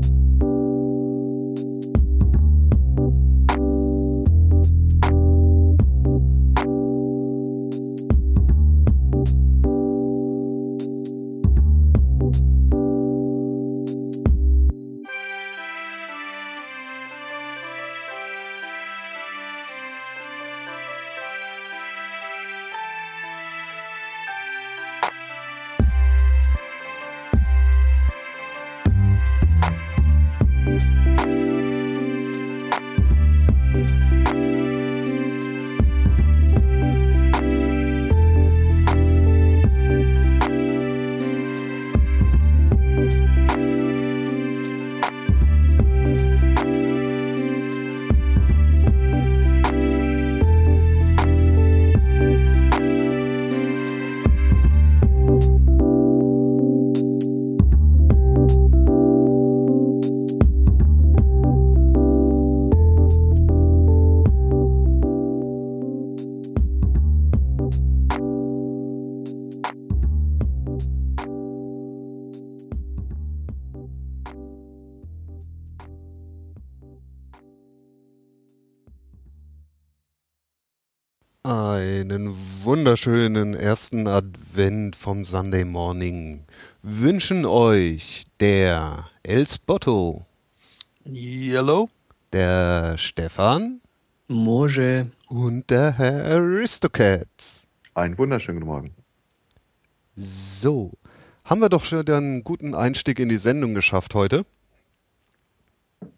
Einen wunderschönen ersten Advent vom Sunday Morning wünschen euch der Elsbotto, Yellow. der Stefan Moje. und der Herr Aristocats. Einen wunderschönen guten Morgen. So, haben wir doch schon einen guten Einstieg in die Sendung geschafft heute.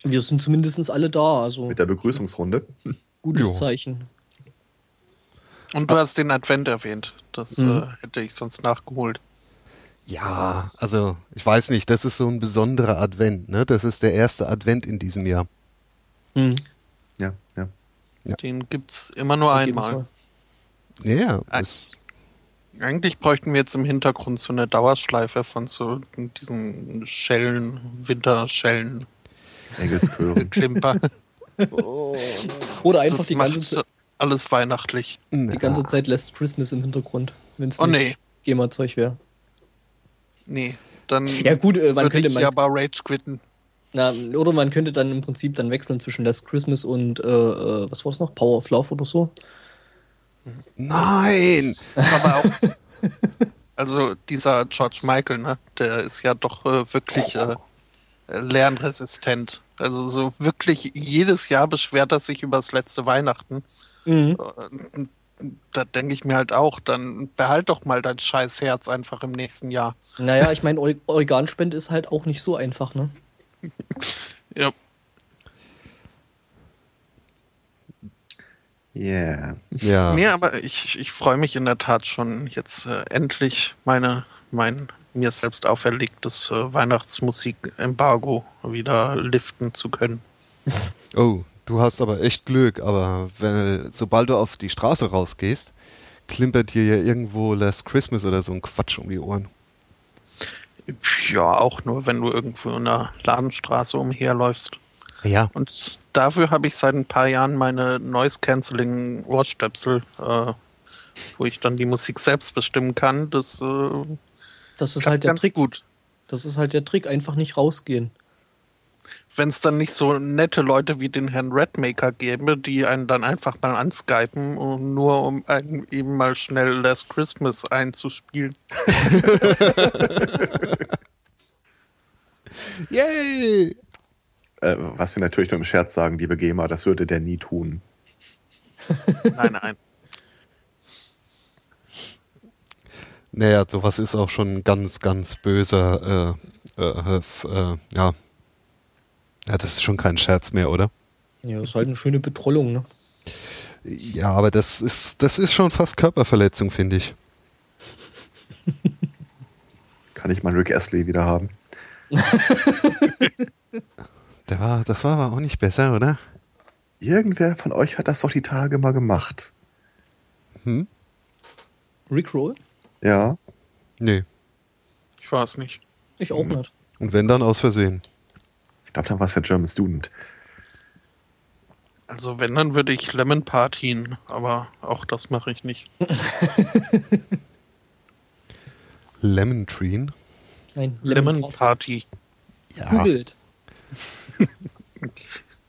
Wir sind zumindest alle da, also Mit der Begrüßungsrunde. gutes Jo. Zeichen. Und du hast den Advent erwähnt. Das Mhm. äh, hätte ich sonst nachgeholt. Ja, also ich weiß nicht, das ist so ein besonderer Advent, ne? Das ist der erste Advent in diesem Jahr. Hm. Ja, ja. Ja. Den gibt's immer nur jeden einmal. Ja, Ein- ist, Eigentlich bräuchten wir jetzt im Hintergrund so eine Dauerschleife von so diesen Schellen, Winterschellen, Engelschöre. Klimper. Oder einfach das die ganze, Ze- alles weihnachtlich. die ganze Zeit Last Christmas im Hintergrund, wenn es Oh nicht nee, GEMA-Zeug wäre. nee. Dann Ja gut, äh, man würde könnte ich man, aber Rage quitten. na, oder man könnte dann im Prinzip dann wechseln zwischen Last Christmas und äh, äh, was war es noch? Power of Love oder so. Nein! Aber auch, also dieser George Michael, ne, der ist ja doch äh, wirklich äh, lernresistent. Also so wirklich jedes Jahr beschwert er sich über das letzte Weihnachten. Mhm. Da denke ich mir halt auch, dann behalt doch mal dein scheiß Herz einfach im nächsten Jahr. Naja, ich meine, Or Organspende ist halt auch nicht so einfach, ne? Ja, Yeah. Ja. nee, aber ich, ich freue mich in der Tat schon, jetzt äh, endlich meine, mein mir selbst auferlegtes äh, Weihnachtsmusik-Embargo wieder liften zu können. Oh, du hast aber echt Glück, aber wenn, sobald du auf die Straße rausgehst, klimpert dir ja irgendwo Last Christmas oder so ein Quatsch um die Ohren. Ja, auch nur, wenn du irgendwo in der Ladenstraße umherläufst. Ja. Und dafür habe ich seit ein paar Jahren meine Noise-Canceling-Ohrstöpsel, äh, wo ich dann die Musik selbst bestimmen kann. Das äh, Das ist halt der ganz Trick. gut. Das ist halt der Trick, einfach nicht rausgehen. Wenn es dann nicht so nette Leute wie den Herrn Redmaker gäbe, die einen dann einfach mal anskypen, und nur um einen eben mal schnell Last Christmas einzuspielen. Yay! Äh, was wir natürlich nur im Scherz sagen, liebe GEMA, das würde der nie tun. Nein, nein. Naja, sowas ist auch schon ganz, ganz böser, äh, äh, f- äh, ja. Ja, das ist schon kein Scherz mehr, oder? Ja, das ist halt eine schöne Betrollung, ne? Ja, aber das ist, das ist schon fast Körperverletzung, finde ich. Kann ich mal Rick Astley wieder haben? Der war, das war aber auch nicht besser, oder? Irgendwer von euch hat das doch die Tage mal gemacht. Hm? Rickroll? Ja. Nee. Ich weiß nicht. Ich auch nicht. Und wenn dann aus Versehen. Ich glaube, dann war es der German Student. Also wenn, dann würde ich Lemon Partien, aber auch das mache ich nicht. Lemon Tree. Nein, Lemon Lemon Party. Ja. Googelt.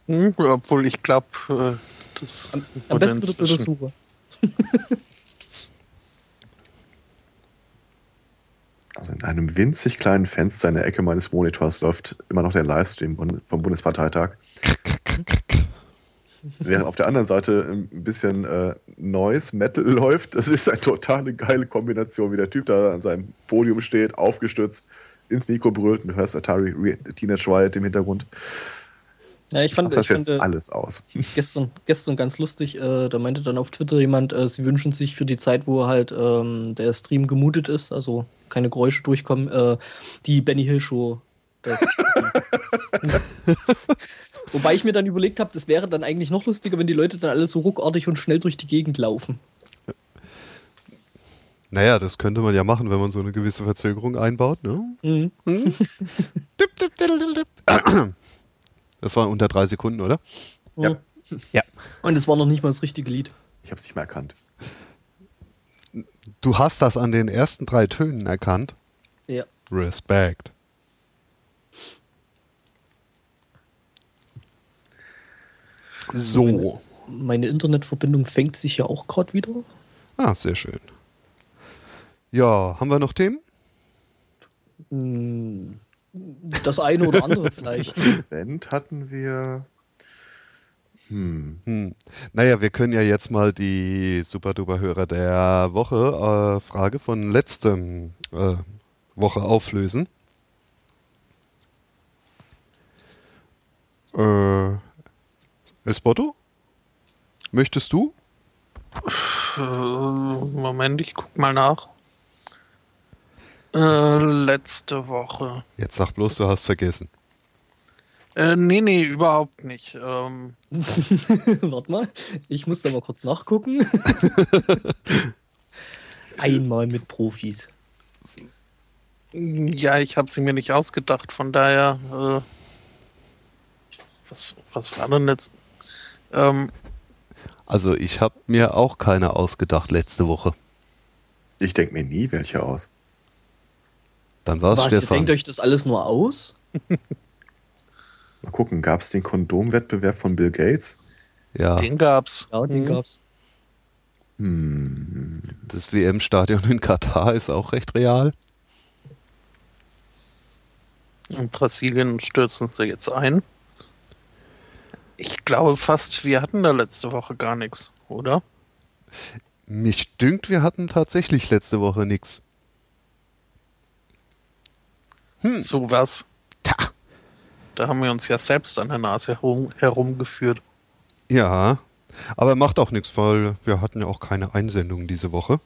Hm, obwohl ich glaube, äh, das Am wurde besten wird inzwischen- Suche. Also in einem winzig kleinen Fenster in der Ecke meines Monitors läuft immer noch der Livestream vom Bundesparteitag. Während auf der anderen Seite ein bisschen äh, Noise Metal läuft. Das ist eine totale geile Kombination, wie der Typ da an seinem Podium steht, aufgestützt, ins Mikro brüllt und du hörst Atari Teenage Riot im Hintergrund. Ja, ich fand, Macht das ich jetzt fand alles aus. gestern, gestern ganz lustig, äh, da meinte dann auf Twitter jemand, äh, sie wünschen sich für die Zeit, wo halt ähm, der Stream gemutet ist, also keine Geräusche durchkommen, äh, die Benny Hill Show. Das, Wobei ich mir dann überlegt habe, das wäre dann eigentlich noch lustiger, wenn die Leute dann alle so ruckartig und schnell durch die Gegend laufen. Naja, das könnte man ja machen, wenn man so eine gewisse Verzögerung einbaut. Ne? Mhm. Hm? Das waren unter drei Sekunden, oder? Ja. Ja. Und es war noch nicht mal das richtige Lied. Ich habe es nicht mehr erkannt. Du hast das an den ersten drei Tönen erkannt. Ja. Respekt. So. Meine Internetverbindung fängt sich ja auch gerade wieder. Ah, sehr schön. Ja, haben wir noch Themen? Hm, Das eine oder andere vielleicht. Event hatten wir. Hm. Hm. Naja, wir können ja jetzt mal die Super-Duper-Hörer der Woche äh, Frage von letztem äh, Woche auflösen. Äh, Espoto? Möchtest du? Äh, Moment, ich guck mal nach. Äh, letzte Woche. Jetzt sag bloß, du hast vergessen. Äh, nee, nee, überhaupt nicht. Ähm, Warte mal, ich muss da mal kurz nachgucken. Einmal mit Profis. ja, ich habe sie mir nicht ausgedacht, von daher. Äh, was, was war denn jetzt? Ähm, Also ich habe mir auch keine ausgedacht letzte Woche. Ich denke mir nie welche aus. Dann war es Was, ihr Stefan. denkt euch das alles nur aus? Mal gucken, gab es den Kondomwettbewerb von Bill Gates? Ja, den gab's. Ja, den Hm. gab's. Hm. das WM-Stadion in Katar ist auch recht real. In Brasilien stürzen sie jetzt ein. Ich glaube fast, wir hatten da letzte Woche gar nichts, oder? Mich dünkt, wir hatten tatsächlich letzte Woche nichts. Hm. Sowas. Tja. Da haben wir uns ja selbst an der Nase herum, herumgeführt. Ja, aber macht auch nichts, weil wir hatten ja auch keine Einsendungen diese Woche.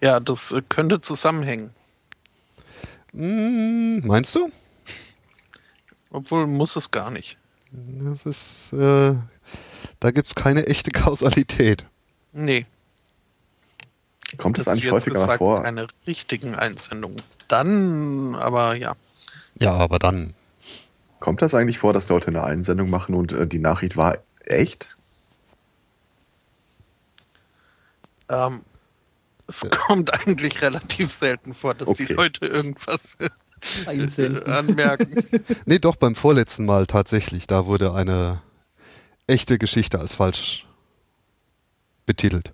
Ja, das äh, könnte zusammenhängen. Hm, meinst du? Obwohl muss es gar nicht. Das ist, äh, da gibt es keine echte Kausalität. Nee, Kommt es das eigentlich jetzt häufiger gesagt vor? keine richtigen Einsendungen. Dann, aber ja. Ja, aber dann. Kommt das eigentlich vor, dass Leute eine Einsendung machen und äh, die Nachricht war echt? Ähm, es kommt eigentlich relativ selten vor, dass die Okay. Leute irgendwas Einsenden. anmerken. Nee, doch, beim vorletzten Mal tatsächlich. Da wurde eine echte Geschichte als falsch betitelt.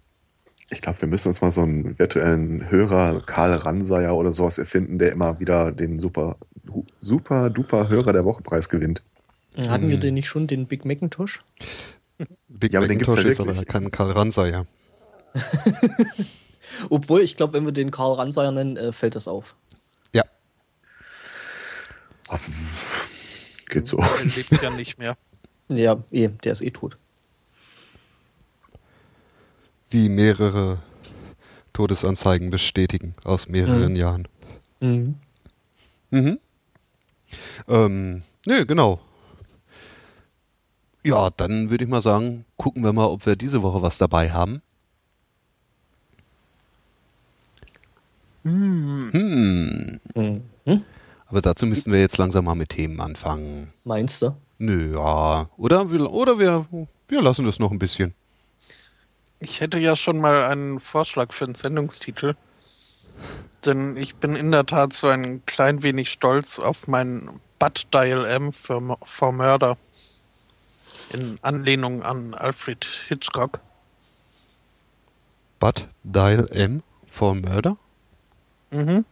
Ich glaube, wir müssen uns mal so einen virtuellen Hörer, Karl Ranseier oder sowas erfinden, der immer wieder den super, super duper Hörer der Woche Preis gewinnt. Hatten wir den nicht schon, den Big Macintosh? Big Ja, aber den gibt's Macintosh ja ist aber kein Karl Ranseier. Obwohl, ich glaube, wenn wir den Karl Ranseier nennen, äh, fällt das auf. Ja. Geht so. Er lebt ja nicht mehr. Ja, eh, der ist eh tot. Wie mehrere Todesanzeigen bestätigen aus mehreren Mhm. Jahren. Mhm. Mhm. Ähm, nö, genau. Ja, dann würde ich mal sagen, gucken wir mal, ob wir diese Woche was dabei haben. Hm, Hm. Mhm. Aber dazu müssten wir jetzt langsam mal mit Themen anfangen. Meinst du? Nö, ja. Oder wir, oder wir, wir lassen das noch ein bisschen. Ich hätte ja schon mal einen Vorschlag für einen Sendungstitel. Denn ich bin in der Tat so ein klein wenig stolz auf mein Bud Dial M für, for Murder. In Anlehnung an Alfred Hitchcock. Bud Dial M for Murder? Mhm.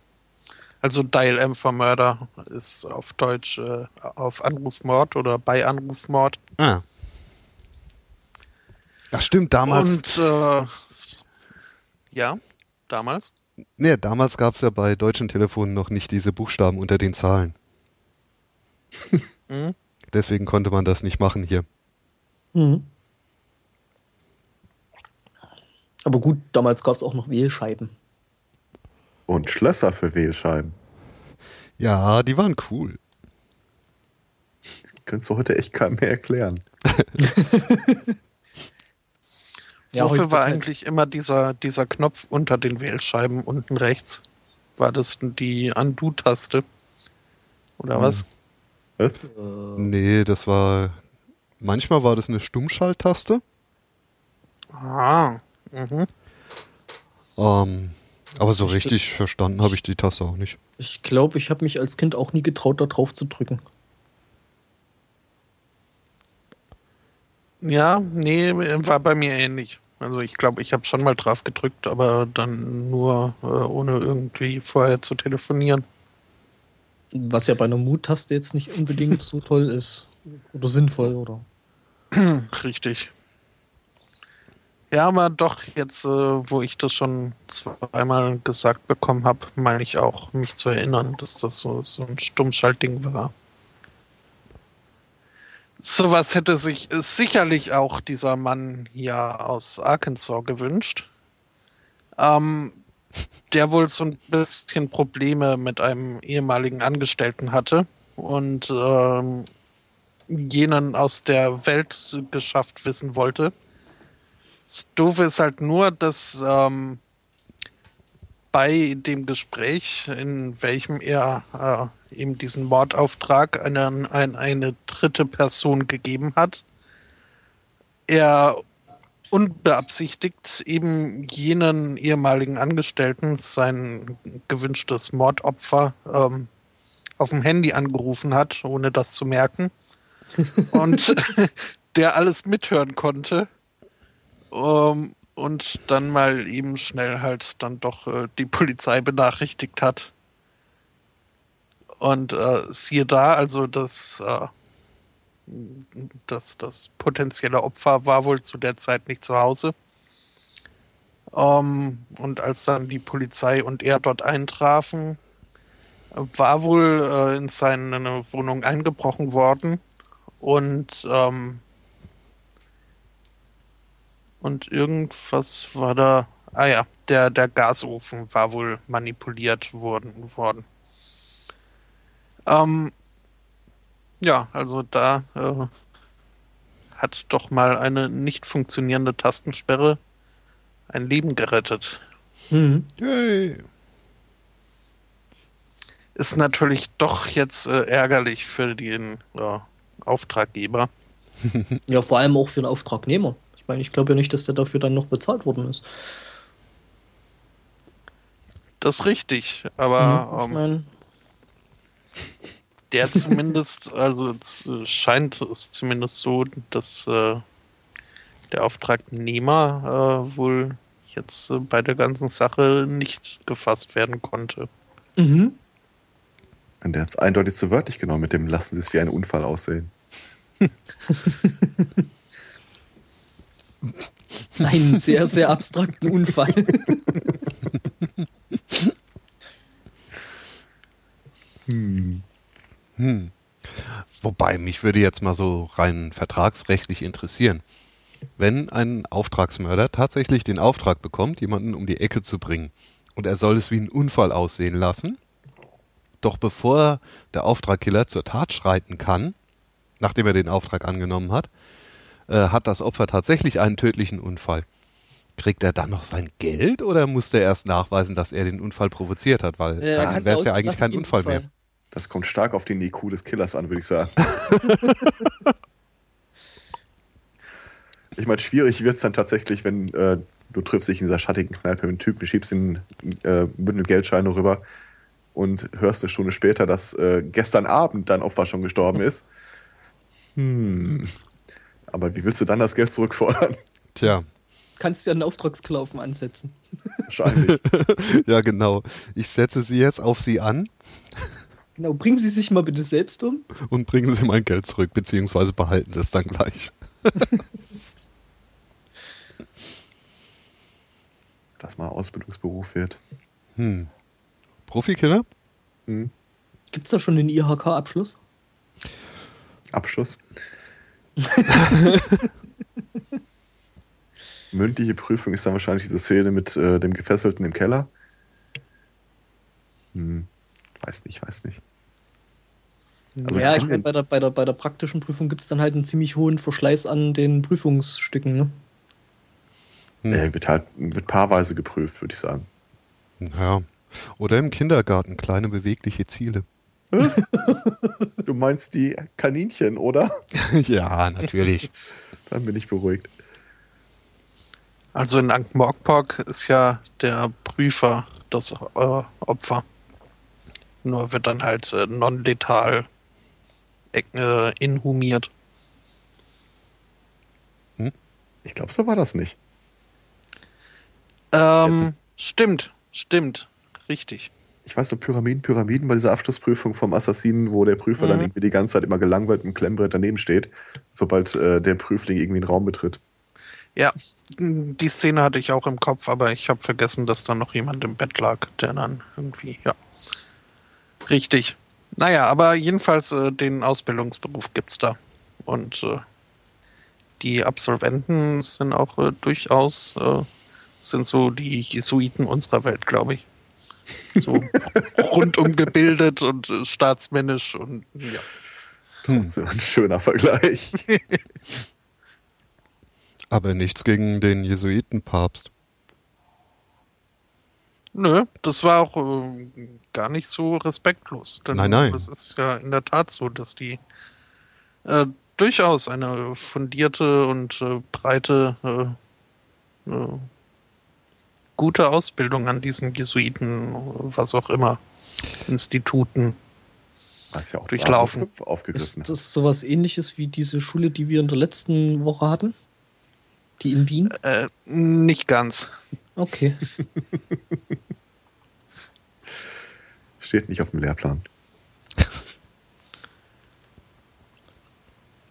Also Dial M for Murder ist auf Deutsch äh, auf Anrufmord oder bei Anrufmord. Ah. Ach stimmt, damals. Und äh, ja, damals. Nee, damals gab es ja bei deutschen Telefonen noch nicht diese Buchstaben unter den Zahlen. Mhm. Deswegen konnte man das nicht machen hier. Mhm. Aber gut, damals gab es auch noch Wählscheiben. Und Schlösser für Wählscheiben. Ja, die waren cool. Kannst du heute echt keinem mehr erklären. Ja, Wofür war eigentlich immer dieser, dieser Knopf unter den Wählscheiben unten rechts? War das die Undo-Taste? Oder Hm. was? Was? Äh, Nee, das war. Manchmal war das eine Stummschalttaste. Ah. Mhm. Ähm, aber so Ich- richtig verstanden habe ich die Taste auch nicht. ich glaube, ich habe mich als Kind auch nie getraut, da drauf zu drücken. Ja, nee, war bei mir ähnlich. Also ich glaube, ich habe schon mal drauf gedrückt, aber dann nur äh, ohne irgendwie vorher zu telefonieren. Was ja bei einer Mut-Taste jetzt nicht unbedingt so toll ist. Oder sinnvoll, oder? Richtig. Ja, aber doch, jetzt, äh, wo ich das schon zweimal gesagt bekommen habe, meine ich auch, mich zu erinnern, dass das so, so ein Stummschaltding war. Sowas hätte sich sicherlich auch dieser Mann hier aus Arkansas gewünscht. Ähm, der wohl so ein bisschen Probleme mit einem ehemaligen Angestellten hatte und ähm, jenen aus der Welt geschafft wissen wollte. Das Doofe ist halt nur, dass ähm, bei dem Gespräch, in welchem er äh, eben diesen Mordauftrag an ein, eine dritte Person gegeben hat, er unbeabsichtigt eben jenen ehemaligen Angestellten sein gewünschtes Mordopfer ähm, auf dem Handy angerufen hat, ohne das zu merken. Und der alles mithören konnte. Ähm, und dann mal eben schnell halt dann doch äh, die Polizei benachrichtigt hat. Und äh, siehe da, also das, äh, das, das potenzielle Opfer war wohl zu der Zeit nicht zu Hause. Ähm, und als dann die Polizei und er dort eintrafen, war wohl äh, in seine Wohnung eingebrochen worden und ähm, und irgendwas war da. Ah ja, der, der Gasofen war wohl manipuliert worden. worden. Ähm, ja, also da äh, hat doch mal eine nicht funktionierende Tastensperre ein Leben gerettet. Mhm. Yay. Ist natürlich doch jetzt äh, ärgerlich für den äh, Auftraggeber. Ja, vor allem auch für den Auftragnehmer. Ich meine, ich glaube ja nicht, dass der dafür dann noch bezahlt worden ist. Das ist richtig, aber Mhm, ich ähm, meine, der zumindest, also es äh, scheint es zumindest so, dass äh, der Auftragnehmer äh, wohl jetzt äh, bei der ganzen Sache nicht gefasst werden konnte. mhm. Und der hat es eindeutig zu wörtlich genommen mit dem Lassen Sie es wie ein Unfall aussehen. einen sehr, sehr abstrakten Unfall. Hm. Wobei, mich würde jetzt mal so rein vertragsrechtlich interessieren. Wenn ein Auftragsmörder tatsächlich den Auftrag bekommt, jemanden um die Ecke zu bringen, und er soll es wie ein Unfall aussehen lassen, doch bevor der Auftragkiller zur Tat schreiten kann, nachdem er den Auftrag angenommen hat, äh, hat das Opfer tatsächlich einen tödlichen Unfall. Kriegt er dann noch sein Geld oder muss der erst nachweisen, dass er den Unfall provoziert hat? Weil Ja, dann wäre es ja eigentlich kein ein Unfall mehr. Das kommt stark auf den IQ des Killers an, würde ich sagen. ich meine, schwierig wird es dann tatsächlich, wenn äh, du triffst dich in dieser schattigen Kneipe mit einem Typen, du schiebst ihn äh, mit einem Geldschein rüber. und hörst eine Stunde später, dass äh, gestern Abend dein Opfer schon gestorben ist. Hm. Aber wie willst du dann das Geld zurückfordern? Tja, Kannst ja einen Auftragsklaufen ansetzen. Wahrscheinlich. ja genau. Ich setze Sie jetzt auf Sie an Genau, bringen Sie sich mal bitte selbst um. und bringen Sie mein Geld zurück, beziehungsweise behalten Sie es dann gleich. dass mal Ausbildungsberuf wird. Hm. Profikiller? Hm. Gibt es da schon den IHK-Abschluss? Abschluss. Mündliche Prüfung ist dann wahrscheinlich diese Szene mit äh, dem Gefesselten im Keller. Hm. Weiß nicht, weiß nicht. Also ja, ich meine, bei der, bei, der, bei der praktischen Prüfung gibt es dann halt einen ziemlich hohen Verschleiß an den Prüfungsstücken. Ne? Hm. Äh, wird halt wird paarweise geprüft, würde ich sagen. Ja. Oder im Kindergarten kleine bewegliche Ziele. Du meinst die Kaninchen, oder? ja, natürlich. Dann bin ich beruhigt. Also in Ankh-Morpork ist ja der Prüfer das äh, Opfer. Nur wird dann halt äh, non-letal äh, inhumiert. Ich glaube, so war das nicht. Ähm, stimmt, stimmt. Richtig. Ich weiß nur, Pyramiden, Pyramiden bei dieser Abschlussprüfung vom Assassinen, wo der Prüfer dann Mhm. irgendwie die ganze Zeit immer gelangweilt im Klemmbrett daneben steht, sobald äh, der Prüfling irgendwie einen Raum betritt. Ja, die Szene hatte ich auch im Kopf, aber ich habe vergessen, dass da noch jemand im Bett lag, der dann irgendwie, ja. Richtig. Naja, aber jedenfalls äh, den Ausbildungsberuf gibt's da. Und äh, die Absolventen sind auch äh, durchaus, äh, sind so die Jesuiten unserer Welt, glaube ich. So rundum gebildet und äh, staatsmännisch und ja. Hm. Das ist ein schöner Vergleich. Aber nichts gegen den Jesuitenpapst. Nö, das war auch äh, gar nicht so respektlos. Denn Nein, nein. Es ist ja in der Tat so, dass die äh, durchaus eine fundierte und äh, breite, äh, äh, gute Ausbildung an diesen Jesuiten, was auch immer, Instituten. Was ja auch Durchlaufen. Aufgegriffen Ist das sowas ähnliches wie diese Schule, die wir in der letzten Woche hatten? Die in Wien? Äh, nicht ganz. Okay. Steht nicht auf dem Lehrplan.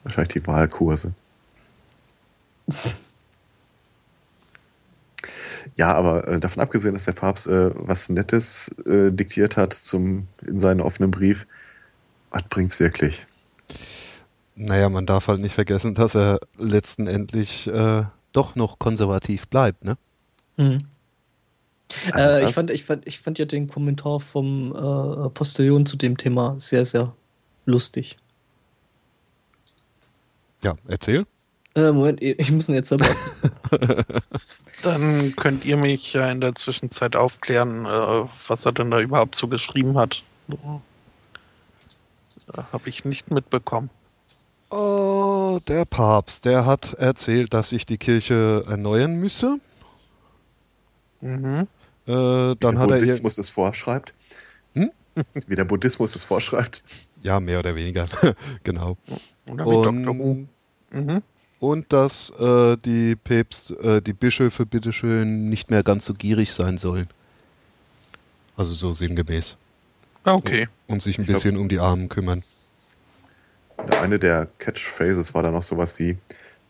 Wahrscheinlich die Wahlkurse. Ja, aber äh, davon abgesehen, dass der Papst äh, was Nettes äh, diktiert hat zum, in seinen offenen Brief, was bringt's wirklich? Naja, man darf halt nicht vergessen, dass er letzten Endlich äh, doch noch konservativ bleibt, ne? Mhm. Also Äh, ich, fand, ich, fand, ich fand ja den Kommentar vom äh, Postillon zu dem Thema sehr, sehr lustig. Ja, erzähl. Äh, Moment, ich muss ihn jetzt selber. Dann könnt ihr mich ja in der Zwischenzeit aufklären, äh, was er denn da überhaupt so geschrieben hat. Habe ich nicht mitbekommen. Oh, der Papst, der hat erzählt, dass sich die Kirche erneuern müsse. Mhm. Äh, dann Wie der hat er Buddhismus es vorschreibt. Hm? Wie der Buddhismus es vorschreibt. ja mehr oder weniger, genau. Oder wie Dr. Who. Und, Mhm. und dass äh, die Päpst, äh, die Bischöfe bitteschön nicht mehr ganz so gierig sein sollen. Also so sinngemäß. Ah, Okay. Und sich ein Ich glaub- bisschen um die Armen kümmern. Eine der Catchphrases war dann noch sowas wie,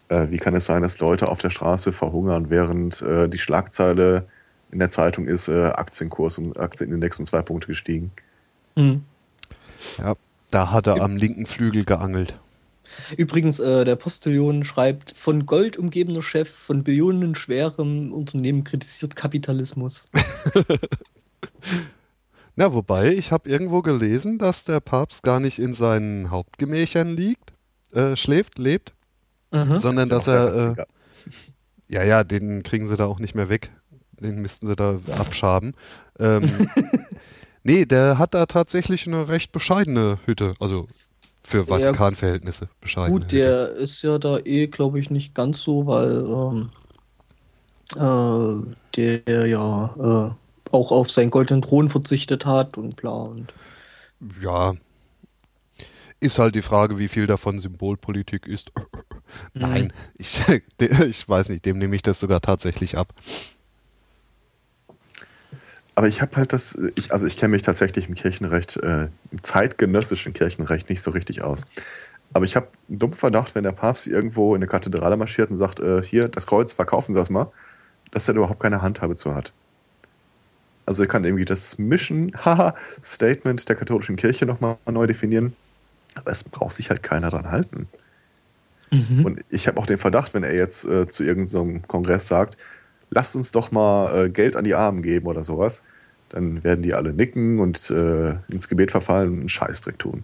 äh, wie kann es sein, dass Leute auf der Straße verhungern, während äh, die Schlagzeile in der Zeitung ist, äh, Aktienkurs und Aktienindex um zwei Punkte gestiegen. Mhm. Ja, da hat er am linken Flügel geangelt. Übrigens, äh, der Postillon schreibt, von Gold umgebener Chef von billionenschwerem Unternehmen kritisiert Kapitalismus. Na, wobei, ich habe irgendwo gelesen, dass der Papst gar nicht in seinen Hauptgemächern liegt, äh, schläft, lebt, Aha. sondern dass ja er, äh, ja, ja, den kriegen sie da auch nicht mehr weg. Den müssten sie da abschaben. Ähm, nee, der hat da tatsächlich eine recht bescheidene Hütte, also für Vatikanverhältnisse bescheidene Gut, Hütte. der ist ja da eh, glaube ich, nicht ganz so, weil ähm, äh, der ja äh, auch auf seinen goldenen Thron verzichtet hat und bla und. Ja. Ist halt die Frage, wie viel davon Symbolpolitik ist. Nein, ich, ich weiß nicht, dem nehme ich das sogar tatsächlich ab. Aber ich habe halt das, ich, also ich kenne mich tatsächlich im Kirchenrecht, äh, im zeitgenössischen Kirchenrecht nicht so richtig aus. Aber ich habe einen dummen Verdacht, wenn der Papst irgendwo in eine Kathedrale marschiert und sagt, äh, hier, das Kreuz, verkaufen Sie das mal, dass er überhaupt keine Handhabe zu hat. Also er kann irgendwie das Mission, haha, Statement der katholischen Kirche nochmal neu definieren. Aber es braucht sich halt keiner dran halten. Mhm. Und ich habe auch den Verdacht, wenn er jetzt äh, zu irgendeinem so Kongress sagt, lasst uns doch mal äh, Geld an die Armen geben oder sowas, dann werden die alle nicken und äh, ins Gebet verfallen und einen Scheißdreck tun.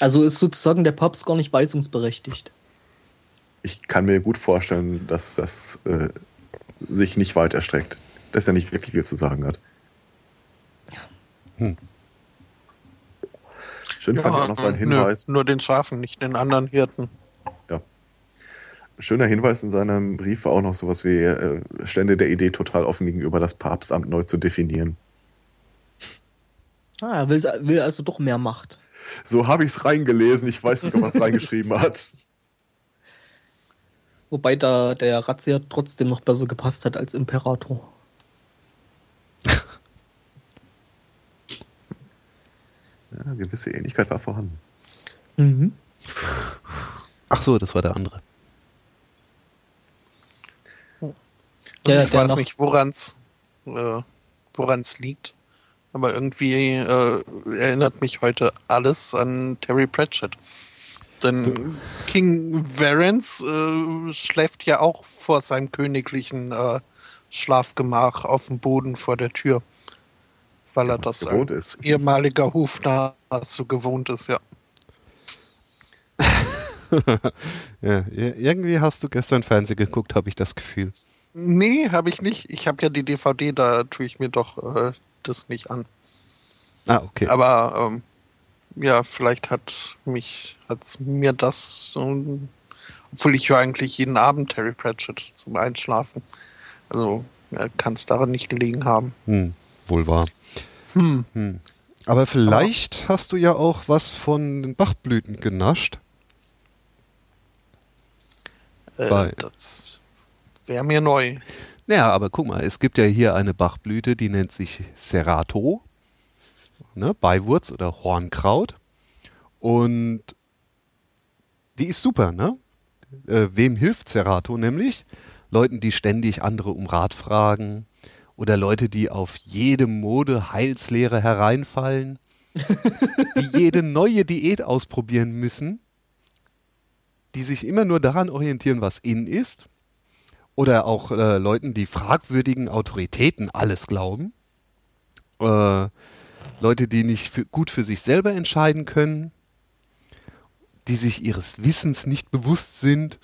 Also ist sozusagen der Papst gar nicht weisungsberechtigt. Ich kann mir gut vorstellen, dass das äh, sich nicht weit erstreckt, dass er nicht wirklich viel zu sagen hat. Hm. Schön ja, fand ich auch noch seinen Hinweis. Nö, nur den Schafen, nicht den anderen Hirten. Ja. Schöner Hinweis in seinem Brief war auch noch sowas wie, äh, stände der Idee total offen gegenüber, das Papstamt neu zu definieren. Ah, er will, will also doch mehr Macht. So habe ich es reingelesen. Ich weiß nicht, ob er es reingeschrieben hat. Wobei da der Razzia trotzdem noch besser gepasst hat als Imperator. Ja, gewisse Ähnlichkeit war vorhanden. Mhm. Ach so, das war der andere. Ja, ich weiß nicht, woran es äh, liegt. Aber irgendwie äh, erinnert mich heute alles an Terry Pratchett. Denn King Varens äh, schläft ja auch vor seinem königlichen äh, Schlafgemach auf dem Boden vor der Tür weil er das als ist. ehemaliger Hufner so gewohnt ist, ja. ja. Irgendwie hast du gestern Fernsehen geguckt, habe ich das Gefühl. Nee, habe ich nicht. Ich habe ja die DVD, da tue ich mir doch äh, das nicht an. Ah, okay. Aber ähm, ja, vielleicht hat mich hat's mir das, so, obwohl ich ja eigentlich jeden Abend Terry Pratchett zum Einschlafen. Also ja, kann es daran nicht gelegen haben. Hm, wohl wahr. Hm. Hm. Aber vielleicht Aber hast du ja auch was von den Bachblüten genascht. Äh, das wäre mir neu. Naja, aber guck mal, es gibt ja hier eine Bachblüte, die nennt sich Serato, ne, Beiwurz oder Hornkraut. Und die ist super, ne? Äh, wem hilft Serato nämlich? Leuten, die ständig andere um Rat fragen, oder Leute, die auf jede Mode-Heilslehre hereinfallen, die jede neue Diät ausprobieren müssen, die sich immer nur daran orientieren, was in ist, oder auch äh, Leuten, die fragwürdigen Autoritäten alles glauben, äh, Leute, die nicht für, gut für sich selber entscheiden können, die sich ihres Wissens nicht bewusst sind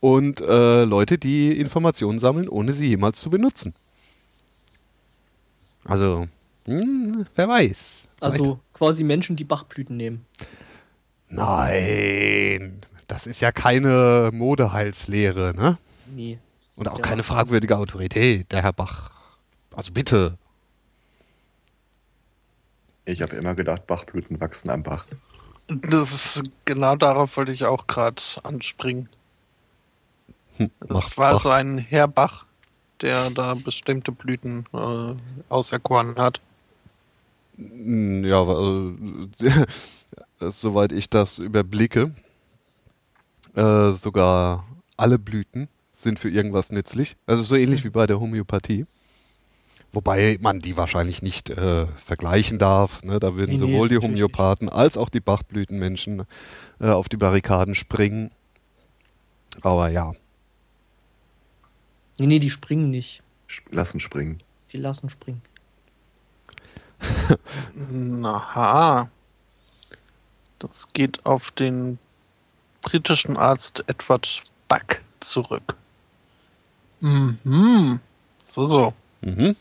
und äh, Leute, die Informationen sammeln, ohne sie jemals zu benutzen. Also, hm, wer weiß. Also Weiter. quasi Menschen, die Bachblüten nehmen. Nein, das ist ja keine Modeheilslehre, ne? Nee. Und auch ja. keine fragwürdige Autorität, der Herr Bach. Also bitte. Ich habe immer gedacht, Bachblüten wachsen am Bach. Das ist genau darauf wollte ich auch gerade anspringen. Hm, das war Bach. so ein Herr Bach, der da bestimmte Blüten äh, auserkoren hat. Hm, ja, also, soweit ich das überblicke, äh, sogar alle Blüten sind für irgendwas nützlich. Also so ähnlich wie bei der Homöopathie. Wobei man die wahrscheinlich nicht äh, vergleichen darf. Ne? Da würden nee, sowohl nee, die Homöopathen als auch die Bachblütenmenschen äh, auf die Barrikaden springen. Aber ja, Nee, nee, die springen nicht. Lassen springen. Die lassen springen. Aha. Das geht auf den britischen Arzt Edward Buck zurück. Mhm. So, so. Mhm.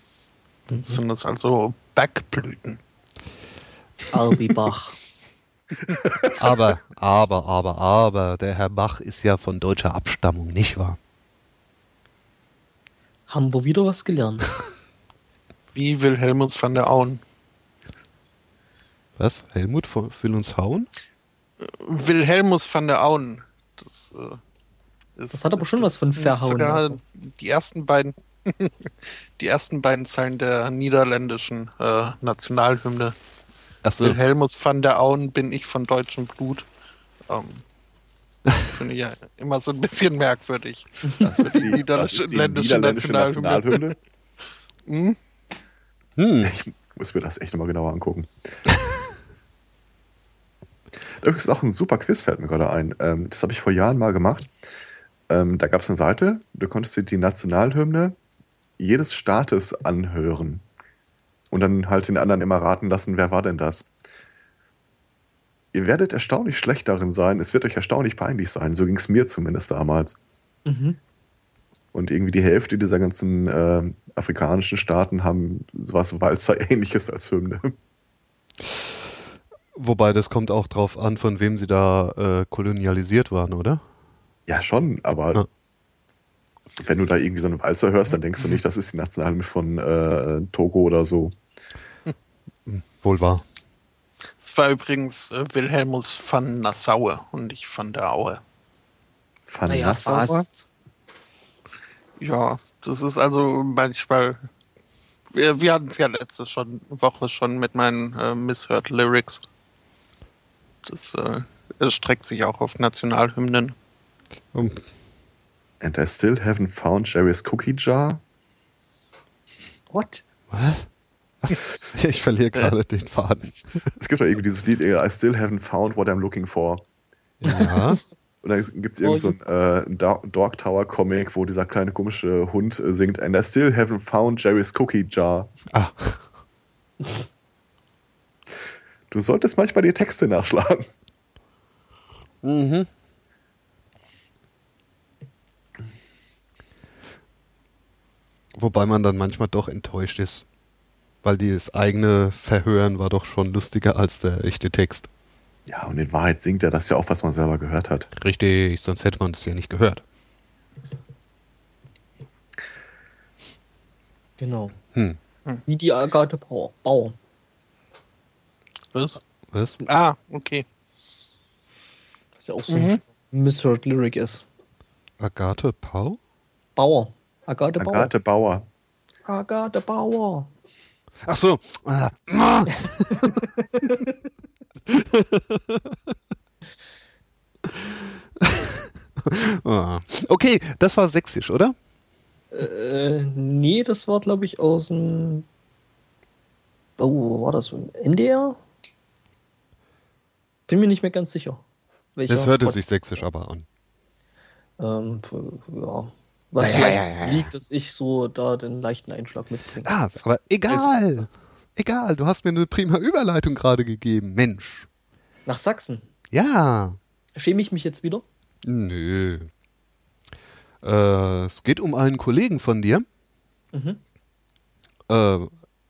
Das sind das also Backblüten. Albibach. aber, aber, aber, aber, der Herr Bach ist ja von deutscher Abstammung, nicht wahr? Haben wir wieder was gelernt. Wie Wilhelmus van der Auen. Was? Helmut von- will uns hauen? Wilhelmus van der Auen. Das, äh, ist, Das hat aber schon was von verhauen, Sogar also. Die ersten beiden, die ersten beiden Zeilen der niederländischen äh, Nationalhymne. Achso. Wilhelmus van der Auen bin ich von deutschem Blut. Ähm, Finde ich ja immer so ein bisschen merkwürdig. Das ist die, Niederländische- das ist die niederländische Nationalhymne. Nationalhymne. Hm? Hm. Ich muss mir das echt nochmal genauer angucken. Da ist auch ein super Quiz, fällt mir gerade ein. Ähm, das habe ich vor Jahren mal gemacht. Ähm, da gab es eine Seite, du konntest dir die Nationalhymne jedes Staates anhören. Und dann halt den anderen immer raten lassen, wer war denn das? Ihr werdet erstaunlich schlecht darin sein. Es wird euch erstaunlich peinlich sein. So ging es mir zumindest damals. Mhm. Und irgendwie die Hälfte dieser ganzen äh, afrikanischen Staaten haben sowas Walzer-ähnliches als Hymne. Wobei das kommt auch drauf an, von wem sie da äh, kolonialisiert waren, oder? Ja, schon, aber Ja. wenn du da irgendwie so eine Walzer hörst, dann denkst du nicht, das ist die Nationalhymne von äh, Togo oder so. Wohl wahr. Es war übrigens äh, Wilhelmus van Nassaue und nicht van der Aue. Van Naja, Nassauer? fast. Ja, das ist also manchmal. Wir, wir hatten es ja letzte schon, Woche schon mit meinen äh, Misheard Lyrics. Das äh, erstreckt sich auch auf Nationalhymnen. Um, And I still haven't found Jerry's Cookie Jar. What? was? Ich verliere gerade den Faden. Es gibt doch irgendwie dieses Lied, äh, I still haven't found what I'm looking for. Ja. Und dann gibt es irgend so ein äh, Dog Tower Comic, wo dieser kleine komische Hund äh, singt, And I still haven't found Jerry's Cookie Jar. Ah, Du solltest manchmal die Texte nachschlagen. mhm. Wobei man dann manchmal doch enttäuscht ist. Weil das eigene Verhören war doch schon lustiger als der echte Text. Ja, und in Wahrheit singt er das ja auch, was man selber gehört hat. Richtig, sonst hätte man das ja nicht gehört. Genau. Hm. Wie die Agathe Bauer. Bauer. Was? Was? Ah, okay. Was ja auch so Mhm. ein Misheard Lyric ist. Agathe Pau? Bauer. Agathe Bauer. Agathe Bauer. Agathe Bauer. Ach so. Ah. Okay, das war sächsisch, oder? Äh, nee, das war, glaube ich, aus dem. Oh, wo war das? NDR? Bin mir nicht mehr ganz sicher. Das hörte Pod- sich sächsisch aber an. Ähm, ja. Was Ja, vielleicht ja, ja, liegt, dass ich so da den leichten Einschlag mitbringe. Ah, aber egal. Egal, du hast mir eine prima Überleitung gerade gegeben. Mensch. Nach Sachsen. Ja. Schäme ich mich jetzt wieder? Nö. Äh, es geht um einen Kollegen von dir. Mhm. Äh,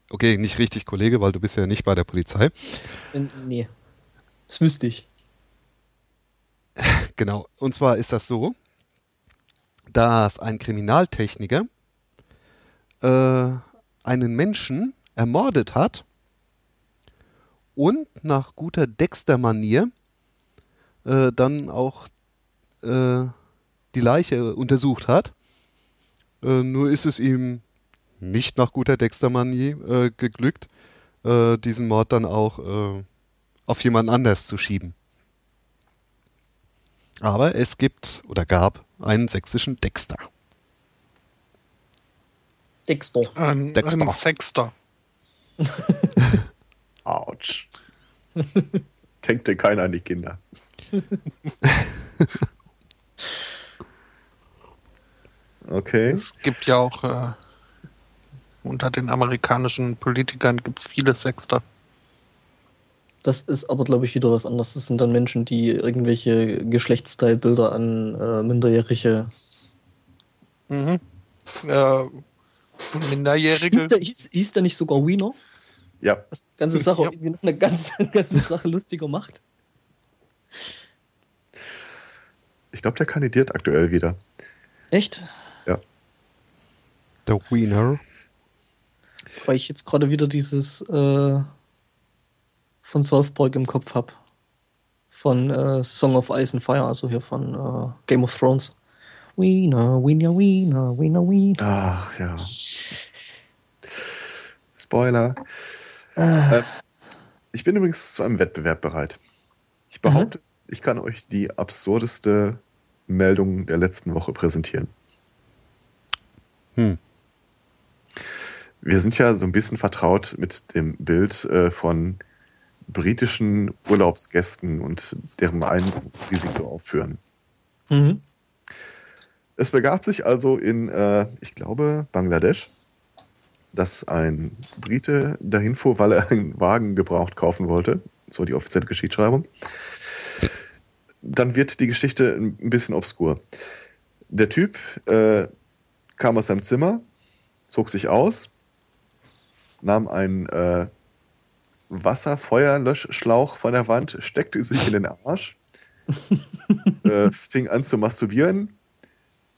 okay, nicht richtig Kollege, weil du bist ja nicht bei der Polizei. Nee. Das wüsste ich. Genau. Und zwar ist das so, dass ein Kriminaltechniker äh, einen Menschen ermordet hat und nach guter Dexter-Manier äh, dann auch äh, die Leiche untersucht hat. Äh, nur ist es ihm nicht nach guter Dexter-Manier äh, geglückt, äh, diesen Mord dann auch auf jemanden anders zu schieben. Aber es gibt oder gab einen sächsischen Dexter. Dexter. Ein, Dexter. ein Sexter. Autsch. Denkt dir keiner an die Kinder. Okay. Es gibt ja auch äh, unter den amerikanischen Politikern gibt es viele Sexter. Das ist aber, glaube ich, wieder was anderes. Das sind dann Menschen, die irgendwelche Geschlechtsteilbilder an äh, Minderjährige. Mhm. Äh, Minderjährige. Hieß der, hieß, hieß der nicht sogar Wiener? Ja, Was die ganze Sache Ja. irgendwie noch eine ganze, ganze Sache lustiger macht. ich glaube, der kandidiert aktuell wieder. Echt? The Wiener. Weil ich jetzt gerade wieder dieses äh, von South Park im Kopf habe. Von äh, Song of Ice and Fire, also hier von äh, Game of Thrones. Wiener, Wiener, Wiener, Wiener, Wiener. Ach ja. Spoiler. Äh, ich bin übrigens zu einem Wettbewerb bereit. Ich behaupte, ich kann euch die absurdeste Meldung der letzten Woche präsentieren. Hm. Wir sind ja so ein bisschen vertraut mit dem Bild äh, von britischen Urlaubsgästen und deren Eindruck, die sich so aufführen. Mhm. Es begab sich also in, äh, ich glaube, Bangladesch, dass ein Brite dahin fuhr, weil er einen Wagen gebraucht kaufen wollte. So die offizielle Geschichtsschreibung. Dann wird die Geschichte ein bisschen obskur. Der Typ äh, kam aus seinem Zimmer, zog sich aus, nahm einen äh, Wasserfeuerlöschschlauch von der Wand, steckte sich in den Arsch, äh, fing an zu masturbieren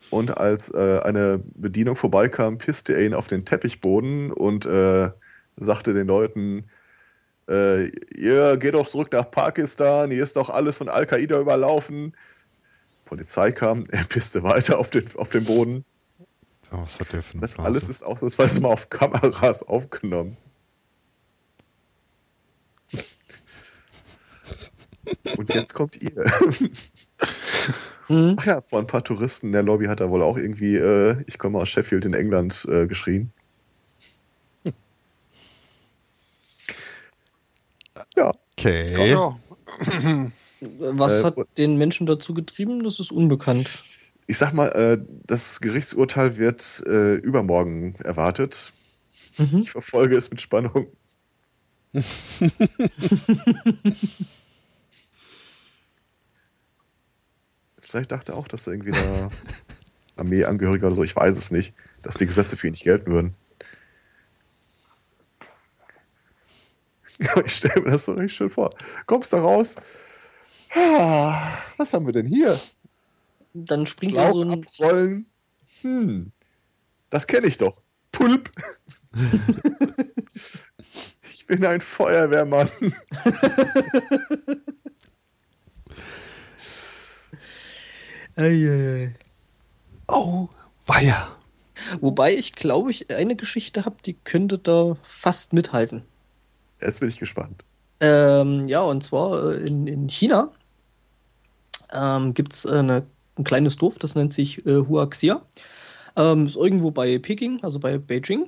und als äh, eine Bedienung vorbeikam, pisste er ihn auf den Teppichboden und äh, sagte den Leuten, äh, ihr geht doch zurück nach Pakistan, hier ist doch alles von Al-Qaida überlaufen. Polizei kam, er pisste weiter auf den, auf den Boden. Ja, was hat der für eine Das Blase? alles ist ausnahmsweise mal auf Kameras aufgenommen. Und jetzt kommt ihr. Mhm. Ach ja, vor ein paar Touristen in der Lobby hat er wohl auch irgendwie, äh, ich komme aus Sheffield in England, äh, geschrien. Ja, Okay. Ja, Was Äh, hat den Menschen dazu getrieben? Das ist unbekannt. ich sag mal, äh, das Gerichtsurteil wird äh, übermorgen erwartet. Mhm. Ich verfolge es mit Spannung. Vielleicht dachte er auch, dass er irgendwie da Armeeangehöriger oder so, ich weiß es nicht, dass die Gesetze für ihn nicht gelten würden. Ich stelle mir das so richtig schön vor. Kommst da raus? Ah, was haben wir denn hier? Dann springt er Schlauch so ein. abrollen. Hm, das kenne ich doch. Pulp. ich bin ein Feuerwehrmann. Eieiei. Oh, weia. Wobei ich glaube, ich eine Geschichte habe, die könnte da fast mithalten. Jetzt bin ich gespannt. Ähm, ja, und zwar äh, in, in China ähm, gibt es eine, ein kleines Dorf, das nennt sich äh, Huaxia. Ähm, ist irgendwo bei Peking, also bei Beijing.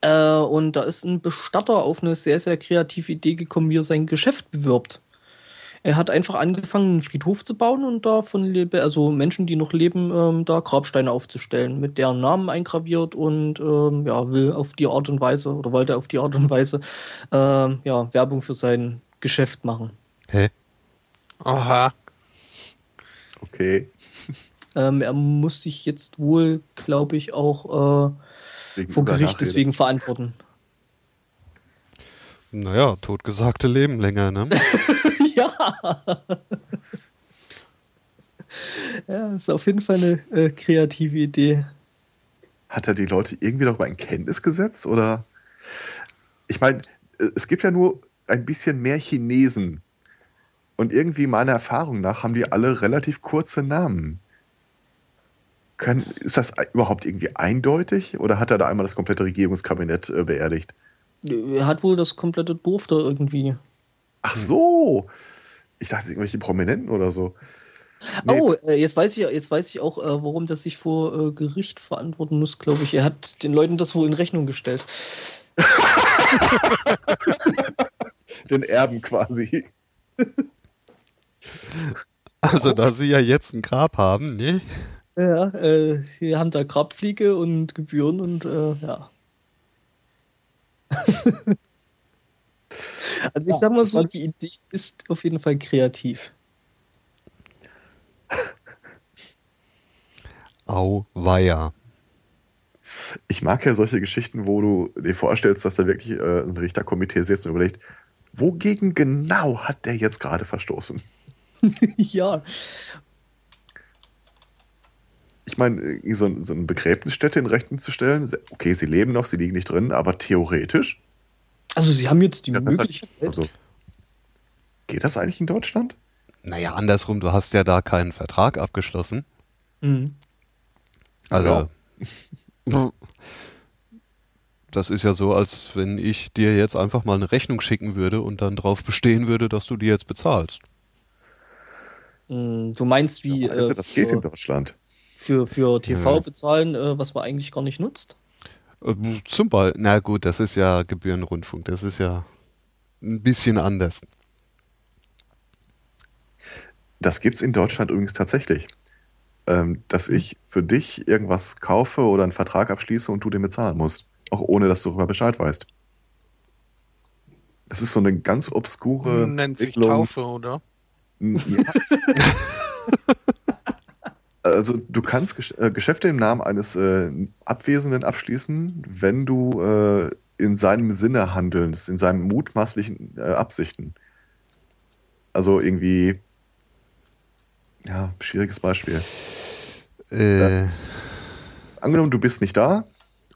Äh, und da ist ein Bestatter auf eine sehr, sehr kreative Idee gekommen, wie er sein Geschäft bewirbt. Er hat einfach angefangen, einen Friedhof zu bauen und da von lebe, also Menschen, die noch leben, ähm, da Grabsteine aufzustellen, mit deren Namen eingraviert und ähm, ja, will auf die Art und Weise oder wollte auf die Art und Weise ähm, ja, Werbung für sein Geschäft machen. Hä? aha. Okay. Ähm, er muss sich jetzt wohl, glaube ich, auch äh, vor Gericht deswegen verantworten. Naja, totgesagte leben länger, ne? ja. ja, ist auf jeden Fall eine äh, kreative Idee. Hat er die Leute irgendwie darüber in Kenntnis gesetzt? Oder? Ich meine, es gibt ja nur ein bisschen mehr Chinesen. Und irgendwie meiner Erfahrung nach haben die alle relativ kurze Namen. Können, ist das überhaupt irgendwie eindeutig? Oder hat er da einmal das komplette Regierungskabinett äh, beerdigt? Er hat wohl das komplette Dorf da irgendwie. Ach so! Ich dachte, irgendwelche Prominenten oder so. Nee. Oh, äh, jetzt weiß ich jetzt weiß ich auch, äh, warum das sich vor äh, Gericht verantworten muss, glaube ich. Er hat den Leuten das wohl in Rechnung gestellt. Den Erben quasi. Also, da sie ja jetzt ein Grab haben, ne? Ja, äh, wir haben da Grabfliege und Gebühren und äh, ja. Also ich sag mal so, die Idee ist auf jeden Fall kreativ. Au, weia. Ich mag ja solche Geschichten, wo du dir vorstellst, dass da wirklich äh, ein Richterkomitee sitzt und überlegt, wogegen genau hat der jetzt gerade verstoßen? ja. Ich meine, so, so eine Begräbnisstätte in Rechnung zu stellen, okay, sie leben noch, sie liegen nicht drin, aber theoretisch. Also sie haben jetzt die Ja, das Möglichkeit. Also, geht das eigentlich in Deutschland? Naja, andersrum, du hast ja da keinen Vertrag abgeschlossen. Mhm. Also, das ist ja so, als wenn ich dir jetzt einfach mal eine Rechnung schicken würde und dann darauf bestehen würde, dass du die jetzt bezahlst. Mm, Du meinst, wie Weißt du, äh, das geht in Deutschland. Für, für TV Ja. bezahlen, äh, was man eigentlich gar nicht nutzt? Ähm, Zum Beispiel, na gut, das ist ja Gebührenrundfunk, das ist ja ein bisschen anders. Das gibt es in Deutschland übrigens tatsächlich. Ähm, dass ich für dich irgendwas kaufe oder einen Vertrag abschließe und du den bezahlen musst. Auch ohne, dass du darüber Bescheid weißt. Das ist so eine ganz obskure. Nennt sich. Taufe, oder? Ja. also du kannst Gesch äh, Geschäfte im Namen eines äh, Abwesenden abschließen, wenn du äh, in seinem Sinne handelst, in seinen mutmaßlichen äh, Absichten. Also irgendwie, ja, schwieriges Beispiel. Äh, Angenommen, du bist nicht da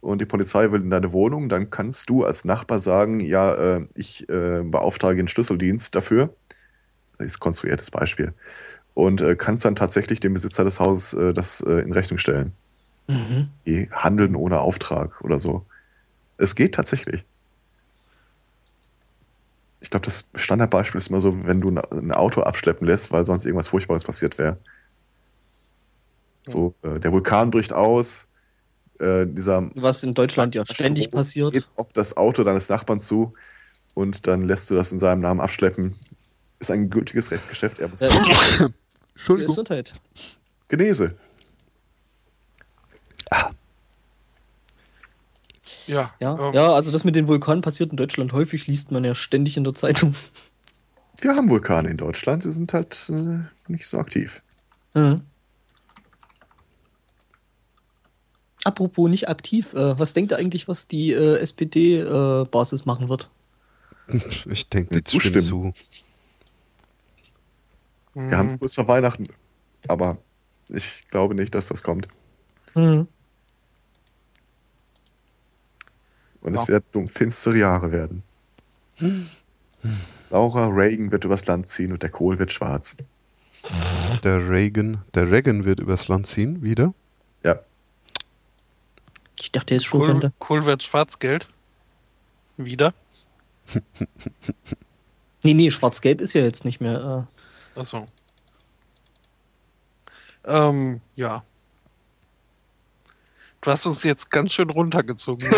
und die Polizei will in deine Wohnung, dann kannst du als Nachbar sagen, ja, äh, ich äh, beauftrage den Schlüsseldienst dafür. Das ist ein konstruiertes Beispiel. Und äh, kannst dann tatsächlich dem Besitzer des Hauses äh, das äh, in Rechnung stellen. Mhm. Die handeln ohne Auftrag oder so. Es geht tatsächlich. Ich glaube, das Standardbeispiel ist immer so, wenn du ein- Auto abschleppen lässt, weil sonst irgendwas Furchtbares passiert wäre. So, äh, der Vulkan bricht aus, äh, dieser Was in Deutschland ja ständig Strom passiert. geht auf das Auto deines Nachbarn zu und dann lässt du das in seinem Namen abschleppen. Ist ein gültiges Rechtsgeschäft. Er muss Äh, Entschuldigung. Gesundheit. Genese. Ja. Ja, ähm, ja, also das mit den Vulkanen passiert in Deutschland häufig, liest man ja ständig in der Zeitung. Wir haben Vulkane in Deutschland, sie sind halt äh, nicht so aktiv. Mhm. Apropos nicht aktiv, äh, was denkt ihr eigentlich, was die äh, SPD-Basis machen wird? Ich denke, stimmt Zustimmen. zu. Hm, Wir haben kurz vor Weihnachten, aber ich glaube nicht, dass das kommt. Mhm. Und Ja. es werden finstere Jahre werden. Saurer Reagan wird übers Land ziehen und der Kohl wird schwarz. Der Reagan, der Reagan wird übers Land ziehen, wieder. Ja, Ich dachte, er ist schon Kohl. Kohl wird Schwarzgeld. Wieder. Nee, nee, schwarz-gelb ist ja jetzt nicht mehr. Achso. Ähm, ja. Du hast uns jetzt ganz schön runtergezogen.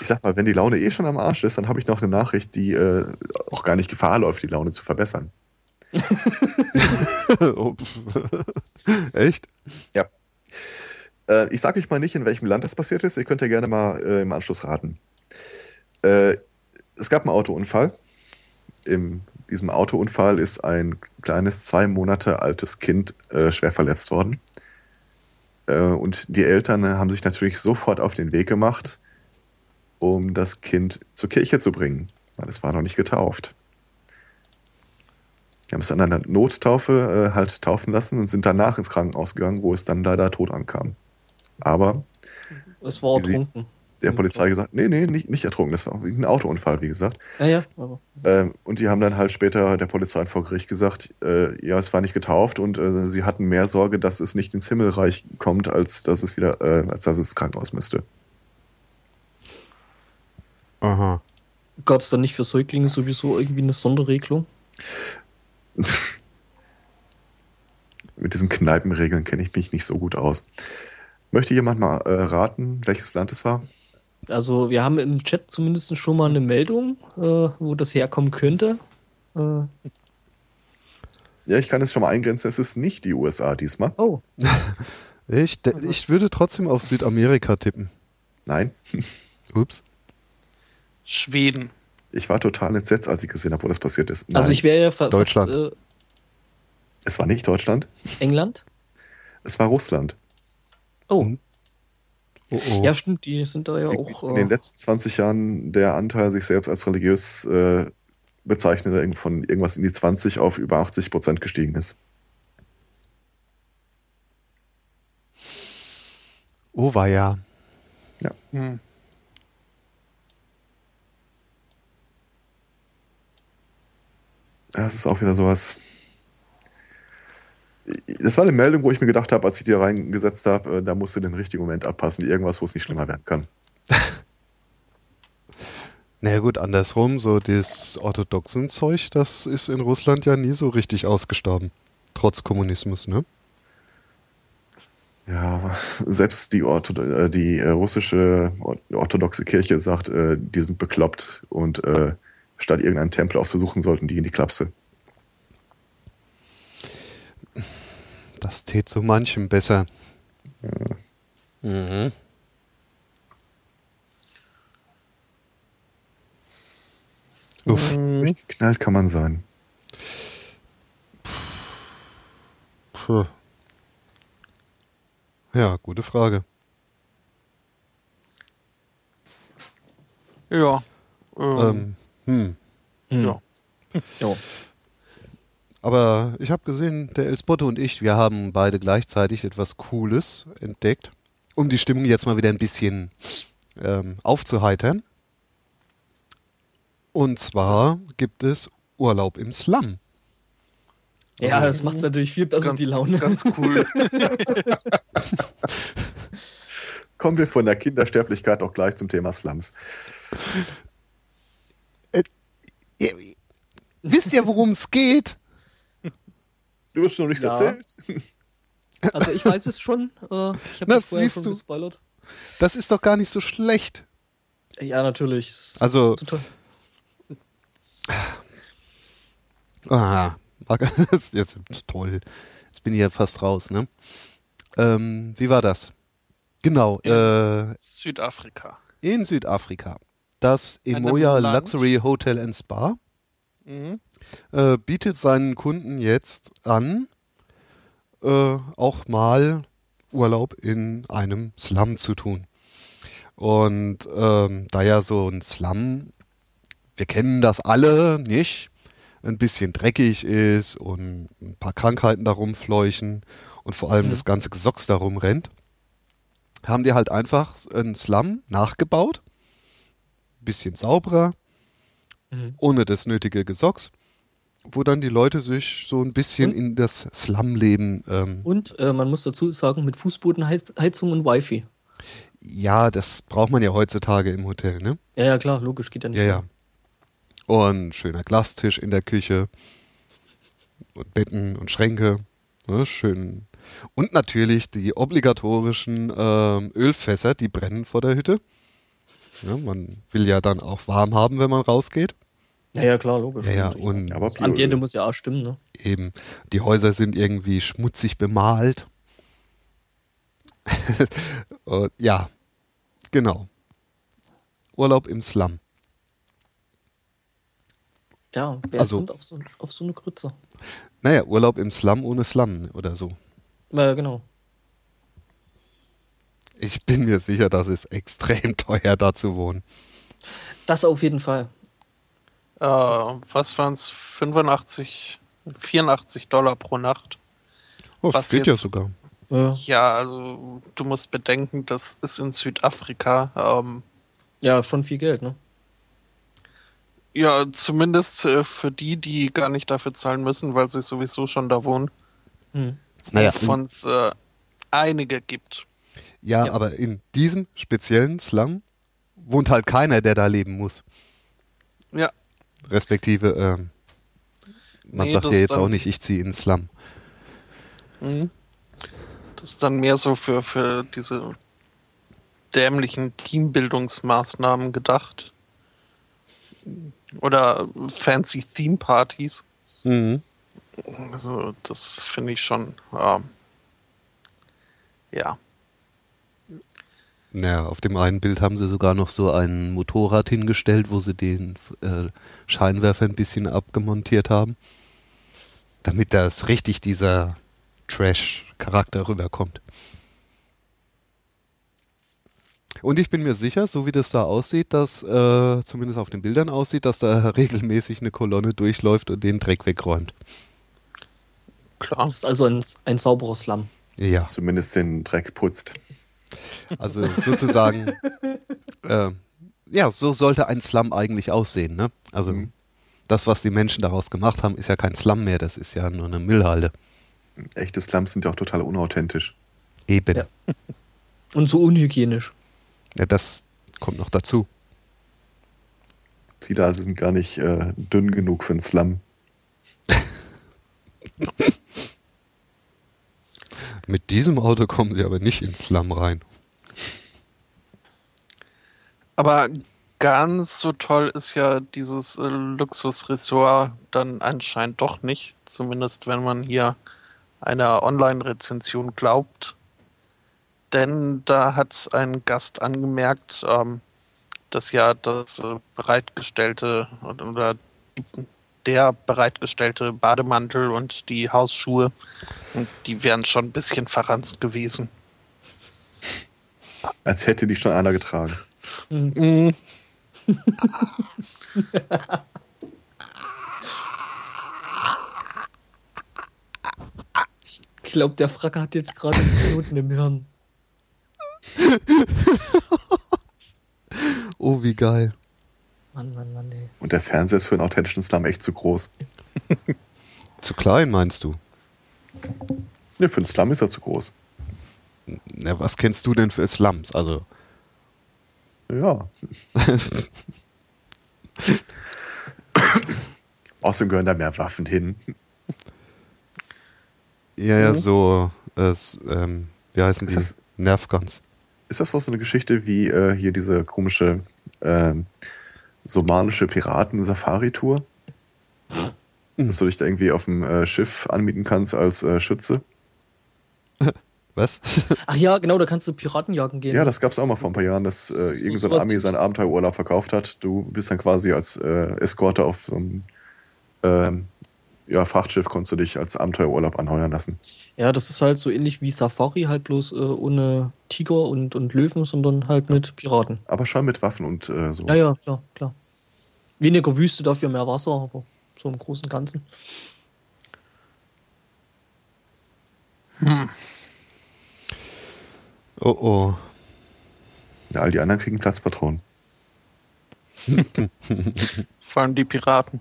ich sag mal, wenn die Laune eh schon am Arsch ist, dann habe ich noch eine Nachricht, die äh, auch gar nicht Gefahr läuft, die Laune zu verbessern. Oh. Echt? Äh, ich sage euch mal nicht, in welchem Land das passiert ist. Ihr könnt ja gerne mal äh, im Anschluss raten. Äh, es gab einen Autounfall. In diesem Autounfall ist ein kleines, zwei Monate altes Kind äh, schwer verletzt worden. Äh, und die Eltern haben sich natürlich sofort auf den Weg gemacht, um das Kind zur Kirche zu bringen, weil es war noch nicht getauft. Die haben es an einer Nottaufe äh, halt taufen lassen und sind danach ins Krankenhaus gegangen, wo es dann leider tot ankam. Aber es war ertrunken. Der Mhm. Polizei gesagt, nee, nee, nicht, nicht ertrunken, das war ein Autounfall, wie gesagt. Ja, ja, aber. Ähm, und die haben dann halt später der Polizei vor Gericht gesagt, äh, ja, es war nicht getauft und äh, sie hatten mehr Sorge, dass es nicht ins Himmelreich kommt, als dass es wieder, äh, als dass es Krankenhaus müsste. Aha. Gab es dann nicht für Säuglinge sowieso irgendwie eine Sonderregelung? Mit diesen Kneipenregeln kenne ich mich nicht so gut aus. Möchte jemand mal äh, raten, welches Land es war? Also, wir haben im Chat zumindest schon mal eine Meldung, äh, wo das herkommen könnte. Äh, Ja, ich kann es schon mal eingrenzen, es ist nicht die USA diesmal. oh, Ich, ich würde trotzdem auf Südamerika tippen. Nein, Ups. Schweden. ich war total entsetzt, als ich gesehen habe, wo das passiert ist. Nein, also ich wäre ja fa Deutschland. fast es war nicht Deutschland, äh, England. es war Russland. Oh. Oh, oh. Ja, stimmt, die sind da ja in, auch. In den äh, letzten 20 Jahren der Anteil sich selbst als religiös äh, bezeichnender von irgendwas in die 20 auf über 80 Prozent gestiegen ist. Oh, war ja. Ja. Hm. Das ist auch wieder sowas. Das war eine Meldung, wo ich mir gedacht habe, als ich die da reingesetzt habe, äh, da musst du den richtigen Moment abpassen. Irgendwas, wo es nicht schlimmer werden kann. Naja gut, andersrum, so das orthodoxen Zeug, das ist in Russland ja nie so richtig ausgestorben. Trotz Kommunismus, ne? Ja, selbst die, Ortho äh, die äh, russische or- orthodoxe Kirche sagt, die sind bekloppt und statt irgendeinen Tempel aufzusuchen, sollten die in die Klapse. Das tät so manchem besser. Mhm. Uff. Hm. Knallt kann man sein. Puh. Ja, gute Frage. Ja. Ähm, Ähm, hm. Hm. Ja. Ja. Aber ich habe gesehen, der Elsbotte und ich, wir haben beide gleichzeitig etwas Cooles entdeckt, um die Stimmung jetzt mal wieder ein bisschen ähm, aufzuheitern. Und zwar gibt es Urlaub im Slum. Ja, das macht natürlich viel besser, ganz, die Laune. Ganz cool. Kommen wir von der Kindersterblichkeit auch gleich zum Thema Slums. Ihr, wisst ihr, worum es geht? Du hast noch nichts Ja. erzählt? Also ich weiß es schon. Äh, ich habe das vorher siehst schon du. gespoilert. Das ist doch gar nicht so schlecht. Ja, natürlich. Also- Das ist total- Ah, Marc- das ist jetzt toll. Jetzt bin ich ja fast raus, ne? Ähm, wie war das? Genau, äh, Südafrika. in Südafrika. Das Emoya. Luxury Hotel and Spa Mhm. Äh, bietet seinen Kunden jetzt an, äh, auch mal Urlaub in einem Slum zu tun. Und ähm, da ja so ein Slum, wir kennen das alle nicht, ein bisschen dreckig ist und ein paar Krankheiten darum fleuchen und vor allem Mhm. das ganze Gesocks darum rennt, haben die halt einfach einen Slum nachgebaut, bisschen sauberer, Mhm. ohne das nötige Gesocks, wo dann die Leute sich so ein bisschen Und? in das Slum-Leben, ähm, Und äh, man muss dazu sagen, mit Fußbodenheizung und Wifi. ja, das braucht man ja heutzutage im Hotel, ne? Ja, ja, klar, logisch, geht ja nicht. Ja, ja. Und schöner Glastisch in der Küche und Betten und Schränke, ne, schön. Und natürlich die obligatorischen ähm, Ölfässer, die brennen vor der Hütte. Ja, man will ja dann auch warm haben, wenn man rausgeht. Ja, ja, klar, logisch. Ja, ja, und Aber das Ambiente muss ja auch stimmen, ne? eben, die Häuser sind irgendwie schmutzig bemalt. Und, ja, genau. Urlaub im Slum. Ja, wer Also- kommt auf so, auf so eine Grütze? Naja, Urlaub im Slum ohne Slum oder so. Ja, genau. Ich bin mir sicher, das ist extrem teuer, da zu wohnen. Das auf jeden Fall. Äh, was waren es? 85, 84 Dollar pro Nacht. Oh, Was geht ja jetzt? sogar. Ja, Ja, also du musst bedenken, das ist in Südafrika. Ähm, ja schon viel Geld, ne? ja, zumindest äh, für die, die gar nicht dafür zahlen müssen, weil sie sowieso schon da wohnen. Hm. Naja, Wovon es äh, einige gibt. Ja, Ja. aber in diesem speziellen Slum wohnt halt keiner, der da leben muss. Ja, Respektive, ähm, man Nee, sagt ja jetzt auch nicht, ich ziehe ins Slum. Mhm. Das ist dann mehr so für, für diese dämlichen Teambildungsmaßnahmen gedacht. Oder fancy Theme-Partys. Mhm. Also, das finde ich schon. ähm, ja. Naja, auf dem einen Bild haben sie sogar noch so ein Motorrad hingestellt, wo sie den äh, Scheinwerfer ein bisschen abgemontiert haben. Damit das richtig dieser Trash-Charakter rüberkommt. Und ich bin mir sicher, so wie das da aussieht, dass äh, zumindest auf den Bildern aussieht, dass da regelmäßig eine Kolonne durchläuft und den Dreck wegräumt. Klar. Das ist also ein, ein sauberer Slum. Ja, Zumindest den Dreck putzt. Also sozusagen, äh, ja, so sollte ein Slum eigentlich aussehen. Ne? Also Mhm. das, was die Menschen daraus gemacht haben, ist ja kein Slum mehr, das ist ja nur eine Müllhalde. Echte Slums sind ja auch total unauthentisch. Eben. Ja. Ja. Und so unhygienisch. das kommt noch dazu. Sie da sind gar nicht äh, dünn genug für einen Slum. Mit diesem Auto kommen sie aber nicht ins Slum rein. Aber ganz so toll ist ja dieses äh, Luxusressort dann anscheinend doch nicht. Zumindest wenn man hier einer Online-Rezension glaubt. Denn da hat ein Gast angemerkt, ähm, dass ja das äh, bereitgestellte oder der bereitgestellte Bademantel und die Hausschuhe, die wären schon ein bisschen verranzt gewesen. Als hätte die schon einer getragen. Mm, Ich glaube, der Fracker hat jetzt gerade einen Knoten im Hirn. Oh, wie geil. Mann, Mann, Mann, ey. Und der Fernseher ist für einen authentischen Slum echt zu groß. Zu klein, meinst du? Ne, für einen Slum ist er zu groß. Na, was kennst du denn für Slums? Also, Ja. Außerdem gehören da mehr Waffen hin. ja, ja, Mhm. so, äh, ähm, wie heißen Ist die? das- Nerfguns. Ist das auch so eine Geschichte wie äh, hier diese komische ähm, somalische Piraten-Safari-Tour? Dass du dich da irgendwie auf dem äh, Schiff anmieten kannst als äh, Schütze? Was? Ach ja, genau, da kannst du Piratenjagen gehen. Ja, das gab es auch mal vor ein paar Jahren, dass äh, irgendein so Ami seinen. Abenteuerurlaub verkauft hat. Du bist dann quasi als äh, Eskorte auf so einem ähm, ja, Frachtschiff, konntest du dich als Abenteuerurlaub anheuern lassen. Ja, das ist halt so ähnlich wie Safari, halt bloß äh, ohne Tiger und, und Löwen, sondern halt mit Piraten. Aber schon mit Waffen und äh, so. Ja, ja, klar, klar. Weniger Wüste, dafür mehr Wasser, aber so im Großen und Ganzen. Oh, oh. Ja, all die anderen kriegen Platzpatronen. vor allem die Piraten.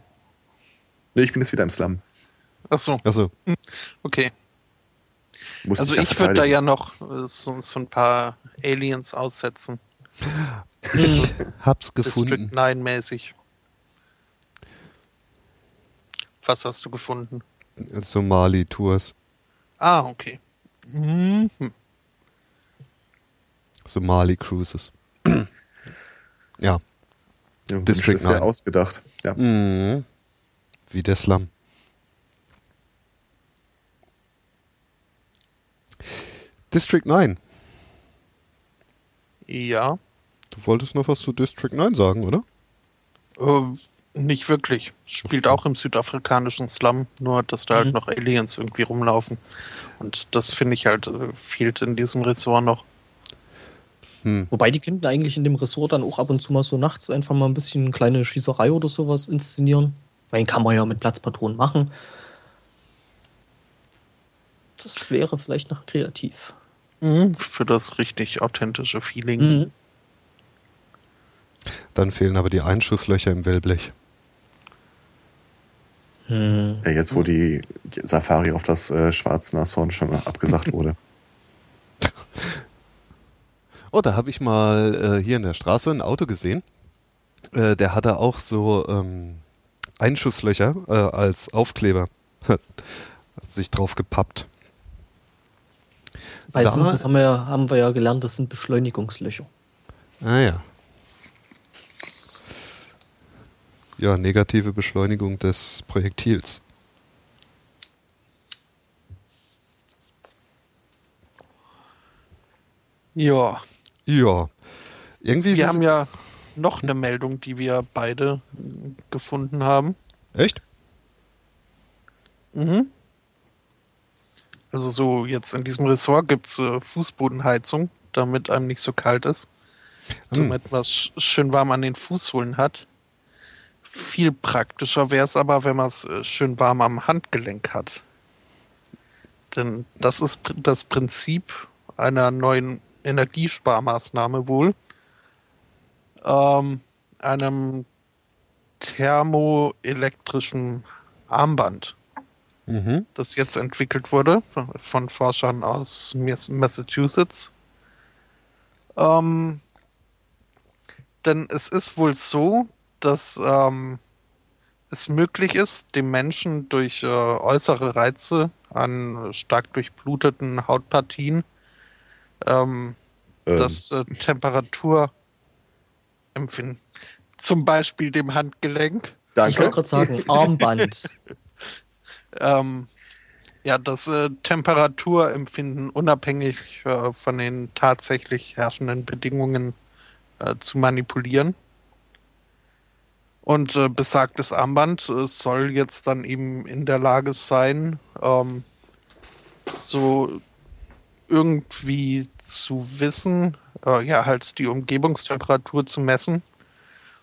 Nee, ich bin jetzt wieder im Slum. Ach so, Achso, okay. Muss Also ich würde da ja noch äh, so, so ein paar Aliens aussetzen. hab's District gefunden. 9 mäßig. Was hast du gefunden? Somali-Tours. Ah, okay. Mhm. Somali-Cruises. ja. Ja, District das wäre 9. ausgedacht. Ja. Mhm. Wie der Slum. District 9. Ja, Du wolltest noch was zu District 9 sagen, oder? äh, nicht wirklich. Spielt auch im südafrikanischen Slum, nur dass da halt Mhm. noch Aliens irgendwie rumlaufen. Und das finde ich halt äh, fehlt in diesem Ressort noch. Hm. Wobei die könnten eigentlich in dem Ressort dann auch ab und zu mal so nachts einfach mal ein bisschen eine kleine Schießerei oder sowas inszenieren. Weil den kann man ja mit Platzpatronen machen. Das wäre vielleicht noch kreativ. Mhm. Für das richtig authentische Feeling. Mhm. Dann fehlen aber die Einschusslöcher im Wellblech. Hm. Ja, jetzt, wo die Safari auf das äh, schwarze Nashorn schon abgesagt wurde. Oh, da habe ich mal äh, hier in der Straße ein Auto gesehen. Äh, der hatte auch so ähm, Einschusslöcher äh, als Aufkleber. Hat sich drauf gepappt. Sah- das haben wir, ja, haben wir ja gelernt, das sind Beschleunigungslöcher. Ah ja. Ja, negative Beschleunigung des Projektils. Ja, Ja. Irgendwie. wir haben ja noch eine Meldung, die wir beide gefunden haben. Echt? Mhm. Also so jetzt in diesem Ressort gibt es äh, Fußbodenheizung, damit einem nicht so kalt ist. Hm. Damit man es sch- schön warm an den Fußsohlen hat. Viel praktischer wäre es aber, wenn man es äh, schön warm am Handgelenk hat. Denn das ist pr- das Prinzip einer neuen Energiesparmaßnahme wohl, ähm, einem thermoelektrischen Armband, Mhm. das jetzt entwickelt wurde von, Forschern aus Mas- Massachusetts. Ähm, denn es ist wohl so, dass ähm, es möglich ist, dem Menschen durch äh, äußere Reize an stark durchbluteten Hautpartien ähm, Ähm, das äh, Temperatur empfinden. Zum Beispiel dem Handgelenk. danke. Ich wollte gerade sagen, Armband. Ähm, ja, das äh, Temperaturempfinden unabhängig äh, von den tatsächlich herrschenden Bedingungen äh, zu manipulieren. Und äh, besagtes Armband äh, soll jetzt dann eben in der Lage sein, ähm, so irgendwie zu wissen, äh, ja, halt die Umgebungstemperatur zu messen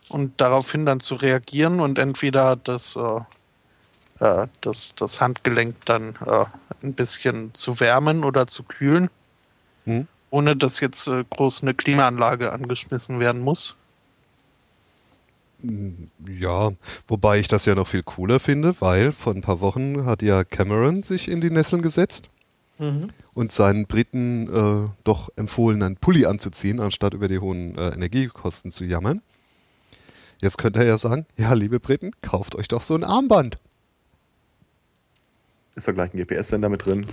und daraufhin dann zu reagieren und entweder das, äh, äh, das, das Handgelenk dann äh, ein bisschen zu wärmen oder zu kühlen, Hm. ohne dass jetzt äh, groß eine Klimaanlage angeschmissen werden muss. Ja, wobei ich das ja noch viel cooler finde, weil vor ein paar Wochen hat ja Cameron sich in die Nesseln gesetzt Mhm. und seinen Briten äh, doch empfohlen, einen Pulli anzuziehen, anstatt über die hohen äh, Energiekosten zu jammern. Jetzt könnte er ja sagen, ja, liebe Briten, kauft euch doch so ein Armband. Ist da gleich ein GPS-Sender mit drin?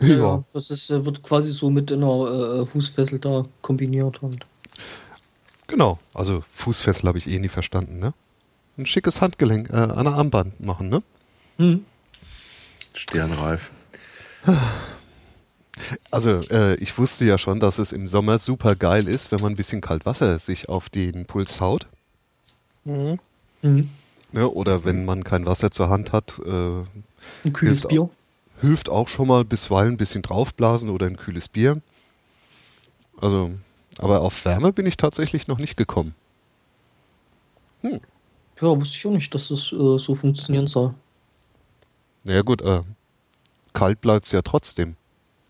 Ja, das ist, äh, wird quasi so mit einer äh, Fußfessel da kombiniert und Genau, also Fußfessel habe ich eh nie verstanden, ne? Ein schickes Handgelenk, äh, an einer Armband machen, ne? hm. Sternreif. Also äh, ich wusste ja schon, dass es im Sommer super geil ist, wenn man ein bisschen Kaltwasser sich auf den Puls haut. Mhm. Mhm. Ne? Oder wenn man kein Wasser zur Hand hat, äh, ein kühles Hilft Bier. hilft auch schon mal bisweilen ein bisschen draufblasen oder ein kühles Bier. Also, aber auf Wärme bin ich tatsächlich noch nicht gekommen. Ja, wusste ich auch nicht, dass das äh, so funktionieren soll. Naja gut, äh, kalt bleibt es ja trotzdem.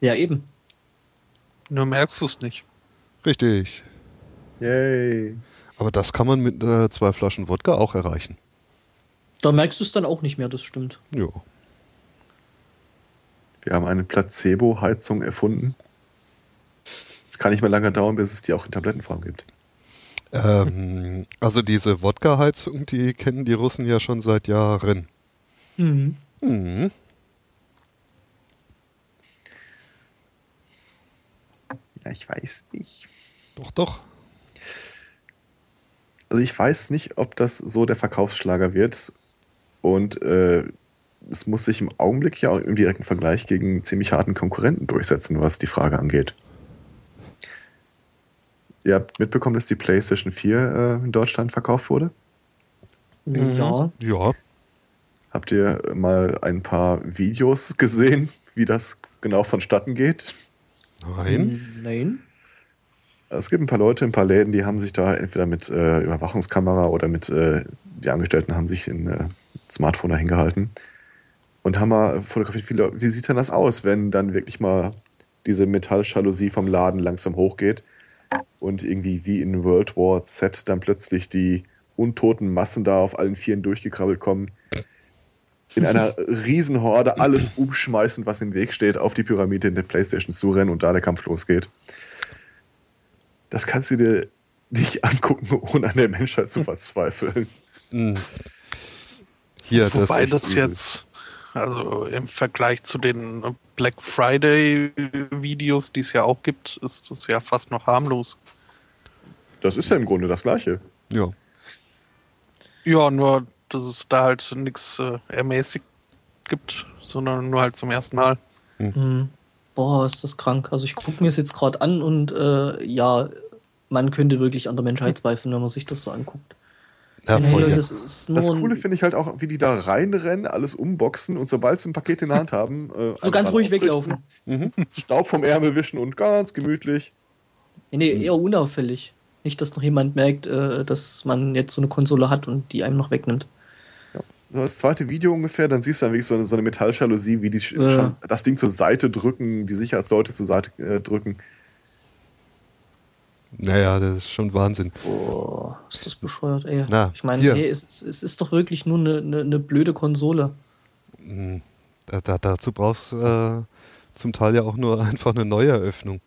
Ja, eben. Nur merkst du es nicht. Richtig. Yay. Aber das kann man mit äh, zwei Flaschen Wodka auch erreichen. Da merkst du es dann auch nicht mehr, das stimmt. Ja. Wir haben eine Placebo-Heizung erfunden. Es kann nicht mehr lange dauern, bis es die auch in Tablettenform gibt. Ähm, also diese Wodka-Heizung, die kennen die Russen ja schon seit Jahren. Mhm. Mhm. Ja, ich weiß nicht. Doch, doch. Also ich weiß nicht, ob das so der Verkaufsschlager wird. Und äh, es muss sich im Augenblick ja auch im direkten Vergleich gegen ziemlich harten Konkurrenten durchsetzen, was die Frage angeht. Ihr habt mitbekommen, dass die PlayStation 4 äh, in Deutschland verkauft wurde? Ja. Ja. Habt ihr mal ein paar Videos gesehen, wie das genau vonstatten geht? Nein. Nein. Es gibt ein paar Leute, ein paar Läden, die haben sich da entweder mit äh, Überwachungskamera oder mit, äh, die Angestellten haben sich ein äh, Smartphone dahin gehalten und haben mal fotografiert, wie, wie sieht denn das aus, wenn dann wirklich mal diese Metalljalousie vom Laden langsam hochgeht und irgendwie wie in World War Z dann plötzlich die untoten Massen da auf allen Vieren durchgekrabbelt kommen, in einer Riesenhorde alles umschmeißen, was im Weg steht, auf die Pyramide in der Playstation zurennen und da der Kampf losgeht. Das kannst du dir nicht angucken, ohne an der Menschheit zu verzweifeln. Mhm. Hier, das Wobei ist das, übel. jetzt, also im Vergleich zu den Black Friday Videos, die es ja auch gibt, ist das ja fast noch harmlos. Das ist ja im Grunde das Gleiche. Ja. Ja, nur, dass es da halt nichts äh, ermäßigt gibt, sondern nur halt zum ersten Mal. Mhm. Boah, ist das krank. Also ich gucke mir es jetzt gerade an und äh, ja, man könnte wirklich an der Menschheit zweifeln, wenn man sich das so anguckt. Ja, Hey, voll, ja. das ist nur Das Coole finde ich halt auch, wie die da reinrennen, alles umboxen und sobald sie ein Paket in der Hand haben, äh, so ganz ruhig weglaufen. Staub vom Ärmel wischen und ganz gemütlich. Nee, nee, eher unauffällig. Nicht, dass noch jemand merkt, äh, dass man jetzt so eine Konsole hat und die einem noch wegnimmt. So Das zweite Video ungefähr, dann siehst du dann wirklich so eine, so eine Metalljalousie, wie die Ja. schon das Ding zur Seite drücken, die Sicherheitsleute zur Seite äh, drücken. Naja, das ist schon Wahnsinn. Boah, ist das bescheuert, ey. Na, ich meine, hey, es, es ist doch wirklich nur eine, eine, eine blöde Konsole. Hm, Da, da, dazu brauchst du äh, zum Teil ja auch nur einfach eine Neueröffnung.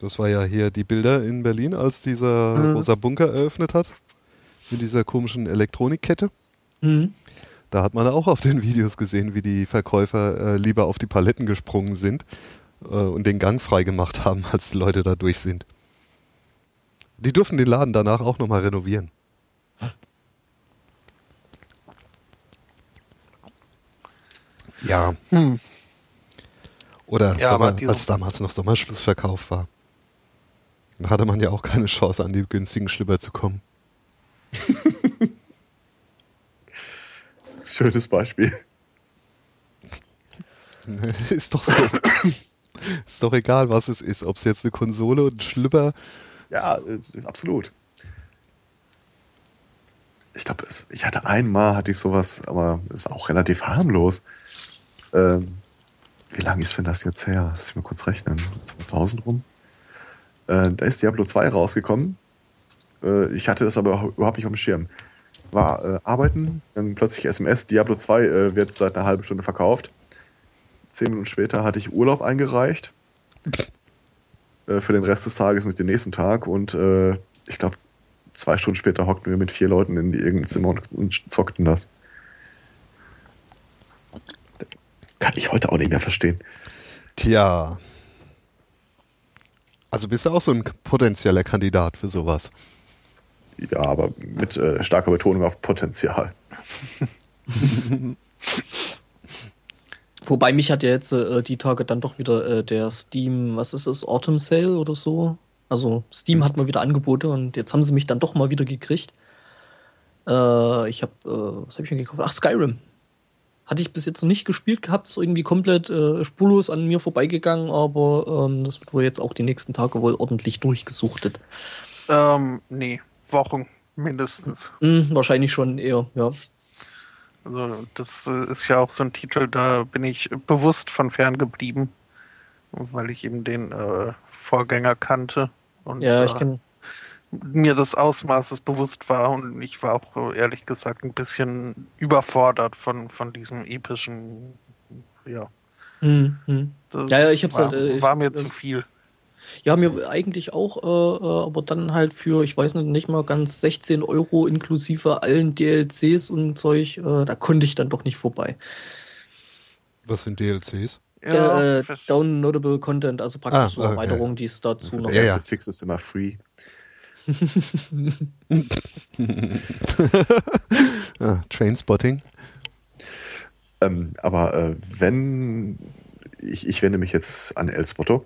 Das war ja hier die Bilder in Berlin, als dieser Mhm. rosa Bunker eröffnet hat. Mit dieser komischen Elektronikkette. Mhm. Da hat man auch auf den Videos gesehen, wie die Verkäufer äh, lieber auf die Paletten gesprungen sind äh, und den Gang frei gemacht haben, als die Leute da durch sind. Die durften den Laden danach auch nochmal renovieren. Ja. Hm. Oder Ja, Sommer, als damals noch Sommerschlussverkauf war. Da hatte man ja auch keine Chance, an die günstigen Schlipper zu kommen. Schönes Beispiel. ist doch so. ist doch egal, was es ist. Ob es jetzt eine Konsole und ein Schlüpper. Ja, äh, absolut. Ich glaube, ich hatte einmal hatte ich sowas, aber es war auch relativ harmlos. Ähm, wie lange ist denn das jetzt her? Lass ich mal kurz rechnen. 2000 rum. Äh, da ist Diablo 2 rausgekommen. Äh, ich hatte das aber überhaupt nicht auf dem Schirm. War äh, arbeiten, dann plötzlich SMS, Diablo 2 äh, wird seit einer halben Stunde verkauft. Zehn Minuten später hatte ich Urlaub eingereicht äh, für den Rest des Tages und den nächsten Tag. Und äh, ich glaube, zwei Stunden später hockten wir mit vier Leuten in irgendeinem Zimmer und, und zockten das. Kann ich heute auch nicht mehr verstehen. Tja. Also bist du auch so ein potenzieller Kandidat für sowas. Ja, aber mit äh, starker Betonung auf Potenzial. Wobei mich hat ja jetzt äh, die Tage dann doch wieder äh, der Steam, was ist es, Autumn Sale oder so. Also Steam hat mal wieder Angebote und jetzt haben sie mich dann doch mal wieder gekriegt. Äh, ich habe, äh, was habe ich mir gekauft? Ach, Skyrim. Hatte ich bis jetzt noch nicht gespielt gehabt, ist irgendwie komplett äh, spurlos an mir vorbeigegangen, aber ähm, das wird wohl jetzt auch die nächsten Tage wohl ordentlich durchgesuchtet. Ähm, nee, Wochen mindestens. Hm, wahrscheinlich schon eher, ja. Also das äh, ist ja auch so ein Titel, da bin ich bewusst von fern geblieben, weil ich eben den äh, Vorgänger kannte und Ja, ich äh, mir des Ausmaßes bewusst war und ich war auch äh, ehrlich gesagt ein bisschen überfordert von, von diesem epischen, ja. Hm, hm. Das Ja, ja, ich hab's war, halt, äh, war mir ich- zu viel. Ja, mir eigentlich auch, äh, äh, aber dann halt für, ich weiß nicht, nicht mal ganz 16 Euro inklusive allen DLCs und Zeug, äh, da konnte ich dann doch nicht vorbei. Was sind DLCs? äh, ver- downloadable Content, also praktisch Ah, so okay. Erweiterungen, die es dazu noch Ja, Der ja. erste Fix ist immer free. ah, Trainspotting. Ähm, aber äh, wenn, ich, ich wende mich jetzt an Elspotto,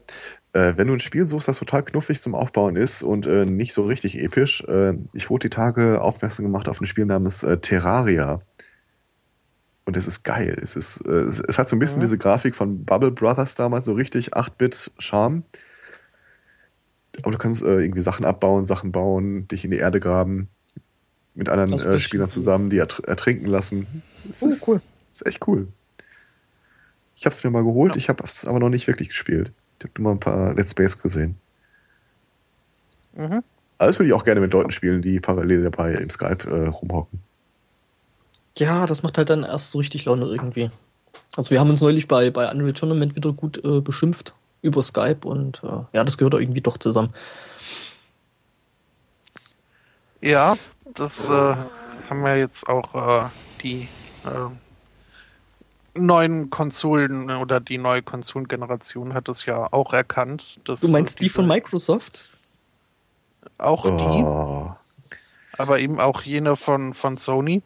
äh, wenn du ein Spiel suchst, das total knuffig zum Aufbauen ist und äh, nicht so richtig episch, äh, ich wurde die Tage aufmerksam gemacht auf ein Spiel namens äh, Terraria. Und es ist geil. Es, ist, äh, es, es hat so ein bisschen Mhm. diese Grafik von Bubble Brothers damals, so richtig 8-Bit-Charme. Aber du kannst äh, irgendwie Sachen abbauen, Sachen bauen, dich in die Erde graben, mit anderen Spielern zusammen, die ertr ertrinken lassen. Es Oh, ist, cool. ist echt cool. Ich habe es mir mal geholt, Ja. ich habe es aber noch nicht wirklich gespielt. Ich habe nur mal ein paar Let's Plays gesehen. Mhm. Aber das würde ich auch gerne mit Leuten spielen, die parallel dabei im Skype äh, rumhocken. Ja, das macht halt dann erst so richtig Laune irgendwie. Also wir haben uns neulich bei, bei Unreal Tournament wieder gut äh, beschimpft über Skype und äh, ja, das gehört irgendwie doch zusammen. Ja, das äh, haben wir jetzt auch äh, die äh, neuen Konsolen oder die neue Konsolengeneration hat es ja auch erkannt. Dass Du meinst äh, die von Microsoft? Auch die, Oh. aber eben auch jene von, von Sony.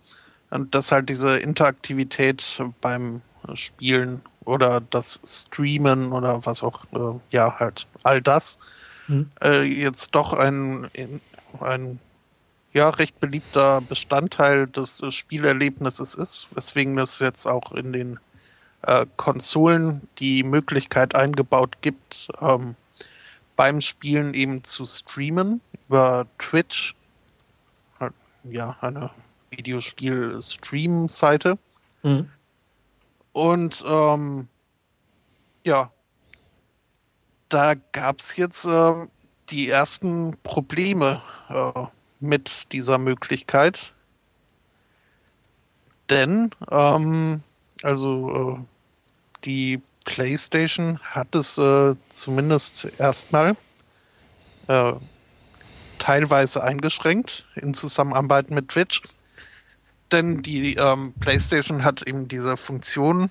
Und dass halt diese Interaktivität beim Spielen oder das Streamen oder was auch, äh, ja, halt all das Hm. äh, jetzt doch ein, in- ein ja, recht beliebter Bestandteil des äh, Spielerlebnisses ist, weswegen es jetzt auch in den äh, Konsolen die Möglichkeit eingebaut gibt, ähm, beim Spielen eben zu streamen über Twitch. Halt, Ja, eine Videospiel-Stream-Seite. Hm. Und ähm, ja, da gab es jetzt ähm, die ersten Probleme äh, mit dieser Möglichkeit. Denn, ähm, also äh, die PlayStation hat es äh, zumindest erstmal äh, teilweise eingeschränkt in Zusammenarbeit mit Twitch. Denn die ähm, PlayStation hat eben diese Funktion,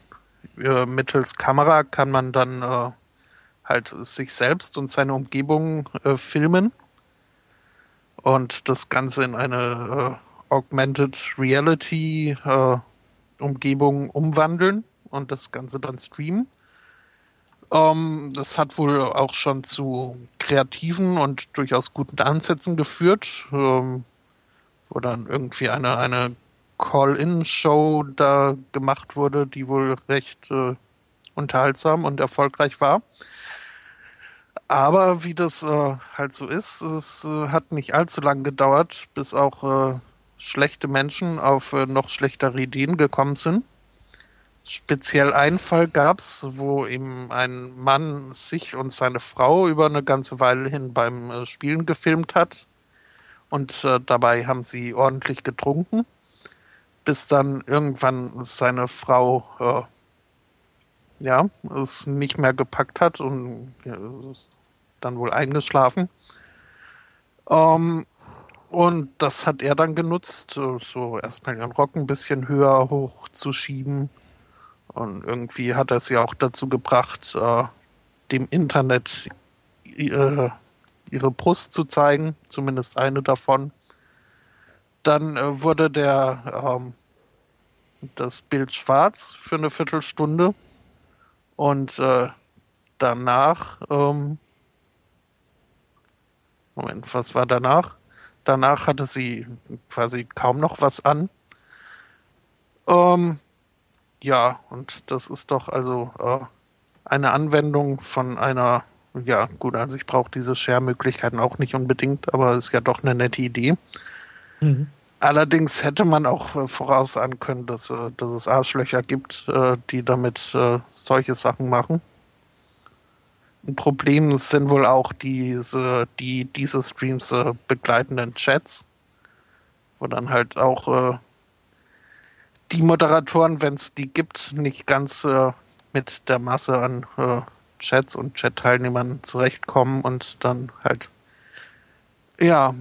äh, mittels Kamera kann man dann äh, halt sich selbst und seine Umgebung äh, filmen und das Ganze in eine äh, Augmented Reality äh, Umgebung umwandeln und das Ganze dann streamen. Ähm, das hat wohl auch schon zu kreativen und durchaus guten Ansätzen geführt, ähm, wo dann irgendwie eine, eine Call-In-Show da gemacht wurde, die wohl recht äh, unterhaltsam und erfolgreich war. Aber wie das äh, halt so ist, es äh, hat nicht allzu lange gedauert, bis auch äh, schlechte Menschen auf äh, noch schlechtere Ideen gekommen sind. Speziell einen Fall gab es, wo eben ein Mann sich und seine Frau über eine ganze Weile hin beim äh, Spielen gefilmt hat. Und äh, dabei haben sie ordentlich getrunken, bis dann irgendwann seine Frau ja, es nicht mehr gepackt hat und dann wohl eingeschlafen. Ähm, und das hat er dann genutzt, so erstmal den Rock ein bisschen höher hochzuschieben und irgendwie hat er sie auch dazu gebracht, äh, dem Internet äh, ihre Brust zu zeigen, zumindest eine davon. Dann äh, wurde der ähm, das Bild schwarz für eine Viertelstunde und äh, danach ähm, Moment, was war danach? Danach hatte sie quasi kaum noch was an. Ähm, ja, und das ist doch also äh, eine Anwendung von einer, ja, gut, also ich brauche diese Share-Möglichkeiten auch nicht unbedingt, aber ist ja doch eine nette Idee. Mhm. Allerdings hätte man auch äh, voraussagen können, dass, äh, dass es Arschlöcher gibt, äh, die damit äh, solche Sachen machen. Ein Problem sind wohl auch diese, die diese Streams äh, begleitenden Chats, wo dann halt auch die Moderatoren, wenn es die gibt, nicht ganz äh, mit der Masse an äh, Chats und Chat-Teilnehmern zurechtkommen und dann halt, ja,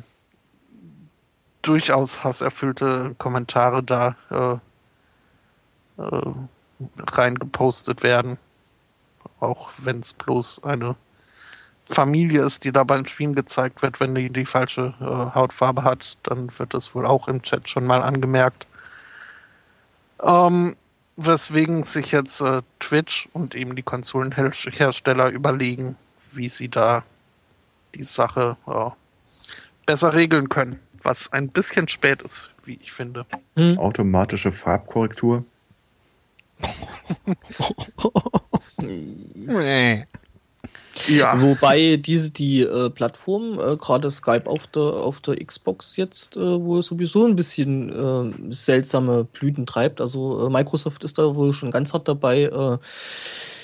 durchaus hasserfüllte Kommentare da äh, äh, reingepostet werden. Auch wenn es bloß eine Familie ist, die da beim Stream gezeigt wird, wenn die die falsche äh, Hautfarbe hat, dann wird das wohl auch im Chat schon mal angemerkt. Ähm, weswegen sich jetzt äh, Twitch und eben die Konsolenhersteller überlegen, wie sie da die Sache äh, besser regeln können. Was ein bisschen spät ist, wie ich finde. Hm. Automatische Farbkorrektur. nee. Ja. Wobei diese die äh, Plattform, äh, gerade Skype auf der, auf der Xbox jetzt äh, wohl sowieso ein bisschen äh, seltsame Blüten treibt. Also äh, Microsoft ist da wohl schon ganz hart dabei, äh,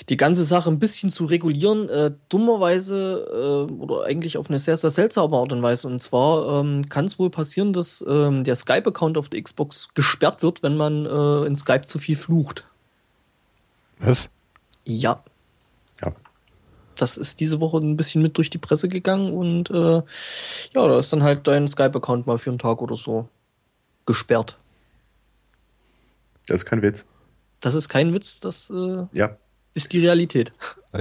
die ganze Sache ein bisschen zu regulieren. Äh, dummerweise äh, oder eigentlich auf eine sehr, sehr seltsame Art und Weise. Und zwar ähm, kann es wohl passieren, dass ähm, der Skype-Account auf der Xbox gesperrt wird, wenn man äh, in Skype zu viel flucht. Was? Ja. Ja das ist diese Woche ein bisschen mit durch die Presse gegangen und äh, ja, da ist dann halt dein Skype-Account mal für einen Tag oder so gesperrt. Das ist kein Witz. Das ist kein Witz, das äh, ja. ist die Realität.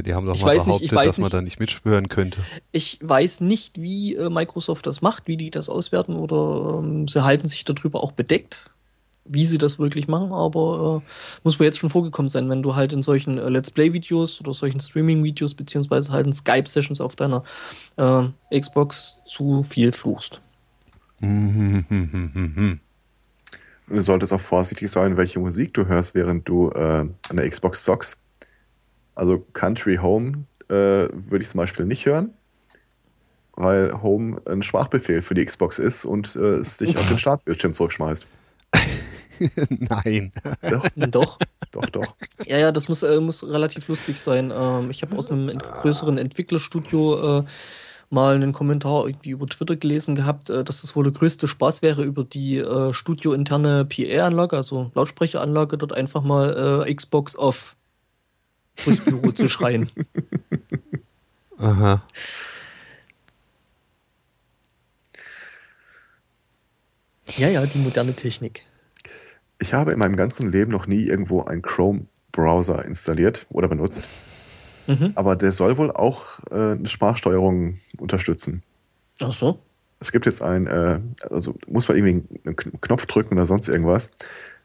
Die haben doch ich mal behauptet, nicht, dass man nicht, da nicht mitschwören könnte. Ich weiß nicht, wie äh, Microsoft das macht, wie die das auswerten oder ähm, sie halten sich darüber auch bedeckt wie sie das wirklich machen, aber äh, muss mir jetzt schon vorgekommen sein, wenn du halt in solchen äh, Let's Play-Videos oder solchen Streaming-Videos beziehungsweise halt in Skype-Sessions auf deiner äh, Xbox zu viel fluchst. Du solltest auch vorsichtig sein, welche Musik du hörst, während du äh, an der Xbox zockst. Also Country Home äh, würde ich zum Beispiel nicht hören, weil Home ein Sprachbefehl für die Xbox ist und äh, es dich auf den Startbildschirm zurückschmeißt. Nein. Doch. doch. Doch, doch. Ja, ja, das muss, äh, muss relativ lustig sein. Ähm, ich habe aus einem größeren Entwicklerstudio äh, mal einen Kommentar irgendwie über Twitter gelesen gehabt, äh, dass das wohl der größte Spaß wäre, über die äh, studiointerne PA-Anlage, also Lautsprecheranlage, dort einfach mal äh, Xbox off durchs Büro zu schreien. Aha. Ja, ja, die moderne Technik. Ich habe in meinem ganzen Leben noch nie irgendwo einen Chrome-Browser installiert oder benutzt. Mhm. Aber der soll wohl auch äh, eine Sprachsteuerung unterstützen. Ach so. Es gibt jetzt ein, äh, also muss man irgendwie einen Kn- Knopf drücken oder sonst irgendwas.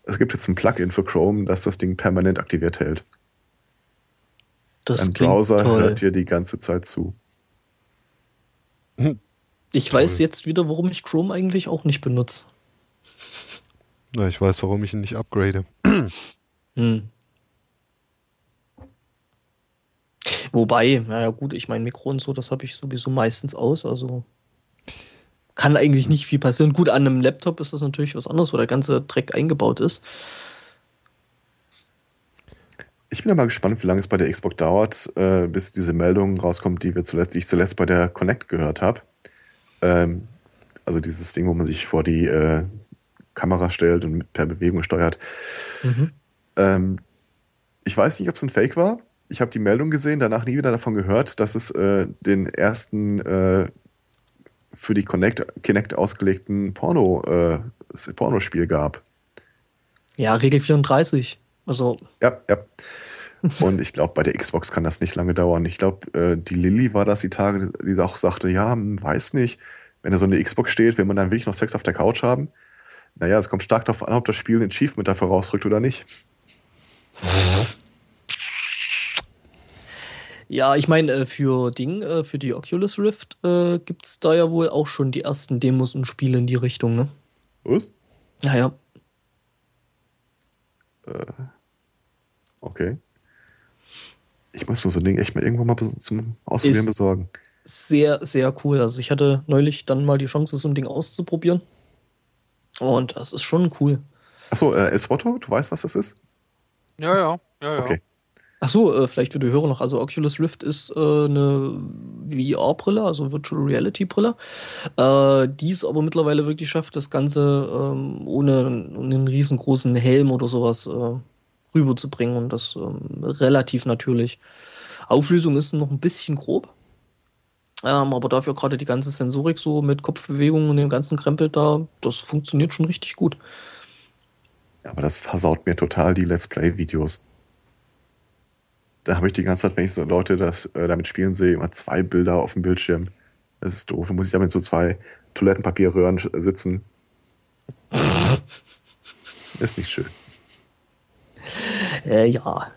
Es gibt jetzt ein Plugin für Chrome, das das Ding permanent aktiviert hält. Das Ein Browser toll. hört dir die ganze Zeit zu. Ich Toll. weiß jetzt wieder, warum ich Chrome eigentlich auch nicht benutze. Na, ich weiß, warum ich ihn nicht upgrade. Hm. Wobei, naja gut, ich mein Mikro und so, das habe ich sowieso meistens aus, also kann eigentlich nicht viel passieren. Gut, an einem Laptop ist das natürlich was anderes, wo der ganze Dreck eingebaut ist. Ich bin ja mal gespannt, wie lange es bei der Xbox dauert, äh, bis diese Meldung rauskommt, die wir zuletzt, die ich zuletzt bei der Connect gehört habe. Ähm, also dieses Ding, wo man sich vor die äh, Kamera stellt und per Bewegung steuert. Mhm. Ähm, ich weiß nicht, ob es ein Fake war. Ich habe die Meldung gesehen, danach nie wieder davon gehört, dass es äh, den ersten äh, für die Connect, Kinect ausgelegten Porno, äh, Pornospiel gab. Ja, Regel 34. Also, Ja, ja. Und ich glaube, bei der Xbox kann das nicht lange dauern. Ich glaube, äh, die Lilly war das die Tage, die auch sagte, ja, hm, weiß nicht, wenn da so eine Xbox steht, will man dann wirklich noch Sex auf der Couch haben? Naja, es kommt stark darauf an, ob das Spiel ein Achievement dafür rausrückt oder nicht. ja, ich meine, äh, für Ding, äh, für die Oculus Rift äh, gibt es da ja wohl auch schon die ersten Demos und Spiele in die Richtung, ne? Was? Ja, ja. Okay. Ich muss mir so ein Ding echt mal irgendwann mal zum Ausprobieren Ist- besorgen. Sehr, sehr cool. Also ich hatte neulich dann mal die Chance, so ein Ding auszuprobieren. Und das ist schon cool. Achso, äh, El Swotto, du weißt, was das ist? Ja, ja, ja, ja. Okay. Ach so, äh, vielleicht für die Hörer noch. Also Oculus Rift ist äh, eine VR-Brille, also Virtual Reality Brille, äh, die es aber mittlerweile wirklich schafft, das Ganze ähm, ohne einen riesengroßen Helm oder sowas äh, rüberzubringen und das ähm, relativ natürlich. Auflösung ist noch ein bisschen grob. Ähm, aber dafür gerade die ganze Sensorik so mit Kopfbewegungen und dem ganzen Krempel da, das funktioniert schon richtig gut. Aber das versaut mir total die Let's Play-Videos. Da habe ich die ganze Zeit, wenn ich so Leute das, äh, damit spielen sehe, immer zwei Bilder auf dem Bildschirm. Das ist doof. Dann muss ich damit so zwei Toilettenpapierröhren sitzen. ist nicht schön. Äh, ja.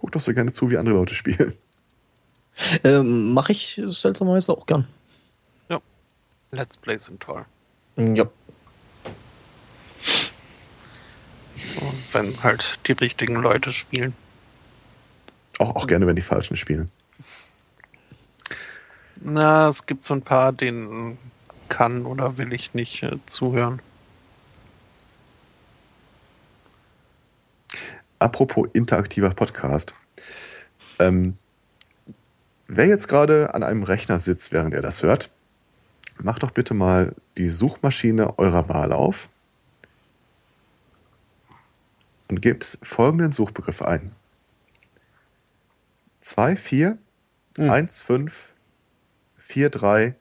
Guck doch so gerne zu, wie andere Leute spielen. Ähm, Mache ich seltsamerweise auch gern. Let's Play sind toll. Ja. Und wenn halt die richtigen Leute spielen. Auch, auch gerne, wenn die Falschen spielen. Na, es gibt so ein paar, denen kann oder will ich nicht äh, zuhören. Apropos interaktiver Podcast. Ähm, wer jetzt gerade an einem Rechner sitzt, während er das hört, macht doch bitte mal die Suchmaschine eurer Wahl auf und gebt folgenden Suchbegriff ein. 24 Hm. 15 43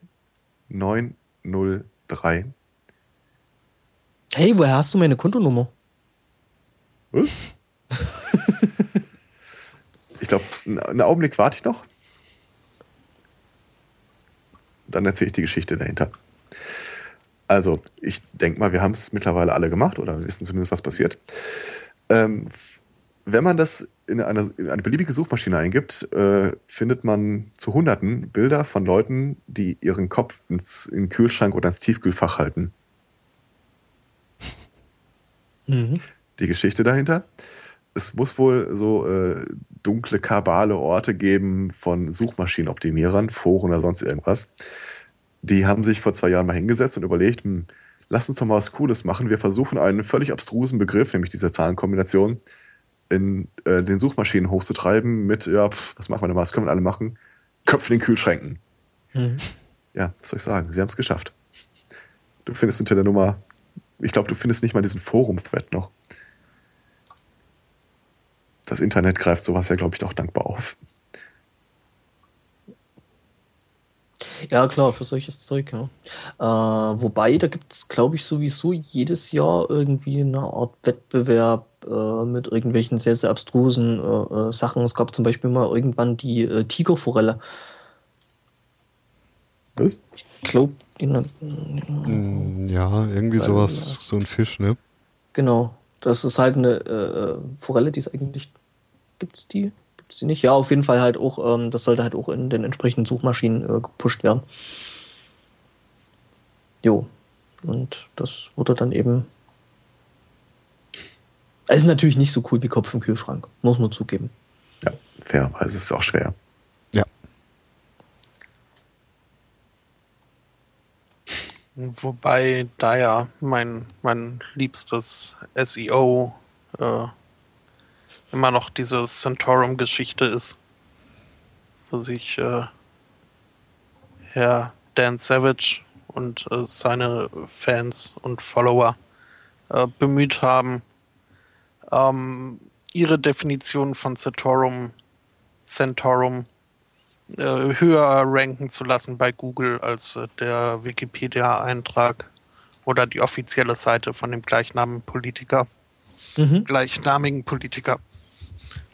903. Hey, woher hast du meine Kontonummer? Was? ich glaube, einen Augenblick warte ich noch. Dann erzähle ich die Geschichte dahinter. Also, ich denke mal, wir haben es mittlerweile alle gemacht oder wissen zumindest, was passiert. Ähm, wenn man das in eine, in eine beliebige Suchmaschine eingibt, äh, findet man zu Hunderten Bilder von Leuten, die ihren Kopf ins, in den Kühlschrank oder ins Tiefkühlfach halten. Mhm. die Geschichte dahinter. Es muss wohl so äh, dunkle, kabale Orte geben von Suchmaschinenoptimierern, Foren oder sonst irgendwas. Die haben sich vor zwei Jahren mal hingesetzt und überlegt, hm, lass uns doch mal was Cooles machen. Wir versuchen einen völlig abstrusen Begriff, nämlich diese Zahlenkombination, in äh, den Suchmaschinen hochzutreiben mit, ja, pf, was machen wir denn mal, was können wir alle machen? Köpfe in den Kühlschränken. Mhm. Ja, was soll ich sagen? Sie haben es geschafft. Du findest unter der Nummer, ich glaube, du findest nicht mal diesen Forum-Thread noch. Das Internet greift sowas ja, glaube ich, auch dankbar auf. Ja, klar, für solches Zeug, ja. Äh, wobei, da gibt es, glaube ich, sowieso jedes Jahr irgendwie eine Art Wettbewerb äh, mit irgendwelchen sehr, sehr abstrusen äh, äh Sachen. Es gab zum Beispiel mal irgendwann die äh, Tigerforelle. Was? Ich glaube, mm, ja, irgendwie sowas, so ein Fisch, ne? Genau. Das ist halt eine äh, Forelle, die es eigentlich. Gibt es die? Gibt es die nicht? Ja, auf jeden Fall halt auch, ähm, das sollte halt auch in den entsprechenden Suchmaschinen äh, gepusht werden. Jo. Und das wurde dann eben. Es ist natürlich nicht so cool wie Kopf im Kühlschrank, muss man zugeben. Ja, fairerweise ist es auch schwer. Ja. Wobei da ja mein, mein liebstes SEO äh, immer noch diese Centaurum-Geschichte ist, wo sich äh, Herr Dan Savage und äh, seine Fans und Follower äh, bemüht haben, ähm, ihre Definition von Centaurum, Centaurum äh, höher ranken zu lassen bei Google als äh, der Wikipedia-Eintrag oder die offizielle Seite von dem gleichnamigen Politiker. Mhm. Gleichnamigen Politiker.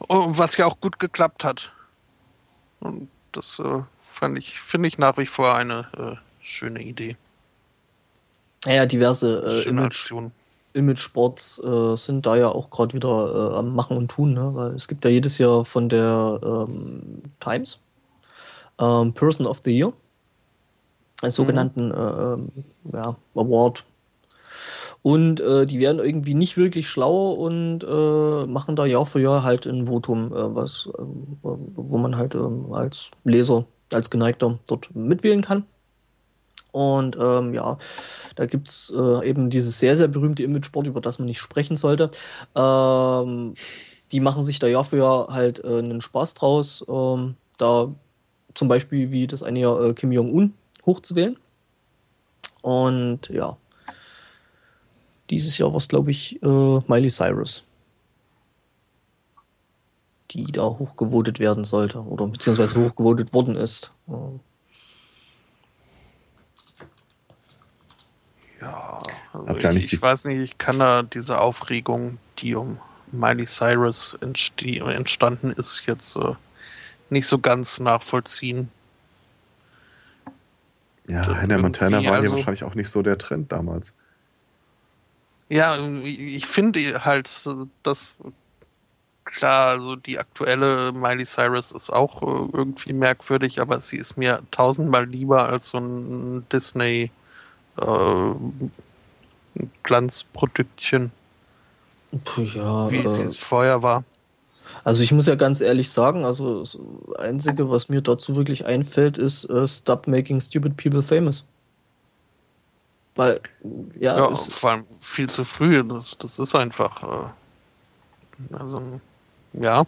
Oh, was ja auch gut geklappt hat. Und das äh, fand ich, finde ich nach wie vor eine äh, schöne Idee. Ja, diverse äh, Image, Image-Sports äh, sind da ja auch gerade wieder äh, am Machen und Tun, ne? weil es gibt ja jedes Jahr von der ähm, Times ähm, Person of the Year, einen sogenannten mhm. äh, ähm, ja, Award. Und äh, die werden irgendwie nicht wirklich schlauer und äh, machen da Jahr für Jahr halt ein Votum, äh, was, ähm, wo man halt ähm, als Leser, als Geneigter dort mitwählen kann. Und ähm, ja, da gibt es äh, eben dieses sehr, sehr berühmte Image-Sport, über das man nicht sprechen sollte. Ähm, die machen sich da Jahr für Jahr halt äh, einen Spaß draus, ähm, da zum Beispiel wie das eine Jahr äh, Kim Jong-un hochzuwählen. Und ja, dieses Jahr war es, glaube ich, äh, Miley Cyrus, die da hochgevotet werden sollte oder beziehungsweise hochgevotet worden ist. Ja, also ich, ich weiß nicht, ich kann da diese Aufregung, die um Miley Cyrus entstanden ist, jetzt äh, nicht so ganz nachvollziehen. Ja, Hannah Montana war also, ja wahrscheinlich auch nicht so der Trend damals. Ja, ich finde halt, dass klar, also die aktuelle Miley Cyrus ist auch äh, irgendwie merkwürdig, aber sie ist mir tausendmal lieber als so ein Disney äh, Glanzproduktchen. Ja, wie äh, es vorher war. Also ich muss ja ganz ehrlich sagen, also das Einzige, was mir dazu wirklich einfällt, ist uh, Stop Making Stupid People Famous. Weil, ja. ja vor allem viel zu früh, das, das ist einfach. Äh, also, ja.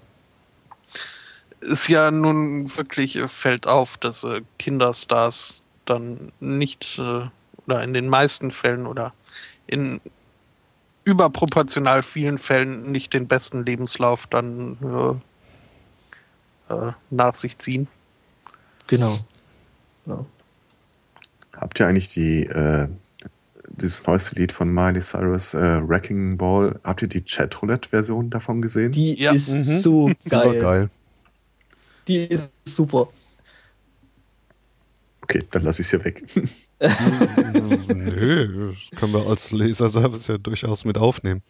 Ist ja nun wirklich, äh, fällt auf, dass äh, Kinderstars dann nicht äh, oder in den meisten Fällen oder in überproportional vielen Fällen nicht den besten Lebenslauf dann äh, äh, nach sich ziehen. Genau. Ja. Habt ihr eigentlich die äh, dieses neueste Lied von Miley Cyrus, äh, Wrecking Ball, habt ihr die Chatroulette-Version davon gesehen? Die ja. ist mhm. so geil. geil. Die ist super. Okay, dann lasse ich es hier weg. Nö, das können wir als Leserservice ja durchaus mit aufnehmen.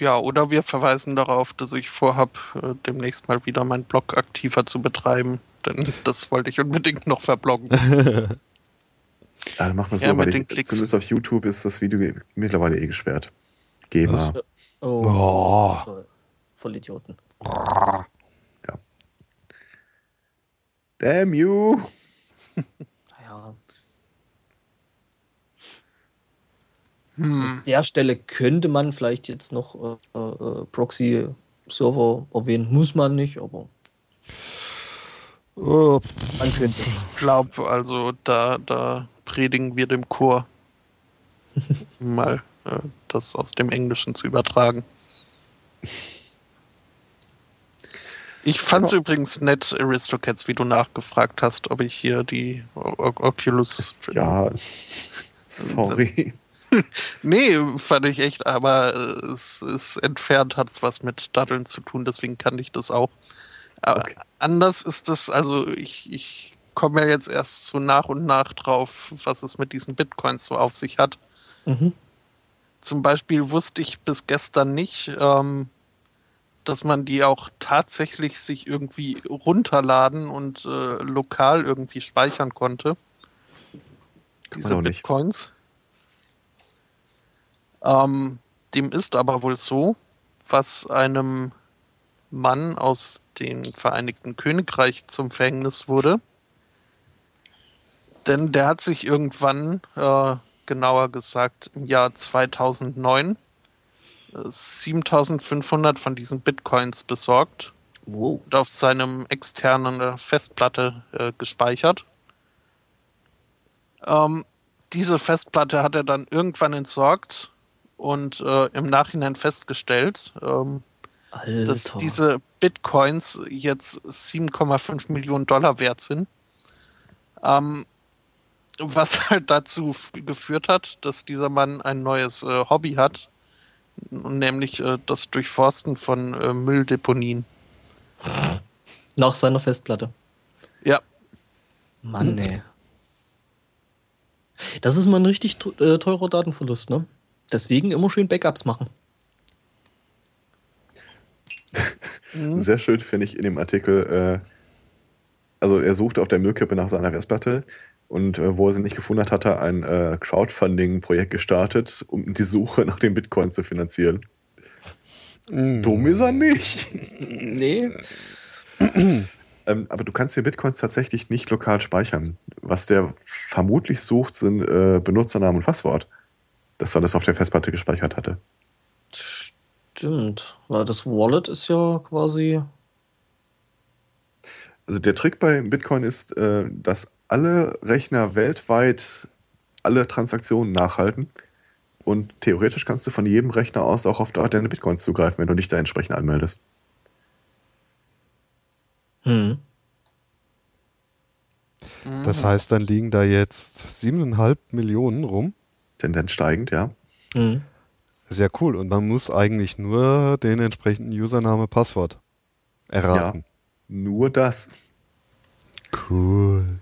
Ja, oder wir verweisen darauf, dass ich vorhabe, äh, demnächst mal wieder meinen Blog aktiver zu betreiben. Denn das wollte ich unbedingt noch verbloggen. ja, dann machen wir es ja, so, weil ich, zumindest auf YouTube ist das Video mittlerweile eh gesperrt. GEMA. Oh. oh. Voll Idioten. Ja. Damn you! An der Stelle könnte man vielleicht jetzt noch äh, äh, Proxy-Server erwähnen. Muss man nicht, aber Oh, man könnte. Ich glaube, also da, da predigen wir dem Chor mal äh, das aus dem Englischen zu übertragen. Ich fand es übrigens nett, Aristocats, wie du nachgefragt hast, ob ich hier die O- O- Oculus. Ja, sorry. Nee, fand ich echt, aber äh, es ist entfernt, hat es was mit Daddeln zu tun, deswegen kann ich das auch. Aber Okay. anders ist das, also ich, ich komme ja jetzt erst so nach und nach drauf, was es mit diesen Bitcoins so auf sich hat. Mhm. Zum Beispiel wusste ich bis gestern nicht, ähm, dass man die auch tatsächlich sich irgendwie runterladen und äh, lokal irgendwie speichern konnte. Diese. Bitcoins. Ähm, dem ist aber wohl so, was einem Mann aus dem Vereinigten Königreich zum Verhängnis wurde. Denn der hat sich irgendwann, äh, genauer gesagt im Jahr 2009, äh, 7500 von diesen Bitcoins besorgt Wow. und auf seinem externen Festplatte äh, gespeichert. Ähm, diese Festplatte hat er dann irgendwann entsorgt und äh, im Nachhinein festgestellt, ähm, dass diese Bitcoins jetzt 7,5 Millionen Dollar wert sind. Ähm, was halt dazu geführt hat, dass dieser Mann ein neues äh, Hobby hat, nämlich äh, das Durchforsten von äh, Mülldeponien. Nach seiner Festplatte. Ja, Mann, ey. Das ist mal ein richtig äh, teurer Datenverlust, ne? Deswegen immer schön Backups machen. Sehr schön finde ich in dem Artikel, äh, also er suchte auf der Müllkippe nach seiner Festplatte und äh, wo er sie nicht gefunden hat, hat er ein äh, Crowdfunding-Projekt gestartet, um die Suche nach den Bitcoins zu finanzieren. mm. Dumm ist er nicht. Nee. Ähm, aber du kannst dir Bitcoins tatsächlich nicht lokal speichern. Was der vermutlich sucht, sind äh, Benutzernamen und Passwort. Dass er das auf der Festplatte gespeichert hatte. Stimmt. Weil das Wallet ist ja quasi. Also der Trick bei Bitcoin ist, äh, dass alle Rechner weltweit alle Transaktionen nachhalten. Und theoretisch kannst du von jedem Rechner aus auch auf deine Bitcoins zugreifen, wenn du dich da entsprechend anmeldest. Hm. Das heißt, dann liegen da jetzt siebeneinhalb Millionen rum. Tendenz steigend, ja. Hm. Sehr cool. Und man muss eigentlich nur den entsprechenden Username, Passwort erraten. Nur das. Cool.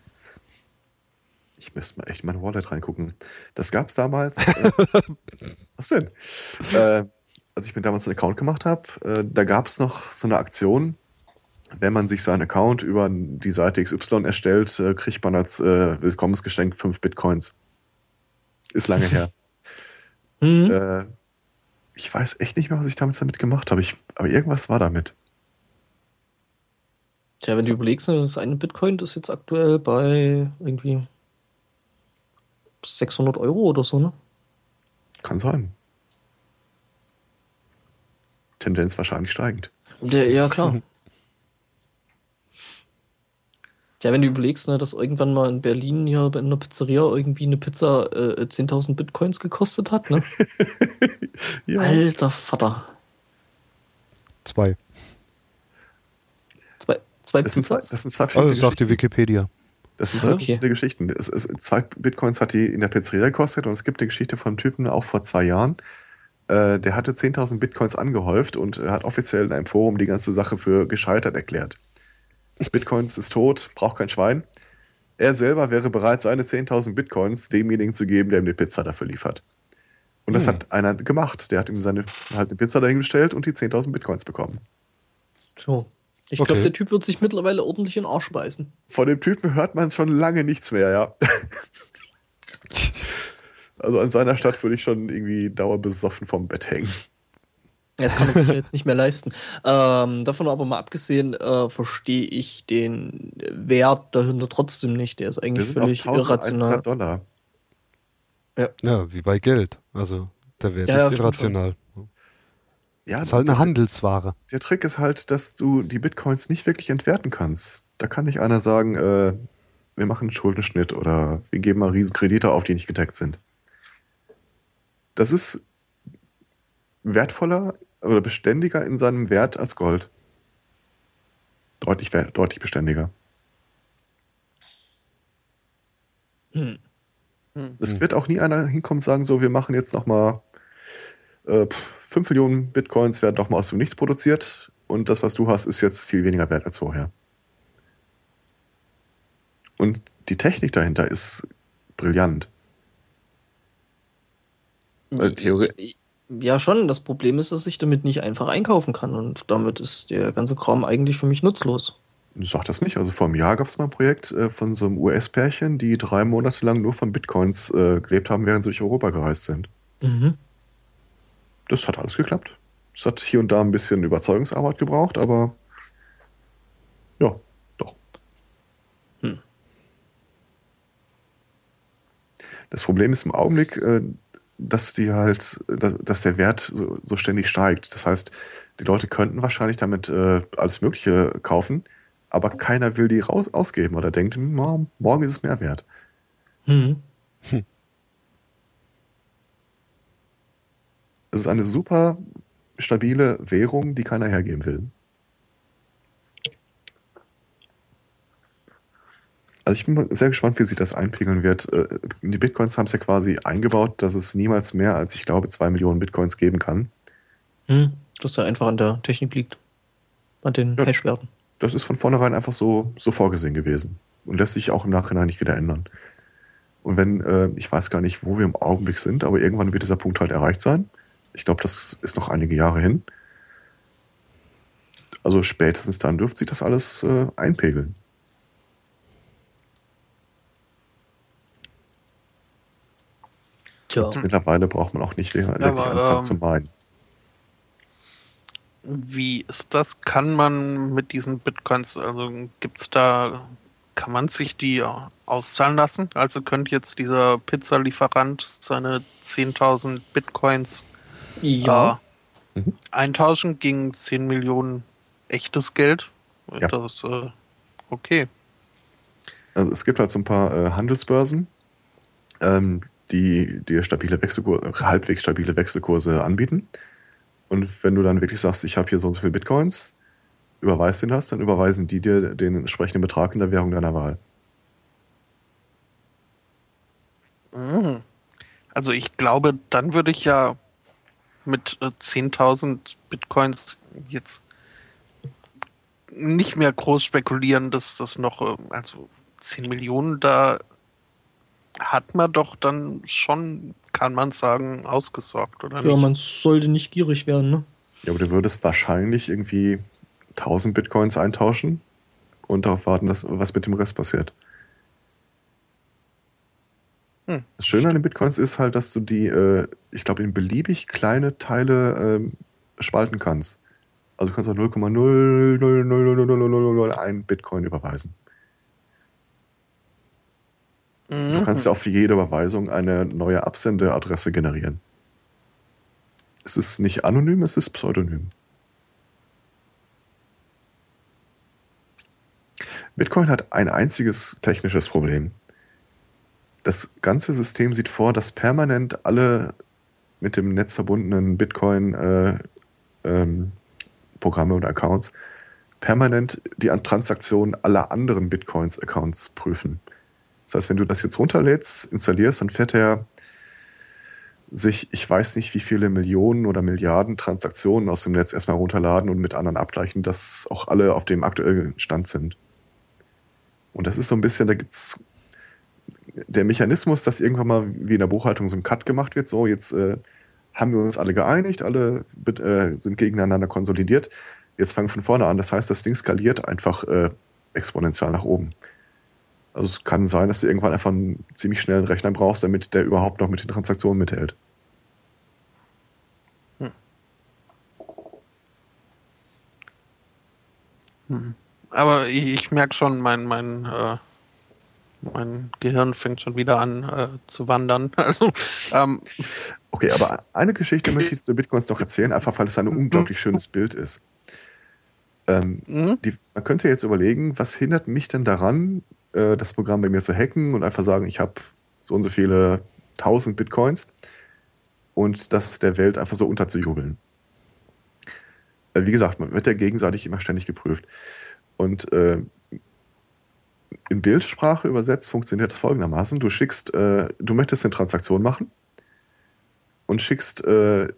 Ich müsste mal echt in mein Wallet reingucken. Das gab es damals. Äh, was denn? Äh, als ich mir damals einen Account gemacht habe, äh, da gab es noch so eine Aktion. Wenn man sich seinen Account über die Seite XY erstellt, äh, kriegt man als äh, Willkommensgeschenk 5 Bitcoins. Ist lange her. Hm. äh, ich weiß echt nicht mehr, was ich damals damit gemacht habe. Aber irgendwas war damit. Tja, wenn du überlegst, das eine Bitcoin ist jetzt aktuell bei irgendwie 600 Euro oder so, ne? Kann sein. Tendenz wahrscheinlich steigend. Ja, klar. Ja, wenn du überlegst, ne, dass irgendwann mal in Berlin hier in einer Pizzeria irgendwie eine Pizza äh, 10.000 Bitcoins gekostet hat, ne? ja. Alter Vater. Zwei. Zwei, zwei Das sind, zwei, Pizzas? das sind zwei verschiedene Also sagt die. Wikipedia. Das sind zwei Okay. verschiedene Geschichten. Es, es, zwei Bitcoins hat die in der Pizzeria gekostet und es gibt eine Geschichte von einem Typen auch vor zwei Jahren. Äh, der hatte 10.000 Bitcoins angehäuft und hat offiziell in einem Forum die ganze Sache für gescheitert erklärt. Bitcoins ist tot, braucht kein Schwein. Er selber wäre bereit, seine 10.000 Bitcoins demjenigen zu geben, der ihm die Pizza dafür liefert. Und das Hm. hat einer gemacht. Der hat ihm seine halt eine Pizza dahingestellt und die 10.000 Bitcoins bekommen. So. Ich Okay. glaube, der Typ wird sich mittlerweile ordentlich in den Arsch beißen. Von dem Typen hört man schon lange nichts mehr, ja. Also an seiner Stadt würde ich schon irgendwie dauerbesoffen vom Bett hängen. Das kann man sich ja jetzt nicht mehr leisten. Ähm, davon aber mal abgesehen, äh, verstehe ich den Wert dahinter trotzdem nicht. Der ist Wir eigentlich völlig 1100 irrational. Dollar. Ja, wie bei Geld. Also der Wert Ja, ja, ist stimmt irrational. Ja, ist halt eine Handelsware. Der Trick ist halt, dass du die Bitcoins nicht wirklich entwerten kannst. Da kann nicht einer sagen, äh, wir machen einen Schuldenschnitt oder wir geben mal Riesenkredite auf, die nicht gedeckt sind. Das ist wertvoller oder beständiger in seinem Wert als Gold. Deutlich, wert- deutlich beständiger. Hm. Es Hm. wird auch nie einer hinkommen und sagen, so, wir machen jetzt nochmal äh, 5 Millionen Bitcoins werden nochmal aus dem Nichts produziert und das, was du hast, ist jetzt viel weniger wert als vorher. Und die Technik dahinter ist brillant. Weil Theorie- Ja, schon. Das Problem ist, dass ich damit nicht einfach einkaufen kann und damit ist der ganze Kram eigentlich für mich nutzlos. Ich sag das nicht. Also vor einem Jahr gab es mal ein Projekt äh, von so einem US-Pärchen, die drei Monate lang nur von Bitcoins äh, gelebt haben, während sie durch Europa gereist sind. Mhm. Das hat alles geklappt. Es hat hier und da ein bisschen Überzeugungsarbeit gebraucht, aber ja, doch. Hm. Das Problem ist im Augenblick, äh, dass die halt, dass, der Wert so, ständig steigt. Das heißt, die Leute könnten wahrscheinlich damit äh, alles Mögliche kaufen, aber keiner will die raus ausgeben oder denkt, hm, morgen ist es mehr wert. Mhm. Es ist eine super stabile Währung, die keiner hergeben will. Also ich bin sehr gespannt, wie sich das einpegeln wird. Äh, Die Bitcoins haben es ja quasi eingebaut, dass es niemals mehr als, ich glaube, zwei Millionen Bitcoins geben kann. Hm. Dass da einfach an der Technik liegt. An den Ja. Hashwerten. Das ist von vornherein einfach so, so vorgesehen gewesen und lässt sich auch im Nachhinein nicht wieder ändern. Und wenn, äh, ich weiß gar nicht, wo wir im Augenblick sind, aber irgendwann wird dieser Punkt halt erreicht sein. Ich glaube, das ist noch einige Jahre hin. Also spätestens dann dürfte sich das alles äh, einpegeln. Tja. Mittlerweile braucht man auch nicht länger Ja, aber, anfangen ähm, zu meinen. Wie ist das? Kann man mit diesen Bitcoins, also gibt's da, kann man sich die auszahlen lassen? Also könnte jetzt dieser Pizzalieferant seine 10.000 Bitcoins Ja. äh, Mhm. eintauschen gegen 10 Millionen echtes Geld? Ja. Das äh, okay. Also es gibt halt so ein paar äh, Handelsbörsen, ähm, die dir stabile Wechselkurse, halbwegs stabile Wechselkurse anbieten. Und wenn du dann wirklich sagst, ich habe hier so und so viele Bitcoins, überweist den das, dann überweisen die dir den entsprechenden Betrag in der Währung deiner Wahl. Mhm. Also ich glaube, dann würde ich ja mit äh, 10.000 Bitcoins jetzt nicht mehr groß spekulieren, dass das noch, äh, also 10 Millionen, da hat man doch dann schon, kann man sagen, ausgesorgt, oder Ja, nicht? man sollte nicht gierig werden, ne? Ja, aber du würdest wahrscheinlich irgendwie 1000 Bitcoins eintauschen und darauf warten, dass was mit dem Rest passiert. Hm. Das Schöne an den Bitcoins ist halt, dass du die, äh, ich glaube, in beliebig kleine Teile ähm, spalten kannst. Also du kannst auch 0,0000001 Bitcoin überweisen. Du Mhm. kannst ja auch für jede Überweisung eine neue Absendeadresse generieren. Es ist nicht anonym, es ist pseudonym. Bitcoin hat ein einziges technisches Problem. Das ganze System sieht vor, dass permanent alle mit dem Netz verbundenen Bitcoin-Programme oder Accounts permanent die an Transaktionen aller anderen Bitcoins-Accounts prüfen. Das heißt, wenn du das jetzt runterlädst, installierst, dann fährt er sich, ich weiß nicht, wie viele Millionen oder Milliarden Transaktionen aus dem Netz erstmal runterladen und mit anderen abgleichen, dass auch alle auf dem aktuellen Stand sind. Und das ist so ein bisschen, da gibt's der Mechanismus, dass irgendwann mal wie in der Buchhaltung so ein Cut gemacht wird, so jetzt äh, haben wir uns alle geeinigt, alle äh, sind gegeneinander konsolidiert, jetzt fangen von vorne an. Das heißt, das Ding skaliert einfach äh, exponentiell nach oben. Also es kann sein, dass du irgendwann einfach einen ziemlich schnellen Rechner brauchst, damit der überhaupt noch mit den Transaktionen mithält. Aber ich, ich merke schon, mein, mein, äh, mein Gehirn fängt schon wieder an äh, zu wandern. Also, ähm, Okay, aber eine Geschichte möchte ich zu Bitcoins noch erzählen, einfach weil es ein unglaublich schönes Bild ist. Ähm, mhm. die, man könnte jetzt überlegen, was hindert mich denn daran, äh, das Programm bei mir zu hacken und einfach sagen, ich habe so und so viele tausend Bitcoins und das der Welt einfach so unterzujubeln. Äh, wie gesagt, man wird ja gegenseitig immer ständig geprüft. Und äh, in Bildsprache übersetzt funktioniert das folgendermaßen. Du schickst, äh, du möchtest eine Transaktion machen und schickst äh,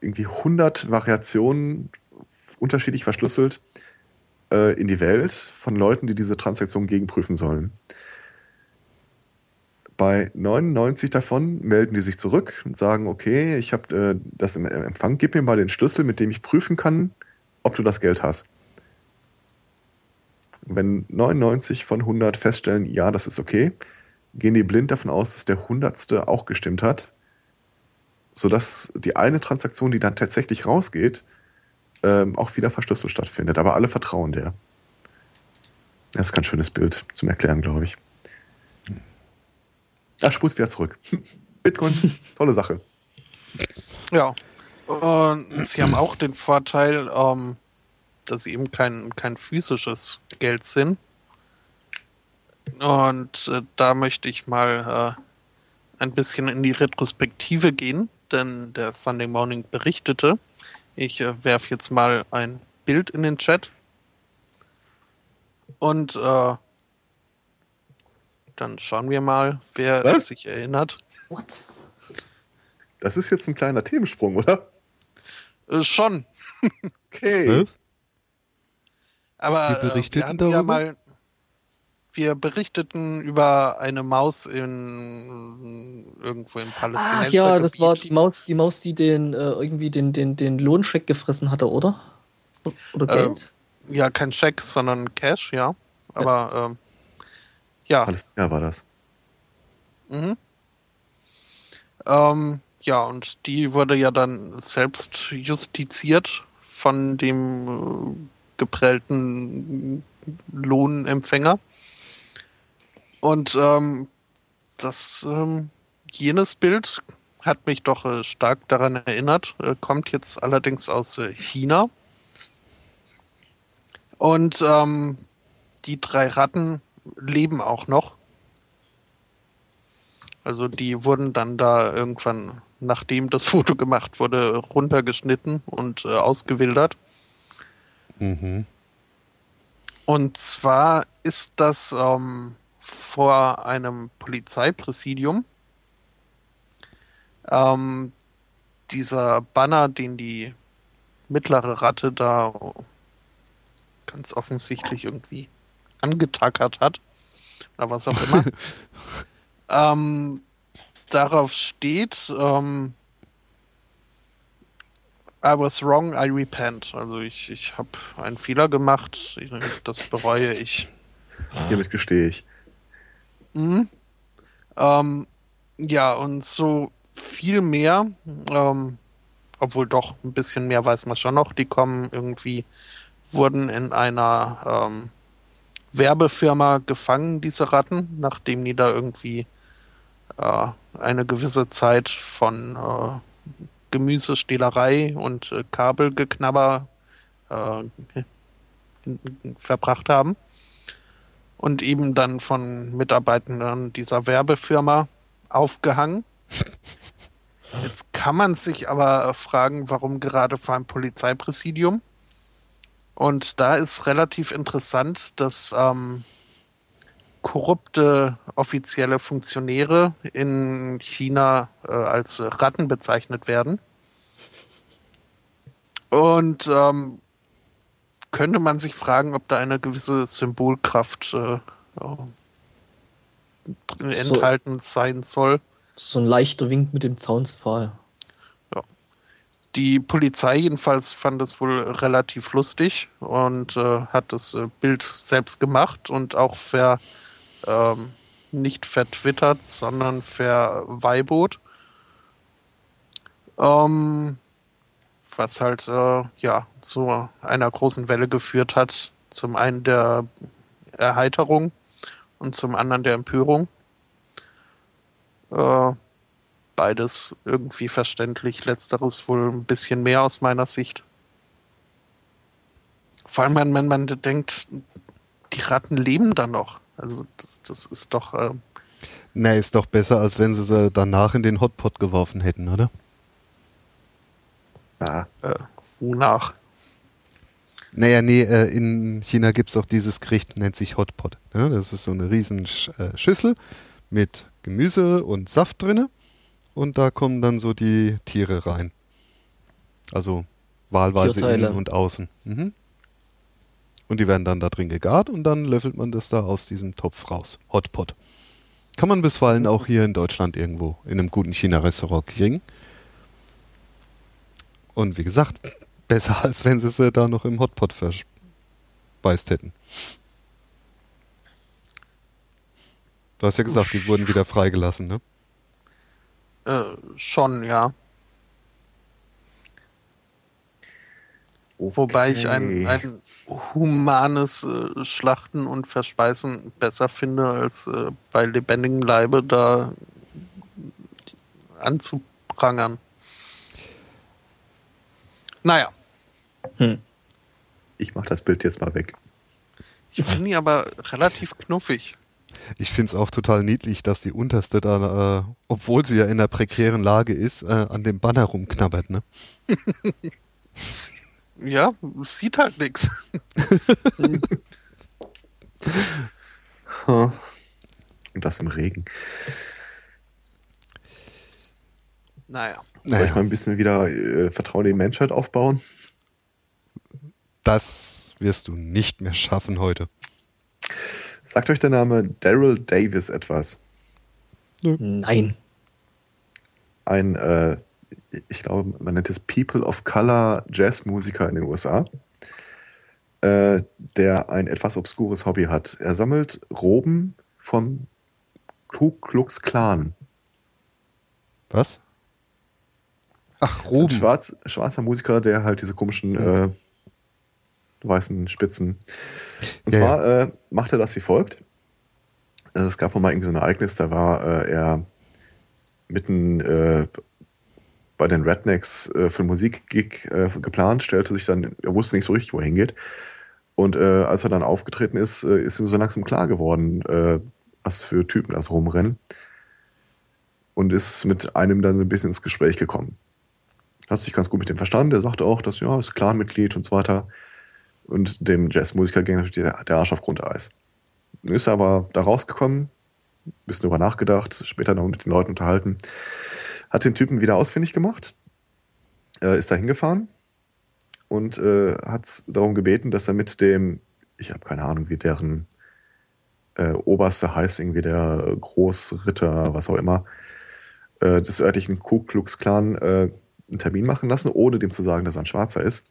irgendwie 100 Variationen unterschiedlich verschlüsselt äh, in die Welt von Leuten, die diese Transaktion gegenprüfen sollen. Bei 99 davon melden die sich zurück und sagen, okay, ich habe äh, das im Empfang, gib mir mal den Schlüssel, mit dem ich prüfen kann, ob du das Geld hast. Wenn 99 von 100 feststellen, ja, das ist okay, gehen die blind davon aus, dass der Hundertste auch gestimmt hat, sodass die eine Transaktion, die dann tatsächlich rausgeht, ähm, auch wieder verschlüsselt stattfindet. Aber alle vertrauen der. Das ist kein schönes Bild zum Erklären, glaube ich. Ach, spul's wieder zurück. Bitcoin, tolle Sache. Ja. Und sie haben auch den Vorteil, ähm, dass sie eben kein, kein physisches Geld sind. Und äh, da möchte ich mal äh, ein bisschen in die Retrospektive gehen, denn der Sunday Morning berichtete. Ich äh, werfe jetzt mal ein Bild in den Chat. Und äh, dann schauen wir mal, wer Was? sich erinnert. What? Das ist jetzt ein kleiner Themensprung, oder? Äh, schon. Okay. Aber Wir äh, berichteten wir ja mal, wir berichteten über eine Maus in irgendwo im Ach Palästinenser ja, das war die Gebiet. Maus, die Maus, die den äh, irgendwie den, den, den Lohnscheck gefressen hatte, oder? Oder Äh, Geld? Ja, kein Scheck, sondern Cash, ja. Aber ähm, ja. Palästina war das. Mhm. Ähm, ja, und die wurde ja dann selbst justiziert von dem äh, geprellten Lohnempfänger. Und ähm, das ähm, jenes Bild hat mich doch äh, stark daran erinnert, äh, kommt jetzt allerdings aus äh, China. Und ähm, die drei Ratten leben auch noch. Also die wurden dann da irgendwann, nachdem das Foto gemacht wurde, runtergeschnitten und äh, ausgewildert. Mhm. Und zwar ist das ähm, vor einem Polizeipräsidium. Ähm, dieser Banner, den die mittlere Ratte da ganz offensichtlich irgendwie angetackert hat, oder was auch immer. ähm, darauf steht, ähm, I was wrong, I repent. Also ich, ich habe einen Fehler gemacht, ich, das bereue ich. Hiermit gestehe ich. Mhm. Ähm, ja, und so viel mehr, ähm, obwohl doch ein bisschen mehr weiß man schon noch, die kommen irgendwie, wurden in einer ähm, Werbefirma gefangen, diese Ratten, nachdem die da irgendwie äh, eine gewisse Zeit von äh, Gemüsestehlerei und äh, Kabelgeknabber äh, verbracht haben und eben dann von Mitarbeitenden dieser Werbefirma aufgehangen. Jetzt kann man sich aber fragen, warum gerade vor einem Polizeipräsidium? Und da ist relativ interessant, dass ähm, korrupte offizielle Funktionäre in China äh, als Ratten bezeichnet werden. Und ähm, könnte man sich fragen, ob da eine gewisse Symbolkraft äh, äh, enthalten sein soll. So ein leichter Wink mit dem Zaunspfahl. Die Polizei jedenfalls fand es wohl relativ lustig und äh, hat das äh, Bild selbst gemacht und auch ver, ähm, nicht vertwittert, sondern verweibot. Ähm, was halt äh, ja zu einer großen Welle geführt hat. Zum einen der Erheiterung und zum anderen der Empörung. Äh, beides irgendwie verständlich. Letzteres wohl ein bisschen mehr aus meiner Sicht. Vor allem, wenn man, man denkt, die Ratten leben da noch. Also das, das ist doch. Äh, Na, ist doch besser, als wenn sie sie danach in den Hotpot geworfen hätten, oder? Ah, äh, wonach? Naja, nee, äh, in China gibt es auch dieses Gericht, nennt sich Hotpot. Ja, das ist so eine riesen Sch äh, Schüssel mit Gemüse und Saft drinne und da kommen dann so die Tiere rein. Also wahlweise Tierteile. innen und außen. Mhm. Und die werden dann da drin gegart und dann löffelt man das da aus diesem Topf raus. Hotpot. Kann man bisweilen auch hier in Deutschland irgendwo in einem guten China-Restaurant kriegen. Und wie gesagt, besser als wenn sie sie da noch im Hotpot verspeist hätten. Du hast ja gesagt, die wurden wieder freigelassen, ne? Äh, schon, ja. Wobei ich ein, ein humanes äh, Schlachten und Verspeisen besser finde, als äh, bei lebendigem Leibe da anzuprangern. Naja, ich mach das Bild jetzt mal weg. ich finde die aber relativ knuffig. Ich finde es auch total niedlich, dass die Unterste da, äh, obwohl sie ja in einer prekären Lage ist, äh, an dem Banner rumknabbert, ne? Ja, sieht halt nichts. Und das im Regen. Naja. Soll ich mal ein bisschen wieder äh, Vertrauen in die Menschheit aufbauen? das wirst du nicht mehr schaffen heute. Sagt euch der Name Daryl Davis etwas? Nein. Ein, äh, ich glaube, man nennt es People of Color Jazzmusiker in den USA, äh, der ein etwas obskures Hobby hat. Er sammelt Roben vom Ku Klux Klan. Was? Ach, ist Ein Roben. schwarz, schwarzer Musiker, der halt diese komischen äh, weißen Spitzen. Und Ja, zwar Äh, macht er das wie folgt. Es gab wohl mal irgendwie so ein Ereignis, da war äh, er mitten äh, bei den Rednecks äh, für einen Musikgig äh, geplant, stellte sich dann, er wusste nicht so richtig, wo er hingeht. Und äh, als er dann aufgetreten ist, äh, ist ihm so langsam klar geworden, äh, was für Typen das rumrennen. Und ist mit einem dann so ein bisschen ins Gespräch gekommen. Hat sich ganz gut mit dem verstanden. Der sagte auch, dass ja, ist Clanmitglied und so weiter. Und dem Jazzmusiker ging natürlich der, der Arsch auf Grundeis. Ist aber da rausgekommen, bisschen drüber nachgedacht, später noch mit den Leuten unterhalten. Hat den Typen wieder ausfindig gemacht, äh, ist da hingefahren und äh, hat darum gebeten, dass er mit dem, ich habe keine Ahnung, wie deren äh, Oberste heißt, irgendwie der Großritter, was auch immer, äh, des örtlichen Ku Klux Klan äh, einen Termin machen lassen, ohne dem zu sagen, dass er ein Schwarzer ist.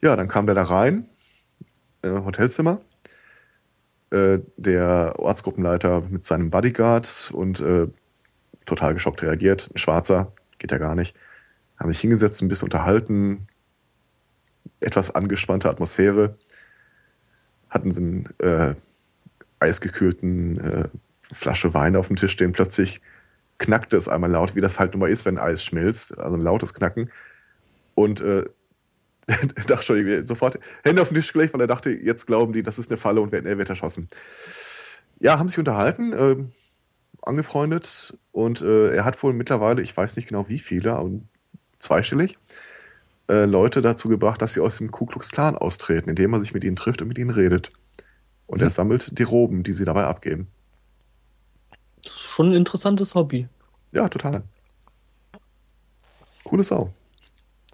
Ja, dann kam der da rein, äh, Hotelzimmer. Äh, der Ortsgruppenleiter mit seinem Bodyguard und äh, total geschockt reagiert. Ein Schwarzer, geht ja gar nicht. Haben sich hingesetzt, ein bisschen unterhalten, etwas angespannte Atmosphäre. Hatten sie einen äh, eisgekühlten äh, Flasche Wein auf dem Tisch stehen. Plötzlich knackte es einmal laut, wie das halt nun mal ist, wenn Eis schmilzt. Also ein lautes Knacken. Und äh, dachte schon sofort Hände auf den Tisch gelegt, weil er dachte, jetzt glauben die, das ist eine Falle und er wird erschossen. Ja, haben sich unterhalten, ähm, angefreundet und äh, er hat wohl mittlerweile, ich weiß nicht genau wie viele, aber zweistellig, äh, Leute dazu gebracht, dass sie aus dem Ku Klux Klan austreten, indem er sich mit ihnen trifft und mit ihnen redet. Und er sammelt die Roben, die sie dabei abgeben. Das ist schon ein interessantes Hobby. Ja, total. Coole Sau.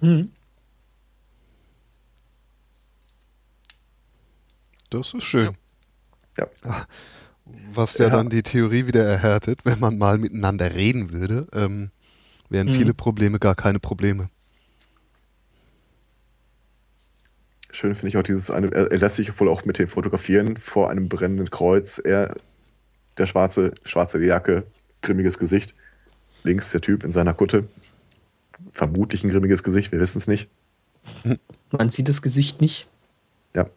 Mhm. Das ist schön. Ja. Was ja, Ja. dann die Theorie wieder erhärtet, wenn man mal miteinander reden würde, ähm, wären Hm. viele Probleme gar keine Probleme. Schön finde ich auch dieses eine, er, er lässt sich wohl auch mit dem Fotografieren vor einem brennenden Kreuz. Er, der schwarze, schwarze Jacke, grimmiges Gesicht. Links der Typ in seiner Kutte. Vermutlich ein grimmiges Gesicht, wir wissen es nicht. Man sieht das Gesicht nicht. Ja.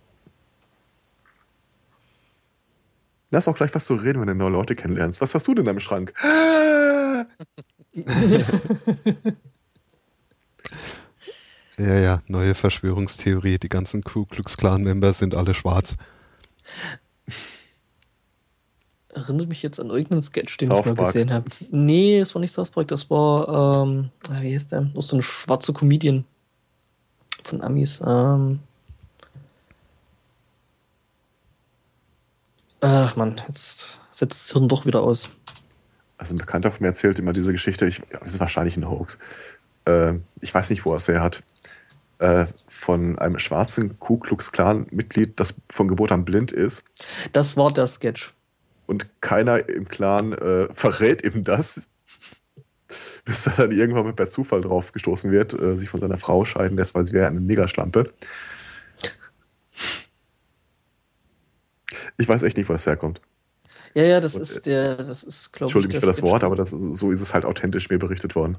Lass auch gleich was zu reden, wenn du neue Leute kennenlernst. Was hast du denn in deinem Schrank? Ja, ja, neue Verschwörungstheorie. Die ganzen Ku Klux Klan-Members sind alle schwarz. Erinnert mich jetzt an irgendeinen Sketch, den South ich mal Park. gesehen habe. Nee, das war nicht South Park, das war, ähm, ah, wie heißt der? Das ist so eine schwarze Comedian von Amis. Ähm, ach man, jetzt setzt das Hirn doch wieder aus. Also ein Bekannter von mir erzählt immer diese Geschichte. Ich, das ist wahrscheinlich ein Hoax. Äh, ich weiß nicht, wo er es her hat. Äh, von einem schwarzen Ku Klux Klan-Mitglied, das von Geburt an blind ist. Das war der Sketch. Und keiner im Clan äh, verrät ihm das, bis er dann irgendwann mit per Zufall drauf gestoßen wird, äh, sich von seiner Frau scheiden lässt, weil sie wäre eine Negerschlampe. Ich weiß echt nicht, wo das herkommt. Ja, ja, das Und, ist der, das ist, glaube ich. Entschuldige mich für das. Wort, aber das, so ist es halt authentisch mir berichtet worden.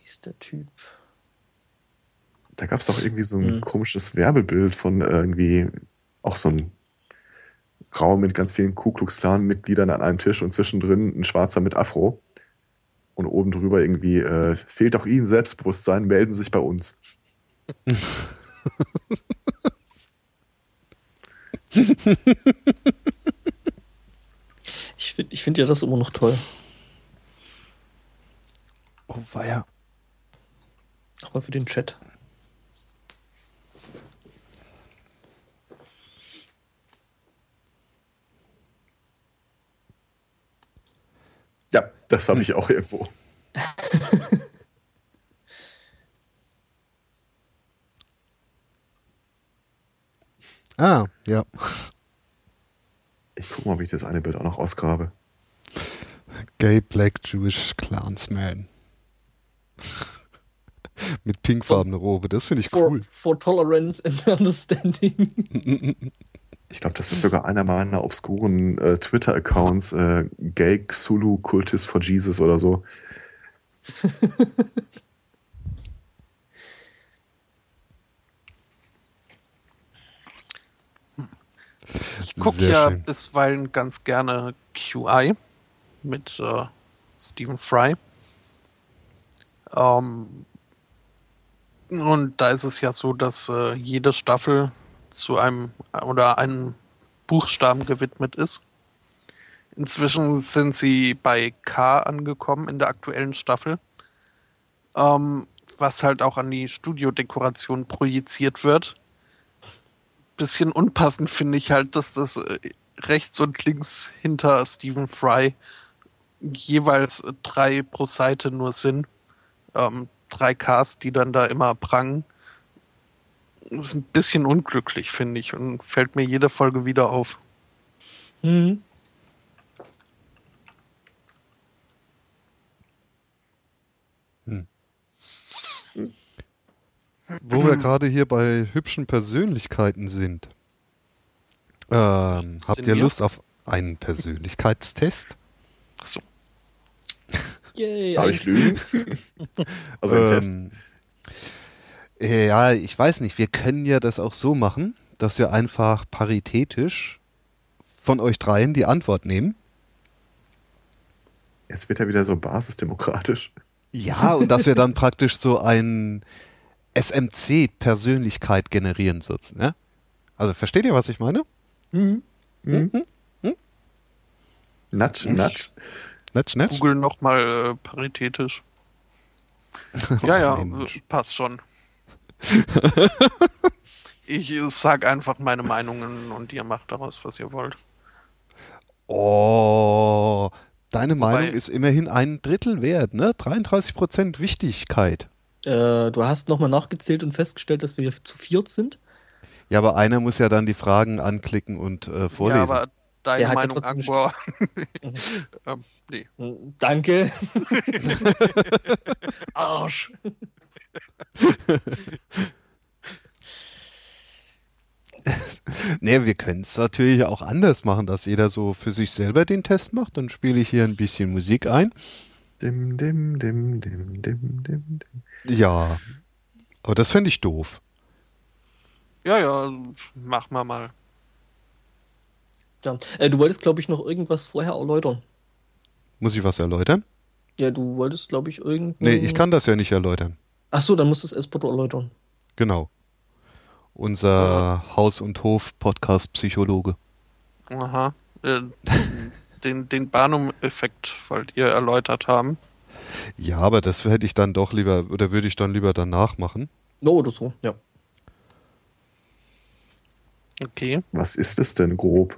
Wie ist der Typ? Da gab es doch irgendwie so ein Hm. komisches Werbebild von irgendwie auch so einem Raum mit ganz vielen Ku Klux Klan-Mitgliedern an einem Tisch und zwischendrin ein Schwarzer mit Afro. Und oben drüber irgendwie, äh, fehlt auch Ihnen Selbstbewusstsein, melden Sie sich bei uns. Ich finde ich find ja das immer noch toll. Oh, weia. Auch mal für den Chat. Ja, das habe ich auch irgendwo. Ah, ja. Ich gucke mal, ob ich das eine Bild auch noch ausgrabe. Gay Black Jewish Clansman. Mit pinkfarbener Robe. Das finde ich For, cool. for tolerance and understanding. Ich glaube, das ist sogar einer meiner obskuren äh, Twitter-Accounts, äh, Gay Xulu Cultist for Jesus oder so. Ich gucke ja schön. bisweilen ganz gerne QI mit äh, Stephen Fry. Ähm, und da ist es ja so, dass äh, jede Staffel zu einem oder einem Buchstaben gewidmet ist. Inzwischen sind sie bei K angekommen in der aktuellen Staffel. Ähm, was halt auch an die Studiodekoration projiziert wird bisschen unpassend finde ich halt, dass das äh, rechts und links hinter Stephen Fry jeweils äh, drei pro Seite nur sind. Ähm, drei Cars, die dann da immer prangen. Das ist ein bisschen unglücklich, finde ich, und fällt mir jede Folge wieder auf. Mhm. Wo wir gerade hier bei hübschen Persönlichkeiten sind. Ähm, habt Sind ihr wir? Lust auf einen Persönlichkeitstest? So. Yay, Darf ich lügen? also ein Test. Ähm, äh, Ja, ich weiß nicht. Wir können ja das auch so machen, dass wir einfach paritätisch von euch dreien die Antwort nehmen. Jetzt wird er wieder so basisdemokratisch. Ja, und dass wir dann praktisch so ein SMC-Persönlichkeit generieren sozusagen. Ne? Also versteht ihr, was ich meine? Mhm. Hm? Natsch, natsch. Netsch, netsch? Google nochmal äh, paritätisch. Ja, ja, Mensch. passt schon. Ich äh, sag einfach meine Meinungen und ihr macht daraus, was ihr wollt. Oh, deine Wobei- Meinung ist immerhin ein Drittel wert, ne? 33% Wichtigkeit. Äh, du hast nochmal nachgezählt und festgestellt, dass wir zu viert sind. Ja, aber einer muss ja dann die Fragen anklicken und äh, vorlesen. Ja, aber deine Der ja Meinung, trotzdem Akbar. ähm, nee. Mhm, Danke. Arsch. Nee, wir können es natürlich auch anders machen, dass jeder so für sich selber den Test macht. Dann spiele ich hier ein bisschen Musik ein. Dim, dim, dim, dim, dim, dim, dim. Ja, aber das fände ich doof. Ja, ja, machen wir mal. Ja. Äh, du wolltest, glaube ich, noch irgendwas vorher erläutern. Muss ich was erläutern? Ja, du wolltest, glaube ich, irgend. Nee, ich kann das ja nicht erläutern. Ach so, dann musst du es Esporto erläutern. Genau. Unser Haus- und Hof-Podcast-Psychologe. Aha. Äh, den den Barnum-Effekt wollt ihr erläutert haben. Ja, aber das hätte ich dann doch lieber, oder würde ich dann lieber danach machen. No, oder so, ja. Okay. Was ist es denn grob?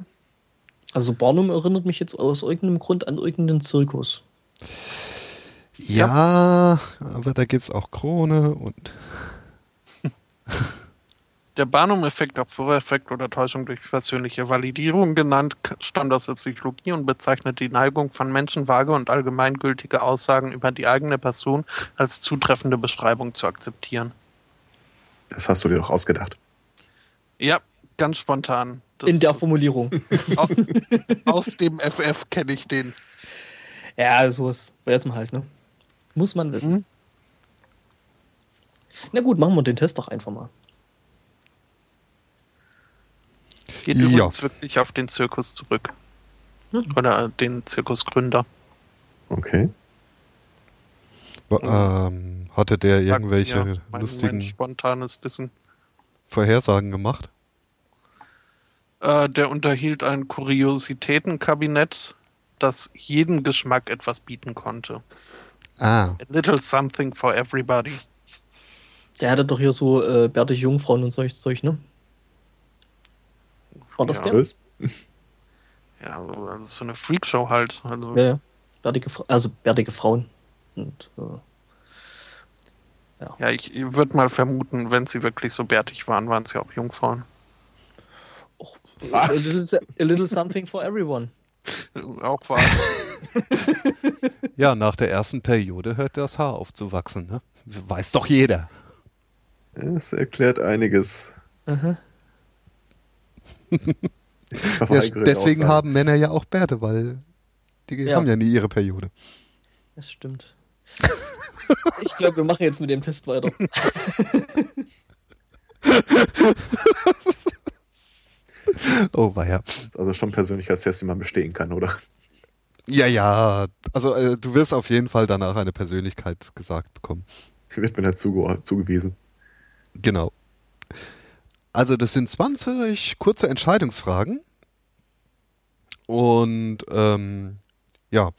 Also Barnum erinnert mich jetzt aus irgendeinem Grund an irgendeinen Zirkus. Ja, aber da gibt es auch Krone und. Der Barnum-Effekt, auch Voreffekt oder Täuschung durch persönliche Validierung genannt, stammt aus der Psychologie und bezeichnet die Neigung von Menschen, vage und allgemeingültige Aussagen über die eigene Person als zutreffende Beschreibung zu akzeptieren. Das hast du dir doch ausgedacht. Ja, ganz spontan. Das- In der Formulierung. au- aus dem FF kenne ich den. ja, sowas weiß man halt, ne? Muss man wissen. Mhm. Na gut, machen wir den Test doch einfach mal. Geht Ja. übrigens wirklich auf den Zirkus zurück. Mhm. Oder den Zirkusgründer. Okay. Wa- Ähm, hatte der Sagt irgendwelche mir mein, mein lustigen spontanes Wissen. Vorhersagen gemacht? Äh, der unterhielt ein Kuriositätenkabinett, das jedem Geschmack etwas bieten konnte. Ah, A little something for everybody. Der hatte doch hier so äh, bärtige Jungfrauen und solches Zeug, ne? War das Ja. der? Ja, also so eine Freakshow halt. Also, Ja, ja. Bärtige, also bärtige Frauen. Und, äh, ja, ich würde mal vermuten, wenn sie wirklich so bärtig waren, waren sie auch Jungfrauen. a, little, a little something for everyone. Auch wahr. ja, nach der ersten Periode hört das Haar auf zu wachsen, ne? Weiß doch jeder. Es erklärt einiges. Aha. Ja, deswegen Aussagen. haben Männer ja auch Bärte, weil die Ja. haben ja nie ihre Periode. Das stimmt. Ich glaube, wir machen jetzt mit dem Test weiter. Oh, war ja. Das ist also schon ein Persönlichkeitstest, den man bestehen kann, oder? Ja, ja. Also äh, du wirst auf jeden Fall danach eine Persönlichkeit gesagt bekommen. Wird mir dazu zugewiesen. Genau. Also das sind 20 kurze Entscheidungsfragen. Und ähm, ja,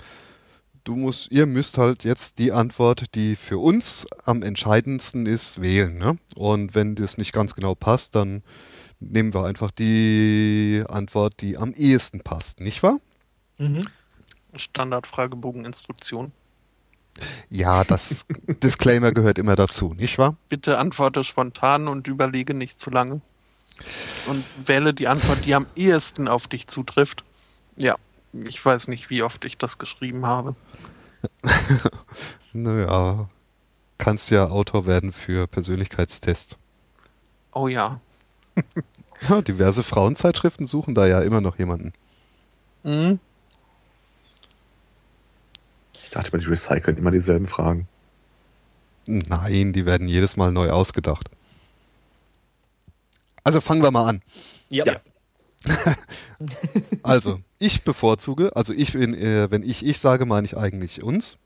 du musst, ihr müsst halt jetzt die Antwort, die für uns am entscheidendsten ist, wählen. Ne? Und wenn das nicht ganz genau passt, dann nehmen wir einfach die Antwort, die am ehesten passt, nicht wahr? Mhm. Standardfragebogeninstruktion. Ja, das Disclaimer gehört immer dazu, nicht wahr? Bitte antworte spontan und überlege nicht zu lange. Und wähle die Antwort, die am ehesten auf dich zutrifft. Ja, ich weiß nicht, wie oft ich das geschrieben habe. Naja, kannst ja Autor werden für Persönlichkeitstests. Oh ja. Ja, diverse Frauenzeitschriften suchen da ja immer noch jemanden. Mhm. Ich dachte mal, die recyceln immer dieselben Fragen. Nein, die werden jedes Mal neu ausgedacht. Also fangen wir mal an. Ja. Ja. Also, ich bevorzuge, also ich bin, äh, wenn ich ich sage, meine ich eigentlich uns.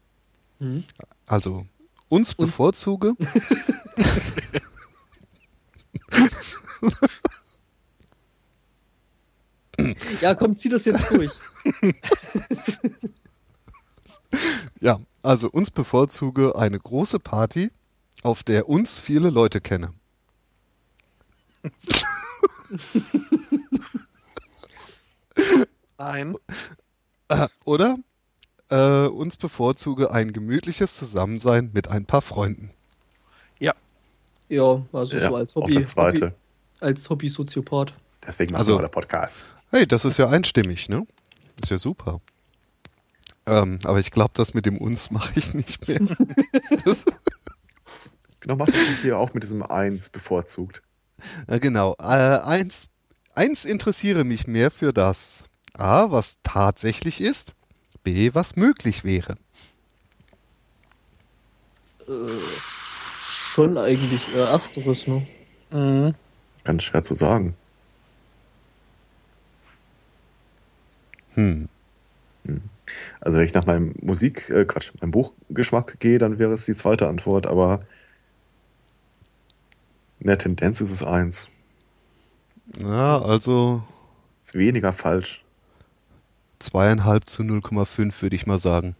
Mhm. Also uns Uns. bevorzuge. ja, komm, zieh das jetzt durch. Ja, also uns bevorzuge eine große Party, auf der uns viele Leute kenne. Nein. Äh, oder äh, uns bevorzuge ein gemütliches Zusammensein mit ein paar Freunden. Ja, also Ja, so als auch Hobby. das zweite. Hobby als Hobby-Soziopath. Deswegen machen Also- wir der Podcast. Hey, das ist ja einstimmig, ne? Ist ja super. Ähm, aber ich glaube, das mit dem uns mache ich nicht mehr. Genau, macht das hier auch mit diesem Eins bevorzugt. Ja, genau. Äh, eins, eins interessiere mich mehr für das A, was tatsächlich ist, B, was möglich wäre. Schon eigentlich äh, ersteres, ne? Mhm. Ganz schwer zu sagen. Hm. Also wenn ich nach meinem Musik, äh, Quatsch, meinem Buchgeschmack gehe, dann wäre es die zweite Antwort, aber in der Tendenz ist es eins. Ja, also Ist weniger falsch. zweieinhalb zu 0,5 würde ich mal sagen.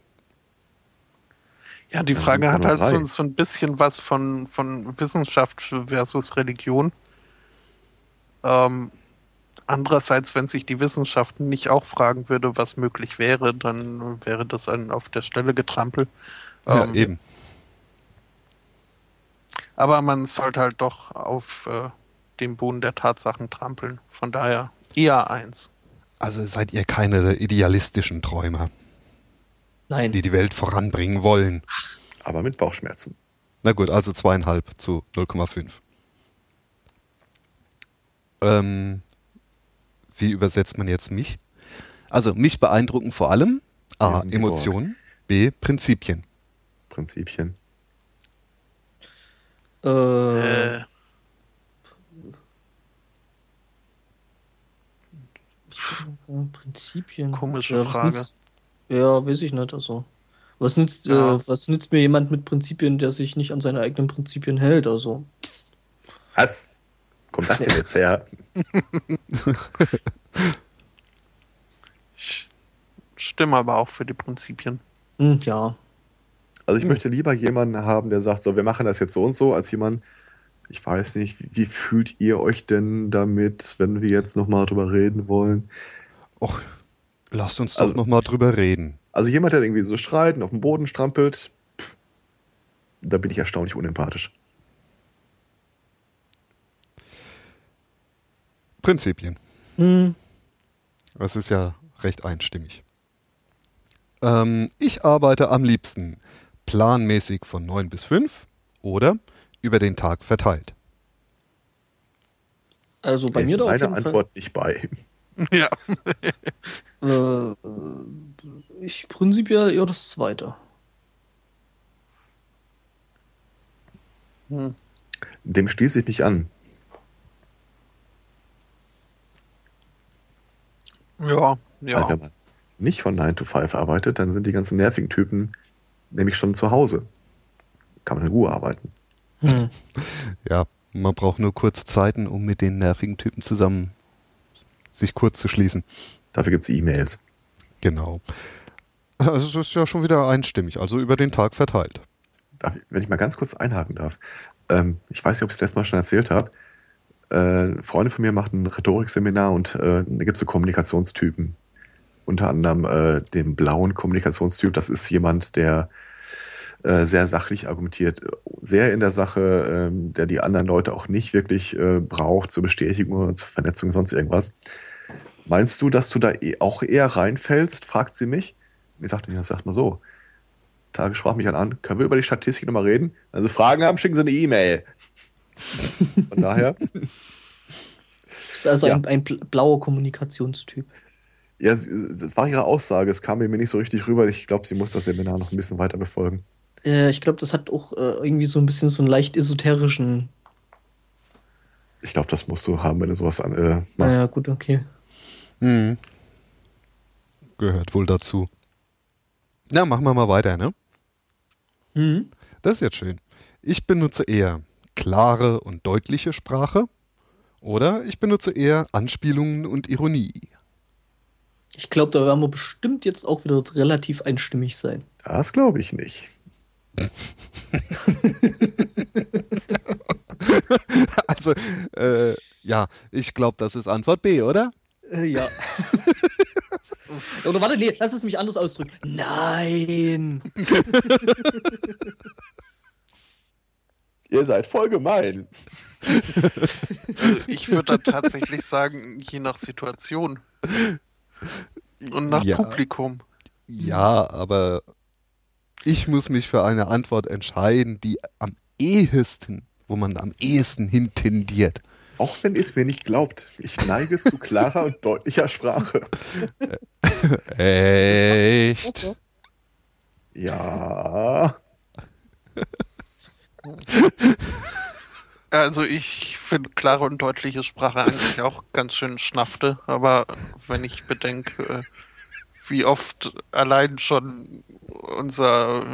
Ja, die Ja, Frage sind's hat halt so, so ein bisschen was von, von Wissenschaft versus Religion. Ähm, andererseits, wenn sich die Wissenschaft nicht auch fragen würde, was möglich wäre, dann wäre das ein auf der Stelle getrampelt. Ja, Ähm, eben. Aber man sollte halt doch auf äh, dem Boden der Tatsachen trampeln. Von daher eher eins. Also seid ihr keine idealistischen Träumer, Nein. die die Welt voranbringen wollen. Aber mit Bauchschmerzen. Na gut, also zweieinhalb zu 0,5. Ähm, wie übersetzt man jetzt mich? Also mich beeindrucken vor allem A. Emotionen, B. Prinzipien. Prinzipien. Äh, Äh, Prinzipien. Komische ja, Frage. Nützt, ja, weiß ich nicht. Also. Was nützt, Ja. äh, was nützt mir jemand mit Prinzipien, der sich nicht an seine eigenen Prinzipien hält? Also. Was? Kommt das denn jetzt her? ich stimme aber auch für die Prinzipien. Hm, ja. Also ich Hm. möchte lieber jemanden haben, der sagt, so, wir machen das jetzt so und so, als jemand, ich weiß nicht, wie, wie fühlt ihr euch denn damit, wenn wir jetzt nochmal drüber reden wollen? Och, lasst uns doch Also- noch mal drüber reden. Also jemand, der irgendwie so schreit und auf dem Boden strampelt, pff, da bin ich erstaunlich unempathisch. Prinzipien. Hm, Das ist ja recht einstimmig. Ähm, ich arbeite am liebsten planmäßig von 9 bis 5 oder über den Tag verteilt. also bei mir da auf meine Antwort nicht bei. Ja. Fall. Äh, äh, ich prinzipiell eher das zweite. Hm. Dem schließe ich mich an. Ja, Weil ja. wenn man nicht von 9 to 5 arbeitet, dann sind die ganzen nervigen Typen nämlich schon zu Hause. Kann man in Ruhe arbeiten. Hm. Ja, man braucht nur kurz Zeiten, um mit den nervigen Typen zusammen sich kurz zu schließen. Dafür gibt es E-Mails. Genau. Also es ist ja schon wieder einstimmig, also über den Tag verteilt. Darf ich, wenn ich mal ganz kurz einhaken darf. Ähm, ich weiß nicht, ob ich es letztes Mal schon erzählt habe. Äh, eine Freundin von mir macht ein Rhetorikseminar und äh, da gibt es so Kommunikationstypen. Unter anderem äh, den blauen Kommunikationstyp. Das ist jemand, der äh, sehr sachlich argumentiert, sehr in der Sache, ähm, der die anderen Leute auch nicht wirklich äh, braucht zur Bestätigung oder zur Vernetzung, sonst irgendwas. Meinst du, dass du da eh auch eher reinfällst? fragt sie mich. Ich sagte, ja, sag mal so. Tage sprach mich an, können wir über die Statistik nochmal reden? Wenn Sie Fragen haben, schicken Sie eine E-Mail. Von daher, Ist also Ja. ein, ein bl- blauer Kommunikationstyp. ja, das war ihre Aussage. Es kam mir nicht so richtig rüber. Ich glaube, sie muss das Seminar noch ein bisschen weiter befolgen. Äh, ich glaube, das hat auch äh, irgendwie so ein bisschen so einen leicht esoterischen. Ich glaube, das musst du haben, wenn du sowas an, äh, machst. Naja, gut, okay. Hm. Gehört wohl dazu. Na, machen wir mal weiter, ne? Hm. Das ist jetzt schön. Ich benutze eher klare und deutliche Sprache oder ich benutze eher Anspielungen und Ironie. Ich glaube, da werden wir bestimmt jetzt auch wieder relativ einstimmig sein. Das glaube ich nicht. Also, äh, ja, ich glaube, das ist Antwort B, oder? Äh, ja. Oder warte, nee, lass es mich anders ausdrücken. Nein! Ihr seid voll gemein. Also ich würde da tatsächlich sagen, je nach Situation und nach Ja. Publikum. Ja, aber ich muss mich für eine Antwort entscheiden, die am ehesten, wo man am ehesten hin tendiert. Auch wenn es mir nicht glaubt, ich neige zu klarer und deutlicher Sprache. Echt? Ja. Also ich finde klare und deutliche Sprache eigentlich auch ganz schön schnaffte, aber wenn ich bedenke, äh, wie oft allein schon unser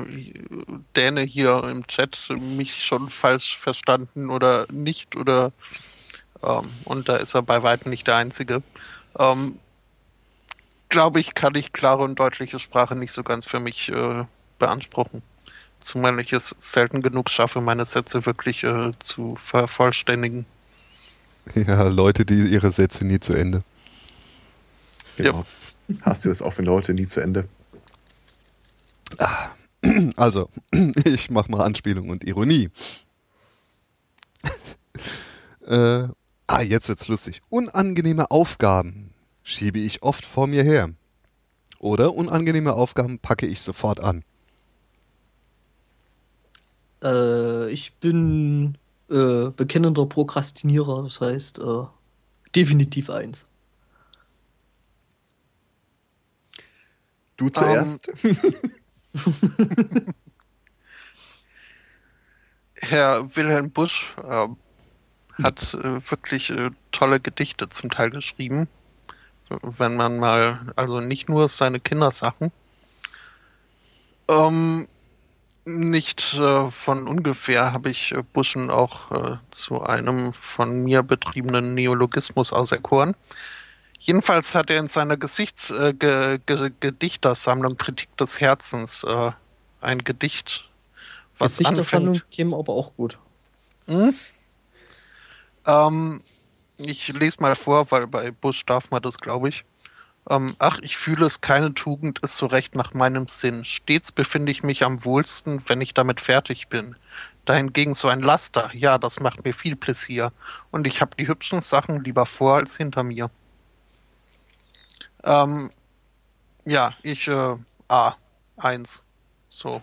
Däne hier im Chat mich schon falsch verstanden oder nicht oder ähm, und da ist er bei weitem nicht der Einzige. Ähm, Glaube ich, kann ich klare und deutliche Sprache nicht so ganz für mich äh, beanspruchen. Zumal ich es selten genug schaffe, meine Sätze wirklich äh, zu vervollständigen. Ja, Leute, die ihre Sätze nie zu Ende. Genau. Hast du das auch, wenn Leute nie zu Ende? Also, ich mache mal Anspielung und Ironie. äh, ah, jetzt wird's lustig. Unangenehme Aufgaben schiebe ich oft vor mir her. Oder unangenehme Aufgaben packe ich sofort an. Äh, ich bin äh, bekennender Prokrastinierer, das heißt äh, definitiv eins. Du zuerst. Herr Wilhelm Busch äh, hat äh, wirklich äh, tolle Gedichte zum Teil geschrieben. Wenn man mal, also nicht nur seine Kindersachen. Ähm, nicht äh, von ungefähr habe ich äh, Buschen auch äh, zu einem von mir betriebenen Neologismus auserkoren. Jedenfalls hat er in seiner Gesichts äh, Ge Ge Gedichtersammlung Kritik des Herzens äh, ein Gedicht, was Gesichtersammlung anfängt. käme aber auch gut. Hm? Ähm, ich lese mal vor, weil bei Bush darf man das, glaube ich. Ähm, ach, ich fühle es, keine Tugend ist so recht nach meinem Sinn. Stets befinde ich mich am wohlsten, wenn ich damit fertig bin. Dahingegen so ein Laster, ja, das macht mir viel Pläsier. Und ich habe die hübschen Sachen lieber vor als hinter mir. Ähm, ja, ich, äh, A, eins. So.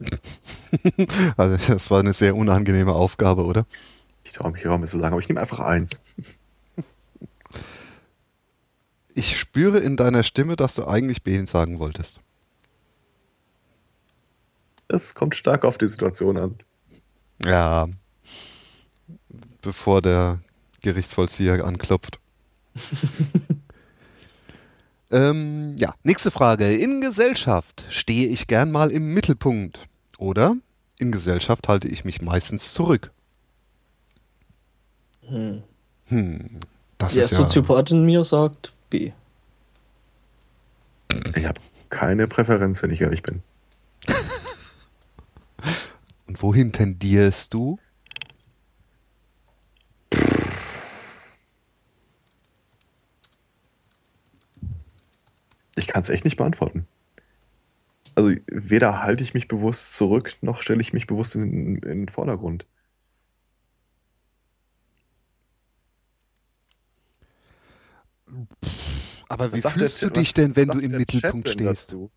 Also, das war eine sehr unangenehme Aufgabe, oder? Ich traue mich auch nicht so sagen, aber ich nehme einfach eins. Ich spüre in deiner Stimme, dass du eigentlich B sagen wolltest. Es kommt stark auf die Situation an. Ja. Bevor der Gerichtsvollzieher anklopft. ähm, ja, nächste Frage. In Gesellschaft stehe ich gern mal im Mittelpunkt. Oder in Gesellschaft halte ich mich meistens zurück. Hm. Hm, das Der ist ja. Soziopath in mir sagt Ich habe keine Präferenz, wenn ich ehrlich bin. Und wohin tendierst du? Ich kann es echt nicht beantworten. Also weder halte ich mich bewusst zurück, noch stelle ich mich bewusst in, in den Vordergrund. Aber wie fühlst der- du dich was denn, wenn du im Mittelpunkt Chat stehst? dazu?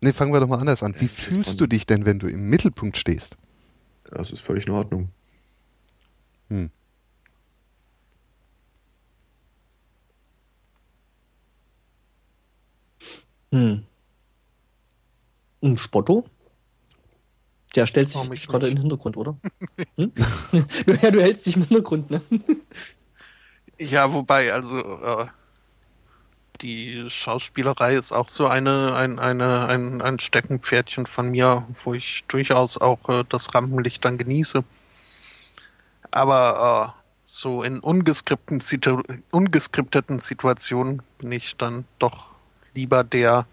Nee, fangen wir doch mal anders an. Wie fühlst du dich denn, wenn du im Mittelpunkt stehst? Das ist völlig in Ordnung. Hm. Hm. Ein Spotto? Der stellt sich gerade in den Hintergrund, oder? Hm? du, ja, du hältst dich im Hintergrund, ne? Ja, wobei, also äh, die Schauspielerei ist auch so eine, ein, eine, ein, ein Steckenpferdchen von mir, wo ich durchaus auch äh, das Rampenlicht dann genieße. Aber äh, so in ungeskripteten, Situ ungeskripteten Situationen bin ich dann doch lieber der,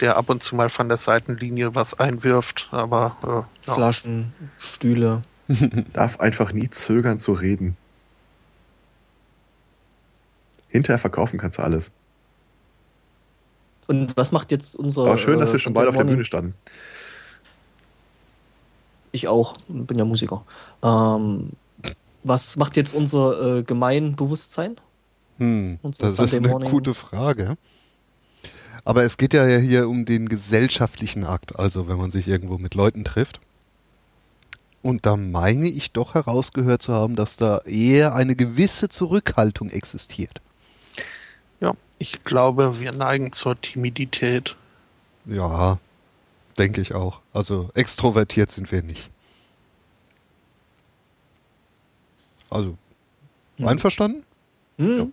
der ab und zu mal von der Seitenlinie was einwirft. Aber äh, ja. Flaschen, Stühle. Darf einfach nie zögern zu reden. Hinterher verkaufen kannst du alles. Und was macht jetzt unser. Aber schön, dass äh, wir schon beide auf der? Bühne standen. Ich auch, bin ja Musiker. Ähm, was macht jetzt unser äh, Gemeinbewusstsein? Hm, Unser das ist Sunday eine Morning. gute Frage. Aber es geht ja hier um den gesellschaftlichen Akt, also wenn man sich irgendwo mit Leuten trifft. Und da meine ich doch herausgehört zu haben, dass da eher eine gewisse Zurückhaltung existiert. Ich glaube, wir neigen zur Timidität. Ja, denke ich auch. Also extrovertiert sind wir nicht. Also, Hm. einverstanden? Hm. Ja.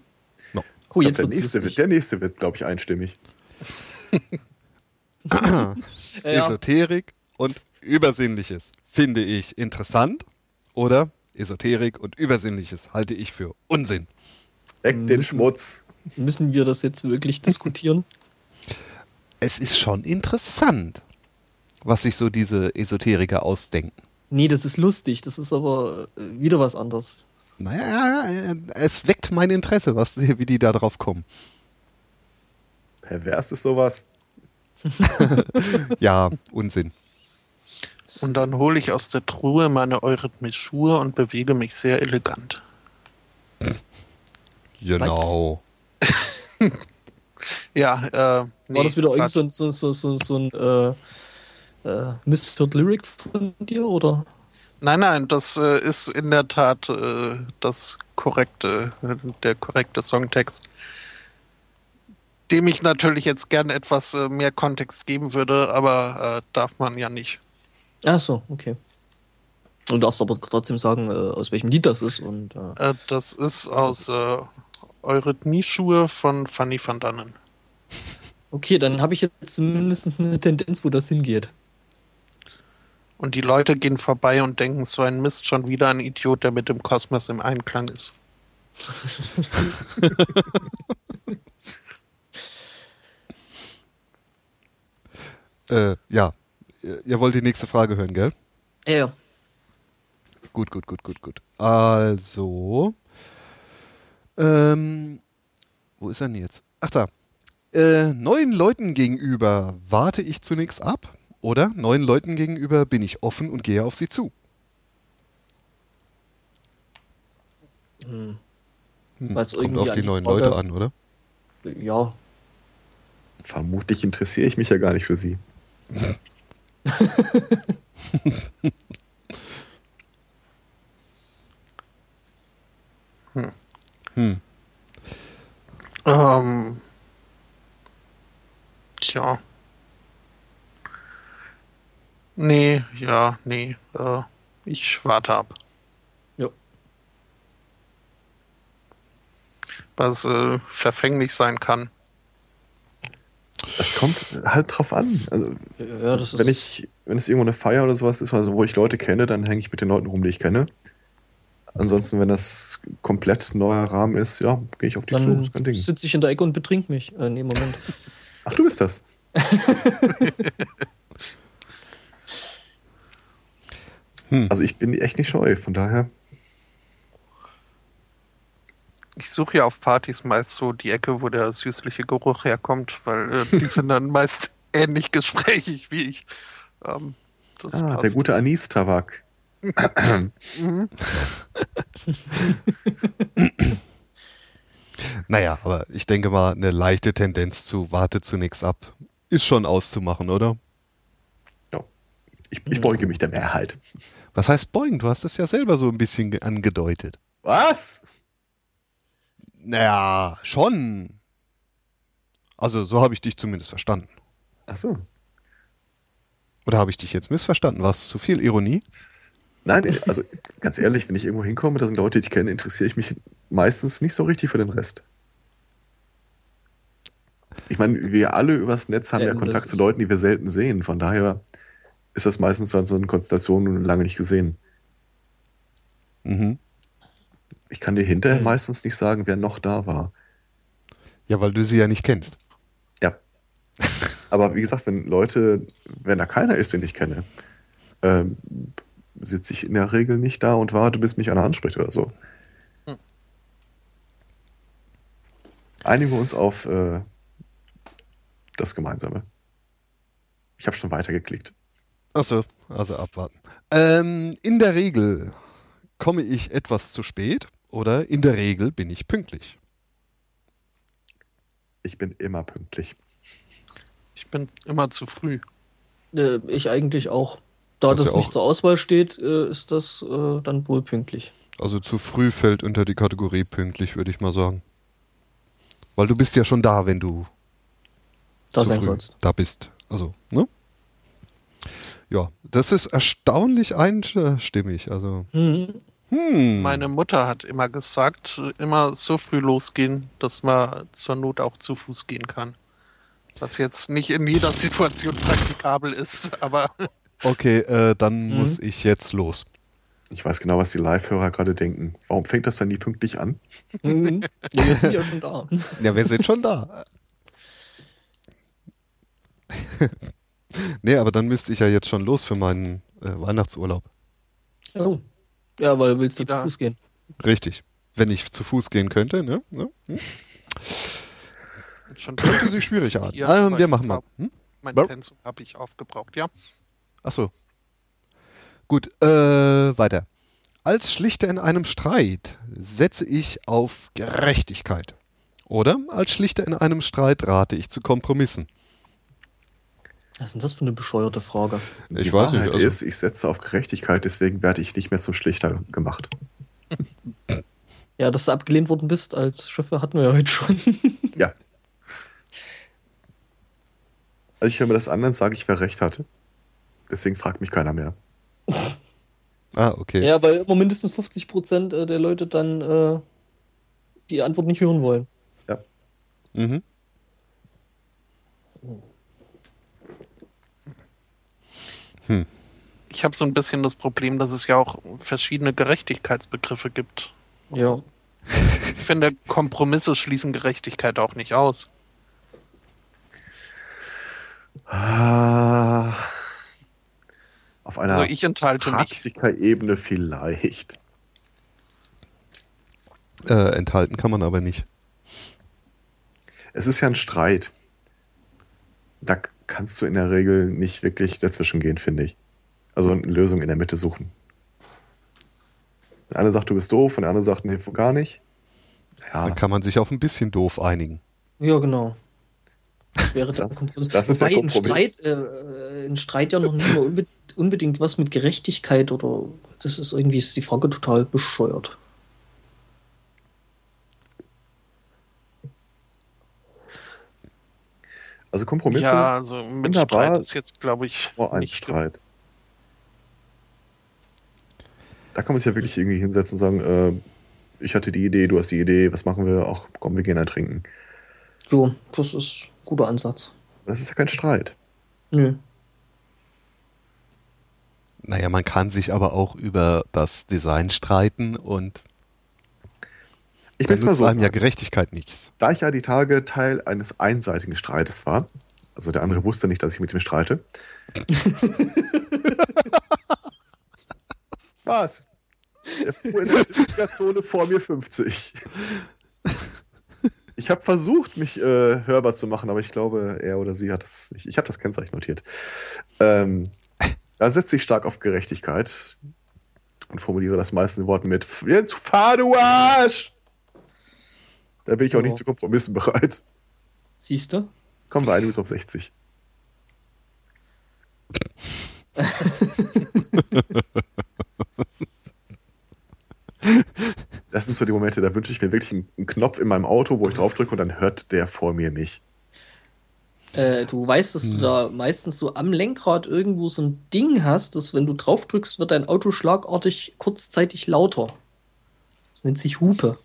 No. Oh, jetzt glaub, der, nächste wird, der nächste wird, glaube ich, einstimmig. Ja. Esoterik und Übersinnliches finde ich interessant oder Esoterik und Übersinnliches halte ich für Unsinn. Weg den Schmutz. Müssen wir das jetzt wirklich diskutieren? Es ist schon interessant, was sich so diese Esoteriker ausdenken. Nee, das ist lustig. Das ist aber äh, wieder was anderes. Naja, es weckt mein Interesse, was, wie die da drauf kommen. Pervers ist sowas. Ja, Unsinn. Und dann hole ich aus der Truhe meine Eurythmie-Schuhe und bewege mich sehr elegant. Genau. Ja, äh, nee, War das wieder irgend so ein, so, so, so, so ein äh, äh, Misfit Lyric von dir, oder? Nein, nein, das äh, ist in der Tat äh, das korrekte, der korrekte Songtext, dem ich natürlich jetzt gern etwas äh, mehr Kontext geben würde, aber äh, darf man ja nicht. Ach so, okay. Du darfst aber trotzdem sagen, äh, aus welchem Lied das ist. Und Äh, das ist aus äh, Eurythmie-Schuhe von Fanny van Dannen. okay, dann habe ich jetzt zumindest eine Tendenz, wo das hingeht. Und die Leute gehen vorbei und denken, so ein Mist, schon wieder ein Idiot, der mit dem Kosmos im Einklang ist. Äh, ja, ihr wollt die nächste Frage hören, gell? Ja, ja. Gut, gut, gut, gut, gut. Also, ähm, wo ist er denn jetzt? Ach da. Äh, neuen Leuten gegenüber warte ich zunächst ab oder neuen Leuten gegenüber bin ich offen und gehe auf sie zu. Hm. Hm, Weil's kommt irgendwie auf die neuen Leute an, oder? Ja. Vermutlich interessiere ich mich ja gar nicht für sie. Hm. Ähm, tja. Nee, ja, nee. Äh, ich warte ab. Ja. Was äh, verfänglich sein kann. Es kommt halt drauf an. Also, Ja, das ist. wenn ich, wenn es irgendwo eine Feier oder sowas ist, also wo ich Leute kenne, dann hänge ich mit den Leuten rum, die ich kenne. Ansonsten, wenn das komplett neuer Rahmen ist, ja, gehe ich auf die zu. dann kein Ding. sitze ich in der Ecke und betrink mich. Äh, nee, Moment. Ach, du bist das. Hm. Also ich bin echt nicht scheu, von daher. Ich suche ja auf Partys meist so die Ecke, wo der süßliche Geruch herkommt, weil äh, die sind dann meist ähnlich gesprächig wie ich. Ähm, das Ah, passt. der gute Anis-Tabak. Mhm. Naja, aber ich denke mal, eine leichte Tendenz zu warte zunächst ab ist schon auszumachen, oder? Ich, ich beuge mich der Mehrheit. Was heißt beugen? Du hast es ja selber so ein bisschen ge- angedeutet. Was? Naja, schon. Also so habe ich dich zumindest verstanden. Ach so. Oder habe ich dich jetzt missverstanden? War es zu viel Ironie? Nein, also ganz ehrlich, wenn ich irgendwo hinkomme, da sind Leute, die ich kenne, interessiere ich mich meistens nicht so richtig für den Rest. Ich meine, wir alle übers Netz haben ja, Ähm, das Kontakt zu Leuten, die wir selten sehen. Von daher ist das meistens dann so eine Konstellation nun lange nicht gesehen. Mhm. Ich kann dir hinterher Hm. meistens nicht sagen, wer noch da war. Ja, weil du sie ja nicht kennst. Ja. Aber wie gesagt, wenn Leute, wenn da keiner ist, den ich kenne, ähm, sitze ich in der Regel nicht da und warte, bis mich einer anspricht oder so. Hm. Einigen wir uns auf äh, das Gemeinsame. Ich habe schon weitergeklickt. Achso, also abwarten. Ähm, in der Regel komme ich etwas zu spät oder in der Regel bin ich pünktlich. Ich bin immer pünktlich. Ich bin immer zu früh. Äh, ich eigentlich auch. Da Das ja nicht zur Auswahl steht, äh, ist das äh, dann wohl pünktlich. Also zu früh fällt unter die Kategorie pünktlich, würde ich mal sagen. Weil du bist ja schon da, wenn du Da zu sein sollst. da bist. Also, ne? Ja, das ist erstaunlich einstimmig. Also, Mhm. Hm. Meine Mutter hat immer gesagt, immer so früh losgehen, dass man zur Not auch zu Fuß gehen kann. Was jetzt nicht in jeder Situation praktikabel ist, aber Okay, äh, dann Mhm. muss ich jetzt los. Ich weiß genau, was die Live-Hörer gerade denken. Warum fängt das dann nie pünktlich an? Mhm. Ja, wir sind ja schon da. Ja, wir sind schon da. nee, aber dann müsste ich ja jetzt schon los für meinen äh, Weihnachtsurlaub. Oh. Ja, weil du willst du zu. Fuß gehen. Richtig. Wenn ich zu Fuß gehen könnte, ne? ne? Hm? schon Könnte sich schwierig an. Ja, aber wir ich machen mal. Hm? Mein. Pensum habe ich aufgebraucht, ja. Achso. Gut, äh, weiter. Als Schlichter in einem Streit setze ich auf Gerechtigkeit. Oder als Schlichter in einem Streit rate ich zu Kompromissen. Was ist denn das für eine bescheuerte Frage? Ich die weiß nicht, Wahrheit also- ist, ich setze auf Gerechtigkeit, deswegen werde ich nicht mehr zum Schlichter gemacht. Ja, dass du abgelehnt worden bist als Chauffeur hatten wir ja heute schon. Ja. Also ich höre mir das an, dann sage ich, wer recht hatte. Deswegen fragt mich keiner mehr. Ah, okay. ja, weil immer mindestens 50 Prozent äh, der Leute dann äh, die Antwort nicht hören wollen. Mhm. Ich habe so ein bisschen das Problem, dass es ja auch verschiedene Gerechtigkeitsbegriffe gibt. Ja. Ich finde, Kompromisse schließen Gerechtigkeit auch nicht aus. Ah, auf einer Also ich enthalte mich. Praktikerebene vielleicht. Äh, enthalten kann man aber nicht. Es ist ja ein Streit. Da kannst du in der Regel nicht wirklich dazwischen gehen, finde ich. Also eine Lösung in der Mitte suchen. Der eine sagt, du bist doof, und der andere sagt, nee, gar nicht. Ja, Dann kann man sich auf ein bisschen doof einigen. Ja, genau. Das wäre der Das- Kompromiss. das ist der Wobei ein Kompromiss. Streit, äh, ein Streit ja noch nicht mal unbe unbedingt was mit Gerechtigkeit oder das ist irgendwie ist die Frage total bescheuert. also Kompromisse Ja, also mit Wunderbar. Streit ist jetzt, glaube ich, vor einem nicht Streit. Da kann man sich ja wirklich irgendwie hinsetzen und sagen, äh, ich hatte die Idee, du hast die Idee, was machen wir? Ach, komm, wir gehen ein trinken. Jo, das ist ein guter Ansatz. Das ist ja kein Streit. Nö. Naja, man kann sich aber auch über das Design streiten und Ich will es mal so einem ja. Gerechtigkeit nichts. Da ich ja die Tage Teil eines einseitigen Streites war, also der andere wusste nicht, dass ich mit ihm streite. Was? Der fuhr in der 70er-Zone vor mir 50. Ich habe versucht, mich äh, hörbar zu machen, aber ich glaube, er oder sie hat das nicht. Ich habe das Kennzeichen notiert. Ähm, da setze ich stark auf Gerechtigkeit und formuliere das meiste in Worten mit Jetzt fahr du Arsch! Da bin ich auch Ja. nicht zu Kompromissen bereit. Siehst du? Kommen wir einiges auf 60. Das sind so die Momente, da wünsche ich mir wirklich einen, einen Knopf in meinem Auto, wo ich draufdrücke und dann hört der vor mir mich. Äh, du weißt, dass du Hm. da meistens so am Lenkrad irgendwo so ein Ding hast, dass wenn du drauf drückst, wird dein Auto schlagartig kurzzeitig lauter. Das nennt sich Hupe.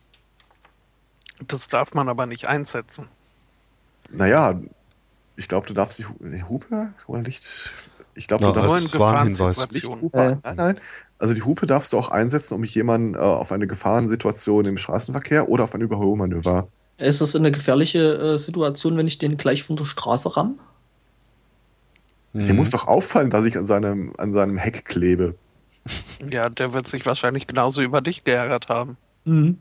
Das darf man aber nicht einsetzen. Naja, ich glaube, du darfst nee, Hupe oder nicht? Ich glaube, Na, du darfst in Warnhinweis. nicht. Hupe. Äh. Nein, nein. Also die Hupe darfst du auch einsetzen, um jemanden äh, auf eine Gefahrensituation im Straßenverkehr oder auf ein Überholmanöver. Ist das eine gefährliche äh, Situation, wenn ich den gleich von der Straße ramm? Mhm. Dir muss doch auffallen, dass ich an seinem, an seinem Heck klebe. Ja, der wird sich wahrscheinlich genauso über dich geärgert haben. Mhm.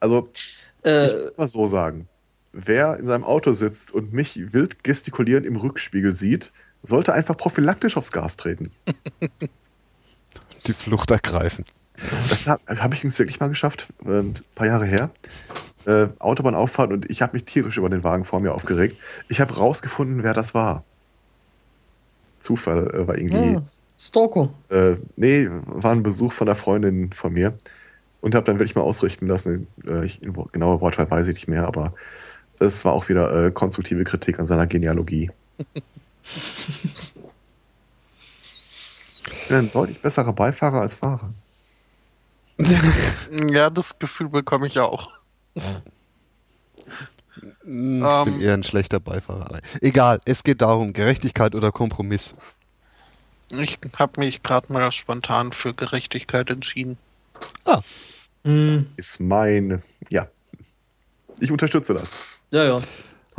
Also Ich Äh, muss mal so sagen. Wer in seinem Auto sitzt und mich wild gestikulierend im Rückspiegel sieht, sollte einfach prophylaktisch aufs Gas treten. Die Flucht ergreifen. Das habe hab ich übrigens wirklich mal geschafft, äh, ein paar Jahre her. Äh, Autobahnauffahrt und ich habe mich tierisch über den Wagen vor mir aufgeregt. Ich habe rausgefunden, wer das war. Zufall äh, war irgendwie. ja, Stalker. Äh, nee, war ein Besuch von einer Freundin von mir und habe dann wirklich mal ausrichten lassen. Äh, ich, genaue Wortwahl weiß ich nicht mehr, aber es war auch wieder äh, konstruktive Kritik an seiner Genealogie. bin ein deutlich besserer Beifahrer als Fahrer. Ja, das Gefühl bekomme ich auch. Ich Ähm. bin eher ein schlechter Beifahrer. Egal, es geht darum, Gerechtigkeit oder Kompromiss. Ich habe mich gerade mal spontan für Gerechtigkeit entschieden. Hm, Ist mein. Ja. Ich unterstütze das. ja, ja,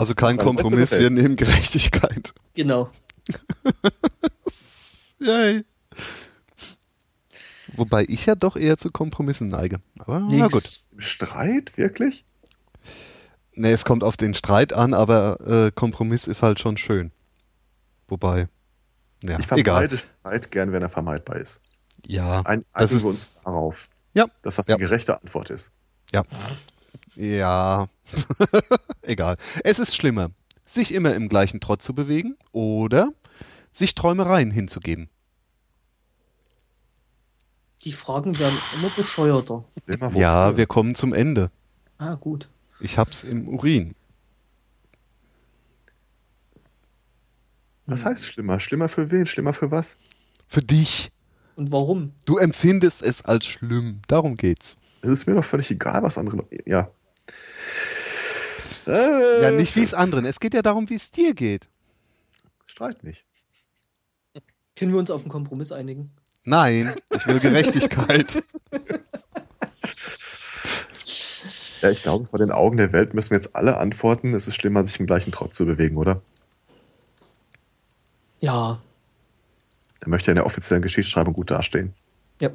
Also kein Beim Kompromiss, wir nehmen Gerechtigkeit. genau. Yay. Wobei ich ja doch eher zu Kompromissen neige. Aber na Nix. gut. Im Streit? Wirklich? Nee, es kommt auf den Streit an, aber äh, Kompromiss ist halt schon schön. Wobei, ja, ich egal. vermeide Streit gern, wenn er vermeidbar ist. Ja, Ein, das ist, wir uns darauf, ja, dass das Ja. die gerechte Antwort ist. ja, egal. Es ist schlimmer, sich immer im gleichen Trott zu bewegen oder sich Träumereien hinzugeben. Die Fragen werden immer bescheuerter. Immer Ja, wir kommen zum Ende. Ah, gut. Ich hab's im Urin. Was heißt schlimmer? Schlimmer für wen? Schlimmer für was? Für dich. Und warum? Du empfindest es als schlimm. Darum geht's. Es ist mir doch völlig egal, was andere. Ja. Äh, Ja, nicht wie es anderen. Es geht ja darum, wie es dir geht. Streit nicht. Können wir uns auf einen Kompromiss einigen? Nein, ich will Gerechtigkeit. Ja, ich glaube, vor den Augen der Welt müssen wir jetzt alle antworten, es ist schlimmer, sich im gleichen Trott zu bewegen, oder? Ja, Er möchte ja in der offiziellen Geschichtsschreibung gut dastehen. ja.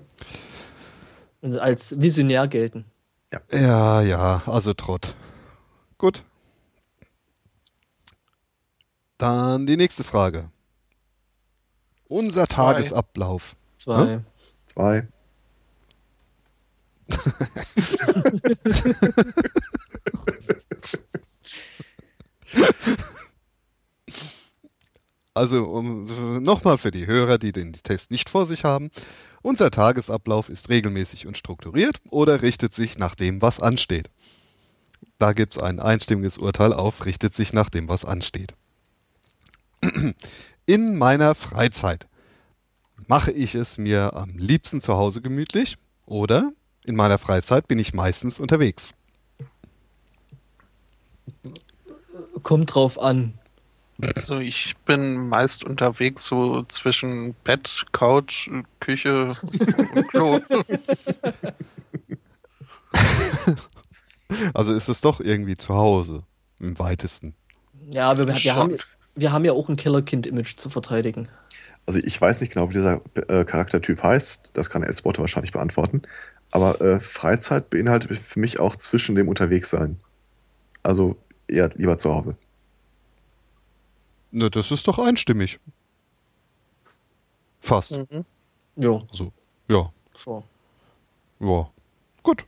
Und als visionär gelten. Ja, ja, also Trott. Gut. Dann die nächste Frage. Unser Zwei. Tagesablauf. Zwei. Zwei. Also um, nochmal für die Hörer, die den Test nicht vor sich haben. Unser Tagesablauf ist regelmäßig und strukturiert oder richtet sich nach dem, was ansteht. Da gibt es ein einstimmiges Urteil auf, richtet sich nach dem, was ansteht. In meiner Freizeit mache ich es mir am liebsten zu Hause gemütlich oder in meiner Freizeit bin ich meistens unterwegs. Kommt drauf an. Also ich bin meist unterwegs so zwischen Bett, Couch, Küche und Klo. Also ist es doch irgendwie zu Hause im weitesten. Ja, wir, wir, haben, wir haben ja auch ein Killerkind-Image zu verteidigen. Also ich weiß nicht genau, wie dieser äh, Charaktertyp heißt. Das kann Elsbotte wahrscheinlich beantworten. Aber äh, Freizeit beinhaltet für mich auch zwischen dem Unterwegssein. Also eher lieber zu Hause. Na, das ist doch einstimmig. Fast. Mhm. Ja, Also, ja, schon. ja. Gut.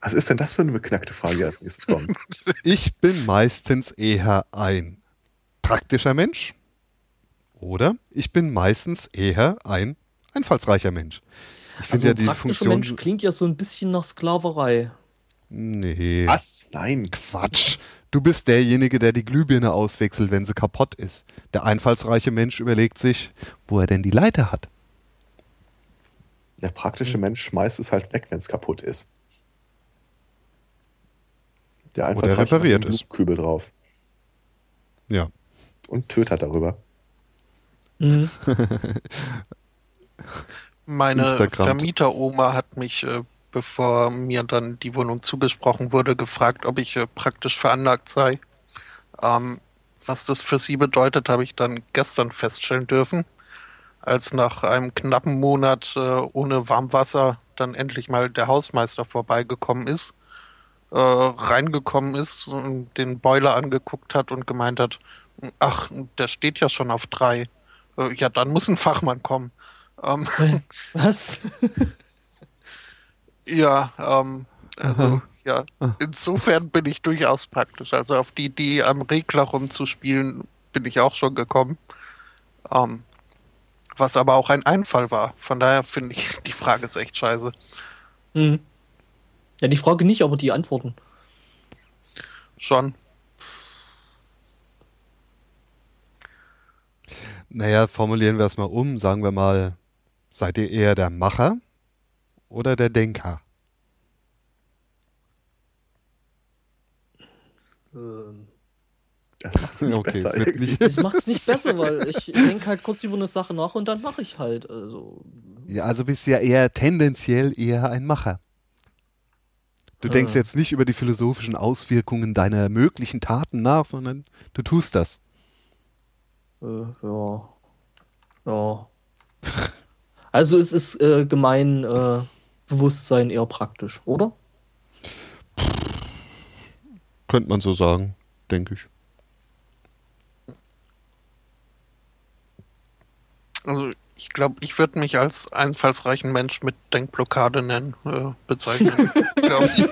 Was ist denn das für eine beknackte Frage, als nächstes kommt? Ich bin meistens eher ein praktischer Mensch. Oder ich bin meistens eher ein einfallsreicher Mensch. Ich finde Also ja ein die praktischer Funktion. Mensch klingt ja so ein bisschen nach Sklaverei. Nee. Was? Nein. Quatsch. Du bist derjenige, der die Glühbirne auswechselt, wenn sie kaputt ist. Der einfallsreiche Mensch überlegt sich, wo er denn die Leiter hat. Der praktische Mensch schmeißt es halt weg, wenn es kaputt ist. Der Oder Einfallsreiche macht repariert einen es. Kübel drauf Ja. und tötet darüber. Mhm. Meine. Vermieteroma hat mich, äh, bevor mir dann die Wohnung zugesprochen wurde, gefragt, ob ich äh, praktisch veranlagt sei. Ähm, was das für sie bedeutet, habe ich dann gestern feststellen dürfen, als nach einem knappen Monat äh, ohne Warmwasser dann endlich mal der Hausmeister vorbeigekommen ist, äh, reingekommen ist, und den Boiler angeguckt hat und gemeint hat, ach, der steht ja schon auf drei. Äh, ja, dann muss ein Fachmann kommen. Ähm, Was? Ja, ähm, also, Aha. ja, Ah. insofern bin ich durchaus praktisch. Also auf die Idee, am Regler rumzuspielen, bin ich auch schon gekommen. Ähm, was aber auch ein Einfall war. Von daher finde ich, die Frage ist echt scheiße. Mhm. Ja, die Frage nicht, aber die Antworten. Schon. Naja, formulieren wir es mal um. Sagen wir mal, seid ihr eher der Macher oder der Denker? Ähm, Das macht's nicht Okay, besser. nicht- ich mach's nicht besser, weil ich denke halt kurz über eine Sache nach und dann mache ich halt. Also, Ja, also bist du ja eher tendenziell eher ein Macher. Du denkst Ah. jetzt nicht über die philosophischen Auswirkungen deiner möglichen Taten nach, sondern du tust das. äh, ja. Ja. Also es ist äh, gemein äh, Bewusstsein eher praktisch, oder? Könnte man so sagen, denke ich. Also ich glaube, ich würde mich als einfallsreichen Mensch mit Denkblockade nennen, äh, bezeichnen. glaub ich.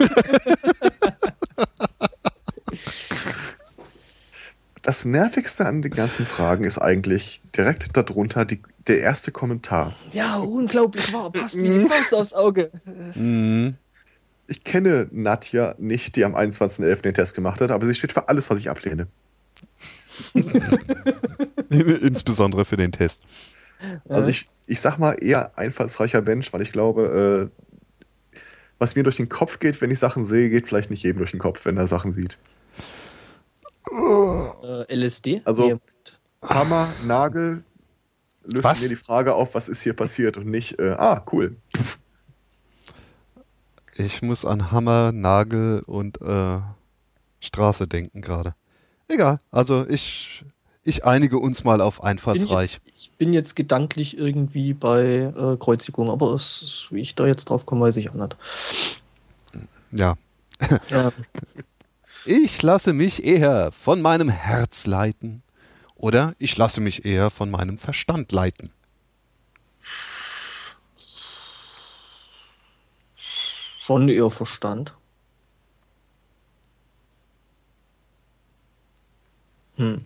Das Nervigste an den ganzen Fragen ist eigentlich direkt darunter die, der erste Kommentar. Ja, unglaublich wahr. Passt wie die Faust aufs Auge. Mhm. Ich kenne Nadja nicht, die am 21.11. den Test gemacht hat, aber sie steht für alles, was ich ablehne. Insbesondere für den Test. Also ich, ich sag mal eher einfallsreicher Mensch, weil ich glaube, äh, was mir durch den Kopf geht, wenn ich Sachen sehe, geht vielleicht nicht jedem durch den Kopf, wenn er Sachen sieht. äh, LSD? Also-. Hammer, Nagel, löst Was? mir die Frage auf, was ist hier passiert und nicht, äh, ah, cool. Ich muss an Hammer, Nagel und äh, Straße denken gerade. Egal, also ich, ich einige uns mal auf bin einfallsreich. jetzt, ich bin jetzt gedanklich irgendwie bei äh, Kreuzigung, aber es, ist- wie ich da jetzt drauf komme, weiß ich auch nicht. Ja. Ja, Ich lasse mich eher von meinem Herz leiten oder ich lasse mich eher von meinem Verstand leiten. schon eher Verstand. Hm.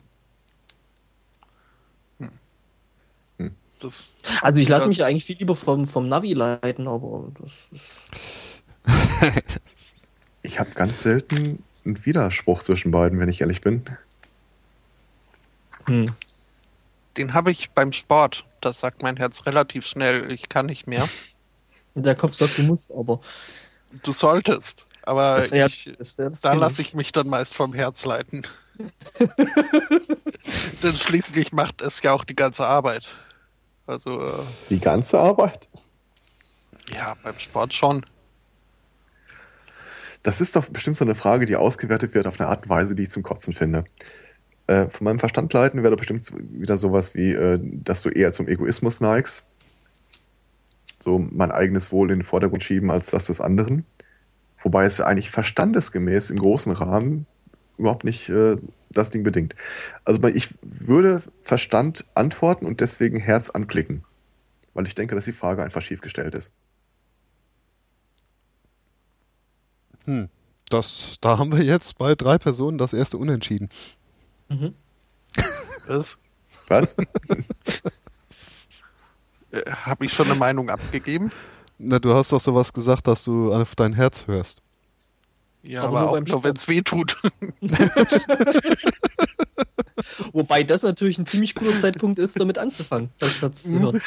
Das, Also ich lasse mich eigentlich viel lieber vom, vom Navi leiten, aber das ist. Ich habe ganz selten einen Widerspruch zwischen beiden, wenn ich ehrlich bin. Hm. den habe ich beim Sport. Das sagt mein Herz relativ schnell. Ich kann nicht mehr. Der Kopf sagt, du musst, aber. Du solltest. Aber ich, das- das da lasse ich mich dann meist vom Herz leiten. Denn schließlich macht es ja auch die ganze Arbeit. Also, äh, Die ganze Arbeit? ja, beim Sport schon. Das ist doch bestimmt so eine Frage, die ausgewertet wird auf eine Art und Weise, die ich zum Kotzen finde. Äh, von meinem Verstand leiten wäre bestimmt wieder sowas wie, äh, dass du eher zum Egoismus neigst. So mein eigenes Wohl in den Vordergrund schieben als das des anderen. Wobei es ja eigentlich verstandesgemäß im großen Rahmen überhaupt nicht äh, das Ding bedingt. Also ich würde Verstand antworten und deswegen Herz anklicken. Weil ich denke, dass die Frage einfach schief gestellt ist. Hm. Das, da haben wir jetzt bei drei Personen das erste Unentschieden. Mhm. Das Was? äh, habe ich schon eine Meinung abgegeben. Na, du hast doch sowas gesagt, dass du auf dein Herz hörst. Ja, Aber aber, nur auch nur, wenn es weh tut. Wobei das natürlich ein ziemlich cooler Zeitpunkt ist, damit anzufangen, das Herz zu hören.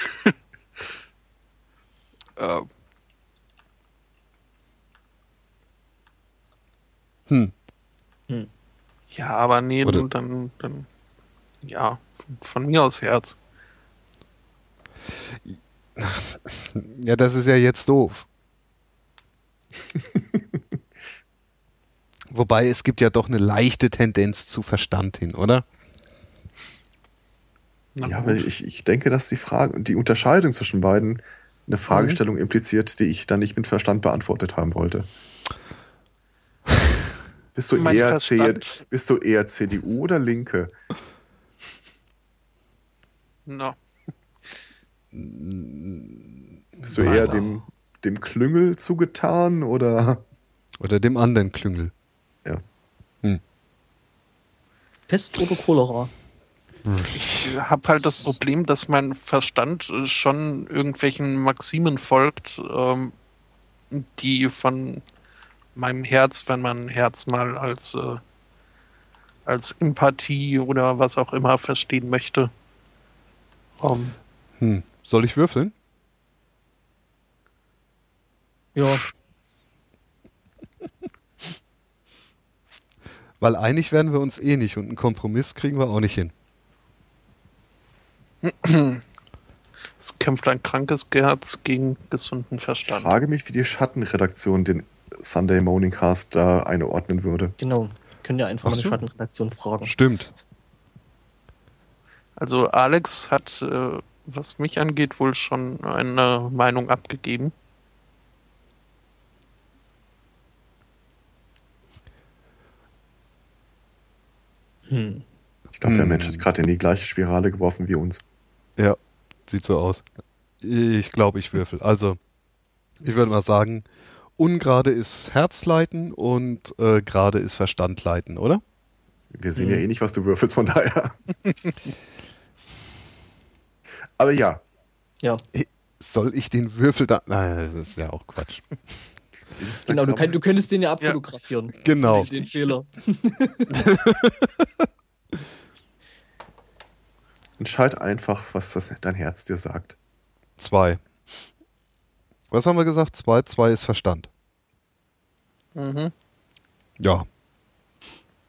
äh, Hm. Ja, aber nee, Oder- dann, dann, ja, von, von mir aus Herz. Ja, das ist ja jetzt doof. Wobei es gibt ja doch eine leichte Tendenz zu Verstand hin, oder? Na Ja, aber ich, ich denke, dass die Frage, die Unterscheidung zwischen beiden eine Fragestellung impliziert, die ich dann nicht mit Verstand beantwortet haben wollte. Bist du, Mein eher C, bist du eher CDU oder Linke? Na, Bist du eher dem, dem Klüngel zugetan oder? Oder dem anderen Klüngel. Ja. Pest oder Cholera? ich habe halt das Problem, dass mein Verstand äh, schon irgendwelchen Maximen folgt, ähm, die von meinem Herz, wenn man Herz mal als, äh, als Empathie oder was auch immer verstehen möchte, Um, Hm. Soll ich würfeln? Ja, Weil einig werden wir uns eh nicht und einen Kompromiss kriegen wir auch nicht hin. es kämpft ein krankes Herz gegen gesunden Ich Verstand. frage mich, wie die Schattenredaktion den Sunday Morning Cast da einordnen würde. genau. Könnt ihr einfach Ach mal die so. Schattenredaktion fragen. Stimmt. Also Alex hat, äh, was mich angeht, wohl schon eine Meinung abgegeben. Hm. Ich glaube, der Hm. Mensch hat gerade in die gleiche Spirale geworfen wie uns. Ja, sieht so aus. Ich glaube, ich würfel. Also, ich würde mal sagen, ungerade ist Herzleiten und äh, gerade ist Verstandleiten, oder? Wir sehen Hm. ja eh nicht, was du würfelst, von daher. Aber ja, Ja, Soll ich den Würfel da. Nein, das ist ja auch Quatsch. genau. Du, kann, du könntest den ja Ja. abfotografieren. Genau. Den, den Fehler. entscheid einfach, was das, dein Herz dir sagt. Zwei. Was haben wir gesagt? Zwei, zwei ist Verstand. Mhm. Ja,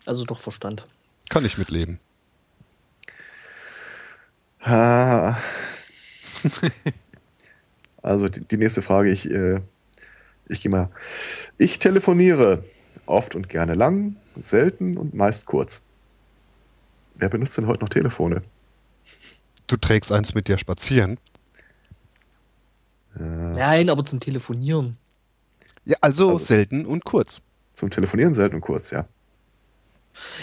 Also doch Verstand. kann ich mitleben. Also die, die nächste Frage, ich, äh, ich gehe mal. Ich telefoniere oft und gerne lang, selten und meist kurz. Wer benutzt denn heute noch Telefone? Du trägst eins mit dir spazieren. Nein, aber zum Telefonieren. Ja, also, Also- selten und kurz. Zum Telefonieren selten und kurz, ja.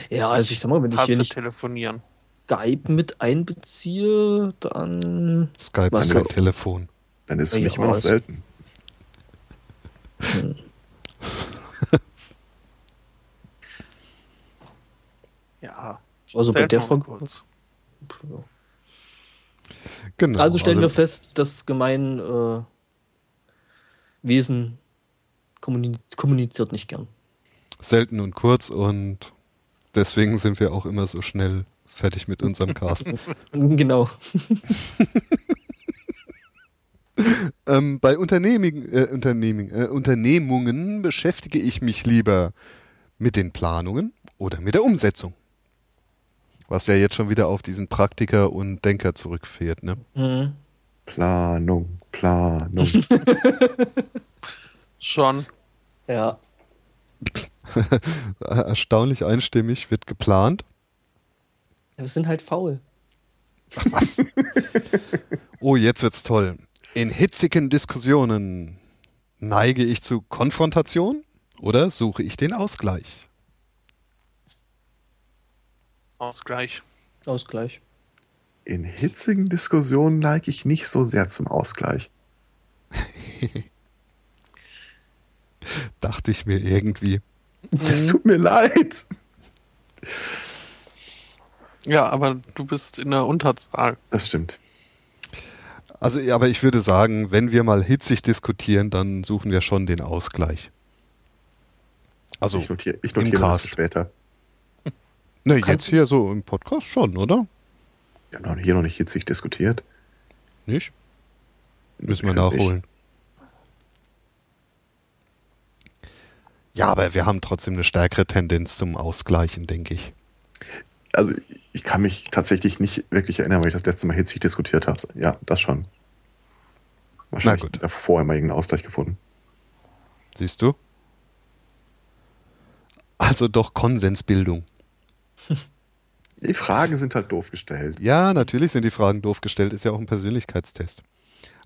Ja, also ich sag mal, wenn ich hier Hasse nicht telefonieren. Skype mit einbeziehe, dann. Skype ist kein ist- Telefon. Dann ist es für Ja, mich immer noch selten. Ja. Also bei der Frage. kurz. Genau. Also stellen wir fest, das gemein äh, Wesen kommuni kommuniziert nicht gern. selten und kurz und deswegen sind wir auch immer so schnell fertig mit unserem Cast. Genau. ähm, bei Unternehming, äh, Unternehming, äh, Unternehmungen beschäftige ich mich lieber mit den Planungen oder mit der Umsetzung. Was ja jetzt schon wieder auf diesen Praktiker und Denker zurückfährt. Ne? Mhm. Planung, Planung. Schon. Ja. Erstaunlich einstimmig wird geplant. Wir sind halt faul. Oh, jetzt wird's toll. In hitzigen Diskussionen neige ich zu Konfrontation oder suche ich den Ausgleich? Ausgleich. Ausgleich. In hitzigen Diskussionen neige ich nicht so sehr zum Ausgleich. Dachte ich mir irgendwie. Es tut mir leid. Ja, aber du bist in der Unterzahl. Das stimmt. Also, aber ich würde sagen, wenn wir mal hitzig diskutieren, dann suchen wir schon den Ausgleich. Also, ich notiere ich notiere das später. Na, jetzt hier so im Podcast schon, oder? Wir haben noch hier noch nicht hitzig diskutiert. Nicht? Müssen wir nachholen. Ja, aber wir haben trotzdem eine stärkere Tendenz zum Ausgleichen, denke ich. Also ich kann mich tatsächlich nicht wirklich erinnern, weil ich das letzte Mal hitzig diskutiert habe. Ja, das schon. Wahrscheinlich davor immer irgendeinen Ausgleich gefunden. Siehst du? Also doch Konsensbildung. Die Fragen sind halt doof gestellt. Ja, natürlich sind die Fragen doof gestellt, ist ja auch ein Persönlichkeitstest.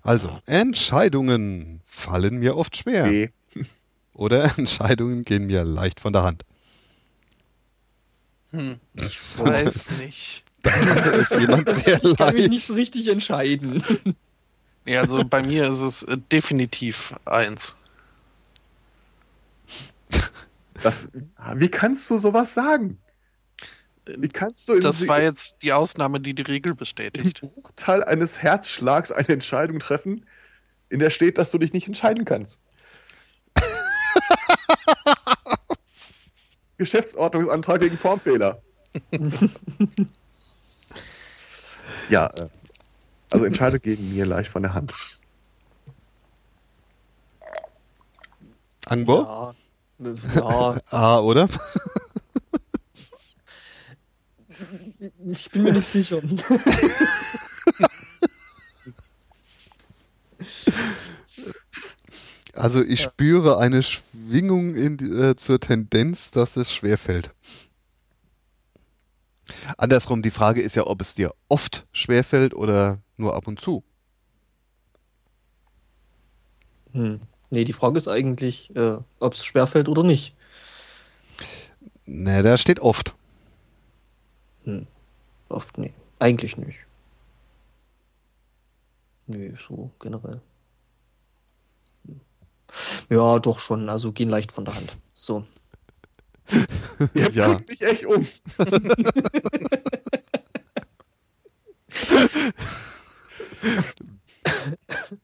Also, Entscheidungen fallen mir oft schwer. B. Oder Entscheidungen gehen mir leicht von der Hand. Hm. Ich weiß nicht. Da ist jemand sehr Ich kann mich nicht so richtig entscheiden. Nee, also bei mir ist es äh, definitiv eins. Das, wie kannst du sowas sagen? Wie kannst du in Das war jetzt die Ausnahme, die die Regel bestätigt. im Bruchteil eines Herzschlags eine Entscheidung treffen, in der steht, dass du dich nicht entscheiden kannst? Geschäftsordnungsantrag gegen Formfehler. ja, äh, Also Entscheidung gegen mir leicht von der Hand. Angbo? Ja. ja, A, oder? Ich bin mir nicht sicher. Also ich spüre eine Schwingung in, äh, zur Tendenz, dass es schwerfällt. Andersrum, die Frage ist ja, ob es dir oft schwerfällt oder nur ab und zu. Hm. Nee, die Frage ist eigentlich, äh, ob es schwerfällt oder nicht. Ne, da steht oft. Oft, nee. Eigentlich nicht. Nee, so generell. Hm. Ja, doch schon. Also gehen leicht von der Hand. So. Ihr Ja. bringt mich echt um.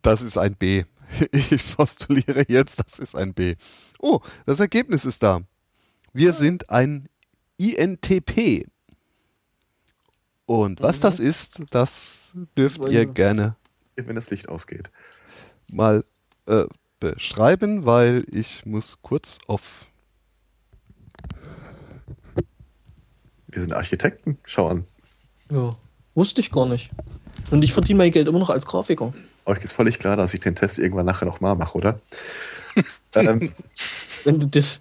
Das ist ein B. Ich postuliere jetzt, das ist ein B. Oh, das Ergebnis ist da. Wir sind ein INTP. Und was Mhm. das ist, das dürft ihr gerne Wenn das Licht ausgeht. mal äh, beschreiben, weil ich muss kurz auf. Wir sind Architekten. Schau an. Ja. Wusste ich gar nicht. Und ich verdiene mein Geld immer noch als Grafiker. Euch ist völlig klar, dass ich den Test irgendwann nachher nochmal mache, oder? ähm, Wenn du das.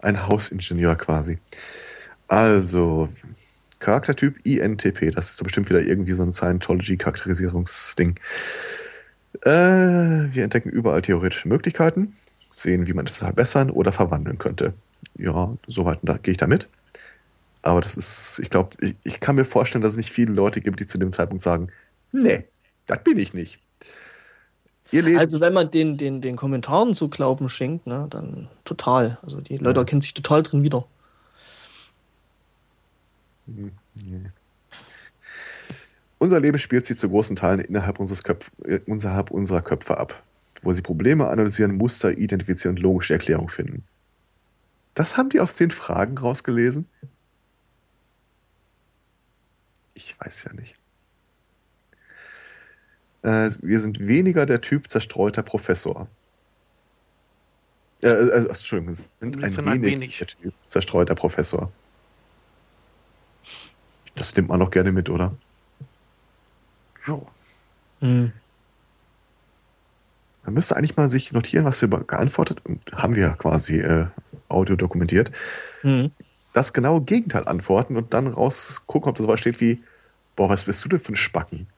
ein Hausingenieur quasi. Also, Charaktertyp INTP. Das ist doch bestimmt wieder irgendwie so ein Scientology-Charakterisierungsding. Äh, wir entdecken überall theoretische Möglichkeiten, sehen, wie man das verbessern oder verwandeln könnte. Ja, soweit da gehe ich damit. Aber das ist, ich glaube, ich, ich kann mir vorstellen, dass es nicht viele Leute gibt, die zu dem Zeitpunkt sagen, nee, das bin ich nicht. Also, wenn man den, den, den Kommentaren so Glauben schenkt, ne, dann total. Also, die Leute erkennen sich total drin wieder. Unser Leben spielt sich zu großen Teilen innerhalb, unseres Köpf äh, innerhalb unserer Köpfe ab, wo sie Probleme analysieren, Muster identifizieren und logische Erklärung finden. Das haben die aus den Fragen rausgelesen? Ich weiß ja nicht. Äh, wir sind weniger der Typ zerstreuter Professor. Äh, also, Entschuldigung, wir sind, Wir ein, wenig ein wenig. der Typ zerstreuter Professor. Das nimmt man noch gerne mit, oder? Jo. Hm. Man müsste eigentlich mal sich notieren, was wir geantwortet und haben wir quasi äh, Audio dokumentiert. Hm. Das genaue Gegenteil antworten und dann rausgucken, ob das was steht wie, boah, was bist du denn für ein Spacken?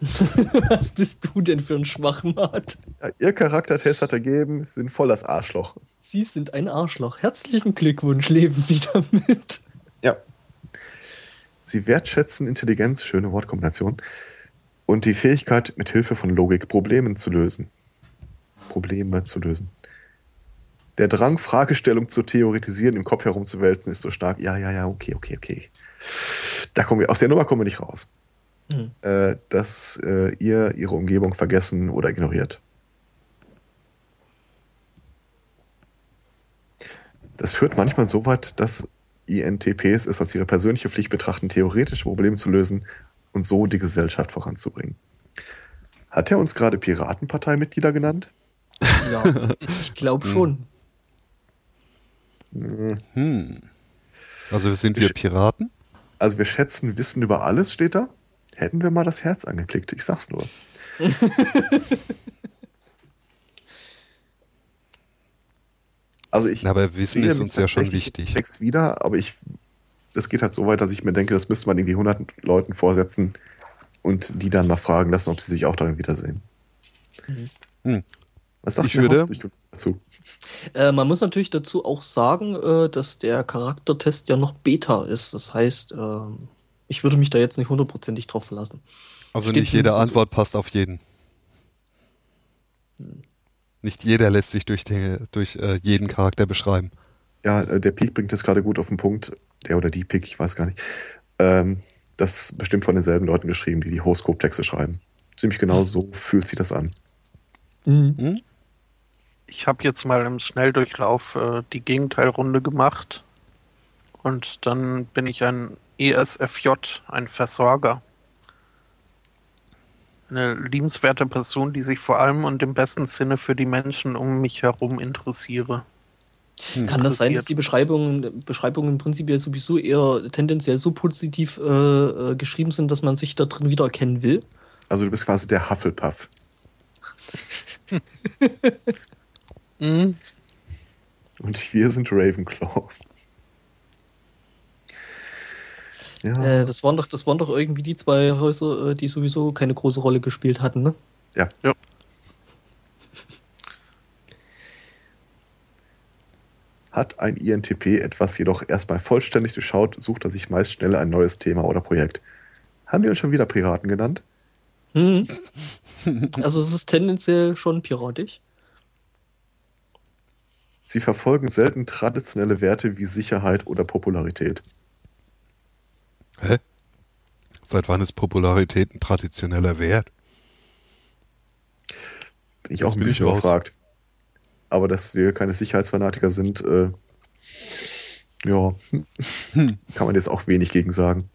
Was bist du denn für ein Schwachmat? Ja, ihr Charaktertest hat ergeben, Sie sind voll das Arschloch. Sie sind ein Arschloch. Herzlichen Glückwunsch, leben Sie damit. Sie wertschätzen Intelligenz, schöne Wortkombination, und die Fähigkeit, mit Hilfe von Logik Problemen zu lösen. Probleme zu lösen. Der Drang, Fragestellung zu theoretisieren, im Kopf herumzuwälzen, ist so stark. Ja, ja, ja, okay, okay, okay. Da kommen wir, aus der Nummer kommen wir nicht raus. Hm. Äh, dass äh, ihr ihre Umgebung vergessen oder ignoriert. Das führt manchmal so weit, dass INTPs es als ihre persönliche Pflicht betrachten, theoretische Probleme zu lösen und so die Gesellschaft voranzubringen. Hat er uns gerade Piratenparteimitglieder genannt? Ja, ich glaube schon. Hm. Hm. Also sind wir Piraten? Also wir schätzen Wissen über alles, steht da. Hätten wir mal das Herz angeklickt, ich sag's nur. also ich Na, aber Wissen sehe ist uns ja schon wichtig. Text wieder, aber ich, das geht halt so weit, dass ich mir denke, das müsste man irgendwie 100 Leuten vorsetzen und die dann mal fragen lassen, ob sie sich auch darin wiedersehen. Hm. Was sagt Ich würde- dazu? Äh, man muss natürlich dazu auch sagen, äh, dass der Charaktertest ja noch Beta ist. Das heißt, ähm, ich würde mich da jetzt nicht hundertprozentig drauf verlassen. Also Steht nicht jede zumindest so. Antwort passt auf jeden. Nicht jeder lässt sich durch, den, durch äh, jeden Charakter beschreiben. Ja, äh, der Peak bringt es gerade gut auf den Punkt. Der oder die Peak, ich weiß gar nicht. Ähm, das ist bestimmt von denselben Leuten geschrieben, die die Horoskop-Texte schreiben. Ziemlich genau so fühlt sich das an. Mhm. Hm? Ich habe jetzt mal im Schnelldurchlauf äh, die Gegenteilrunde gemacht. Und dann bin ich ein ESFJ, ein Versorger. Eine liebenswerte Person, die sich vor allem und im besten Sinne für die Menschen um mich herum interessiere. Kann das sein, dass die Beschreibungen, Beschreibungen prinzipiell sowieso eher tendenziell so positiv äh, äh, geschrieben sind, dass man sich da drin wiedererkennen will? Also du bist quasi der Hufflepuff. Mhm. Und wir sind Ravenclaw. Ja, Äh, das, waren doch, das waren doch irgendwie die zwei Häuser, äh, die sowieso keine große Rolle gespielt hatten, ne? ja. Ja. Hat ein INTP etwas jedoch erstmal vollständig durchschaut, sucht er sich meist schnell ein neues Thema oder Projekt. Haben die uns schon wieder Piraten genannt? Hm. Also es ist tendenziell schon piratisch. Sie verfolgen selten traditionelle Werte wie Sicherheit oder Popularität. Hä? Seit wann ist Popularität ein traditioneller Wert? Bin ich auch ein bin bisschen überfragt. Aber dass wir keine Sicherheitsfanatiker sind, äh, ja, kann man jetzt auch wenig gegen sagen.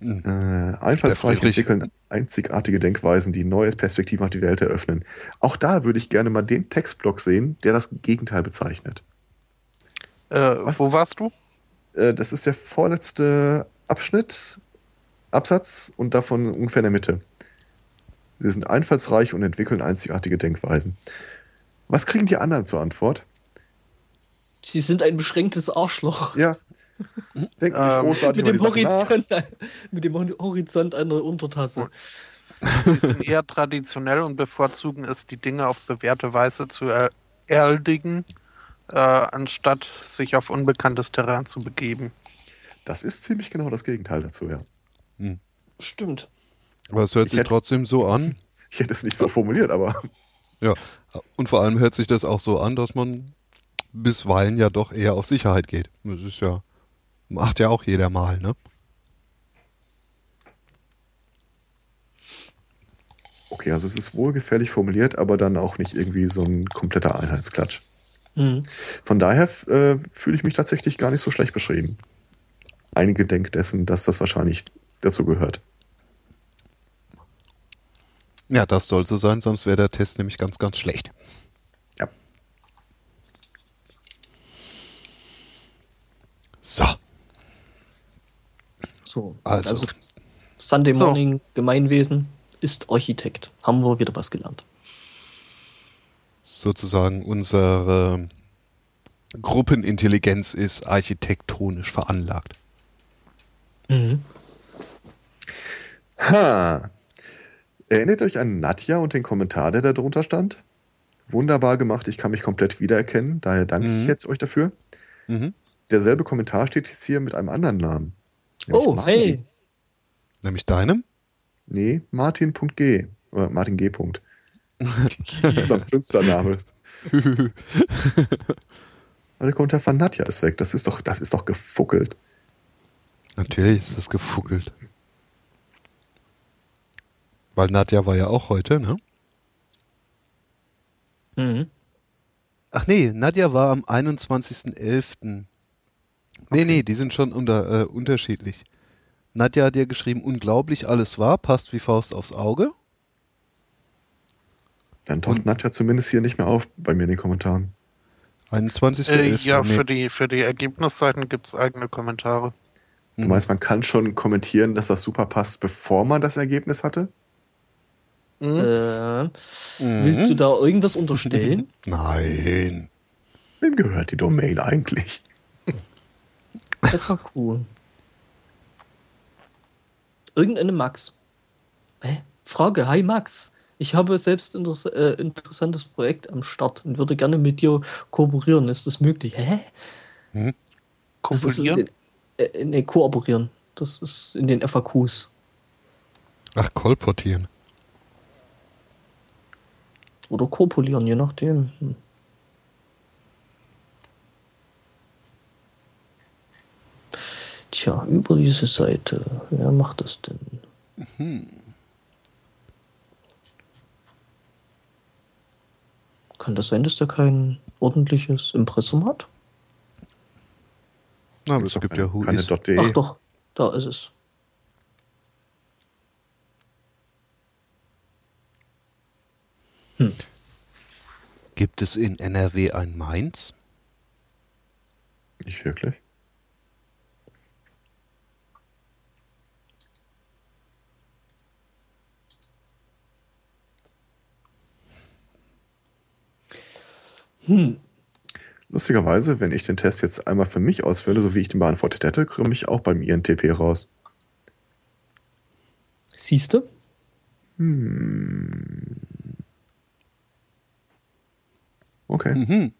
Hm. Äh, einfallsreich entwickeln einzigartige Denkweisen, die neue Perspektiven auf die Welt eröffnen. Auch da würde ich gerne mal den Textblock sehen, der das Gegenteil bezeichnet. Äh, Was? wo warst du? Äh, das ist der vorletzte Abschnitt, Absatz und davon ungefähr in der Mitte. Sie sind einfallsreich und entwickeln einzigartige Denkweisen. Was kriegen die anderen zur Antwort? Sie sind ein beschränktes Arschloch. Ja. Denken nicht Ähm, großartig Mit dem, nach. Horizont, mit dem Hor- Horizont einer Untertasse. Sie sind eher traditionell und bevorzugen es, die Dinge auf bewährte Weise zu er erledigen, äh, anstatt sich auf unbekanntes Terrain zu begeben. Das ist ziemlich genau das Gegenteil dazu, ja. Stimmt. Aber es hört Ich sich hätte- trotzdem so an. Ich hätte es nicht so formuliert, aber Ja. Und vor allem hört sich das auch so an, dass man bisweilen ja doch eher auf Sicherheit geht. Das ist ja, macht ja auch jeder mal, ne? okay, also es ist wohlgefällig formuliert, aber dann auch nicht irgendwie so ein kompletter Einheitsklatsch. Mhm. Von daher äh, fühle ich mich tatsächlich gar nicht so schlecht beschrieben. Einige denken dessen, dass das wahrscheinlich dazu gehört. Ja, das soll so sein, sonst wäre der Test nämlich ganz, ganz schlecht. Ja. So, So. Also. Also, Sunday So. Morning Gemeinwesen ist Architekt. Haben wir wieder was gelernt. Sozusagen unsere Gruppenintelligenz ist architektonisch veranlagt. Mhm. Ha! Erinnert euch an Nadja und den Kommentar, der da drunter stand? Wunderbar gemacht, ich kann mich komplett wiedererkennen, daher danke Mhm. ich jetzt euch dafür. Mhm. Derselbe Kommentar steht jetzt hier mit einem anderen Namen. Oh, Martin. hey. Nämlich deinem? Nee, Martin.g. Oder Martin G. Punkt. Das ist doch ein Künstlername. Der Kommentar von Nadja ist weg. Das ist doch, das ist doch gefuckelt. Natürlich ist das gefuckelt. Weil Nadja war ja auch heute, ne? Mhm. Ach nee, Nadja war am 21.11. Nee, Okay. nee, die sind schon unter, äh, unterschiedlich. Nadja hat dir geschrieben, unglaublich, alles war, passt wie Faust aufs Auge. Dann taucht Und- Nadja zumindest hier nicht mehr auf bei mir in den Kommentaren. 21.11. Äh, ja, nee. für die, für die Ergebnisseiten gibt es eigene Kommentare. Du Mhm. meinst, man kann schon kommentieren, dass das super passt, bevor man das Ergebnis hatte? Mhm. Äh, Mhm. willst du da irgendwas unterstellen? Nein. Wem gehört die Domain eigentlich? FAQ. Irgendeine Max. Hä? Frage, hi Max. Ich habe selbst ein äh, interessantes Projekt am Start und würde gerne mit dir kooperieren. Ist das möglich? Hä? Das ist, Kopulieren? äh, nee, kooperieren. Das ist in den FAQs. Ach, kolportieren. Oder kopulieren, je nachdem. Hm. Tja, über diese Seite. Wer macht das denn? Kann das sein, dass der kein ordentliches Impressum hat? Na, aber es gibt ja Who Ach doch, da ist es. Hm. Gibt es in NRW ein Mainz? Nicht wirklich. Hm. Lustigerweise, wenn ich den Test jetzt einmal für mich ausfülle, so wie ich den beantwortet hätte, komme ich auch beim INTP raus. Siehst du? Hm. Okay. Mhm.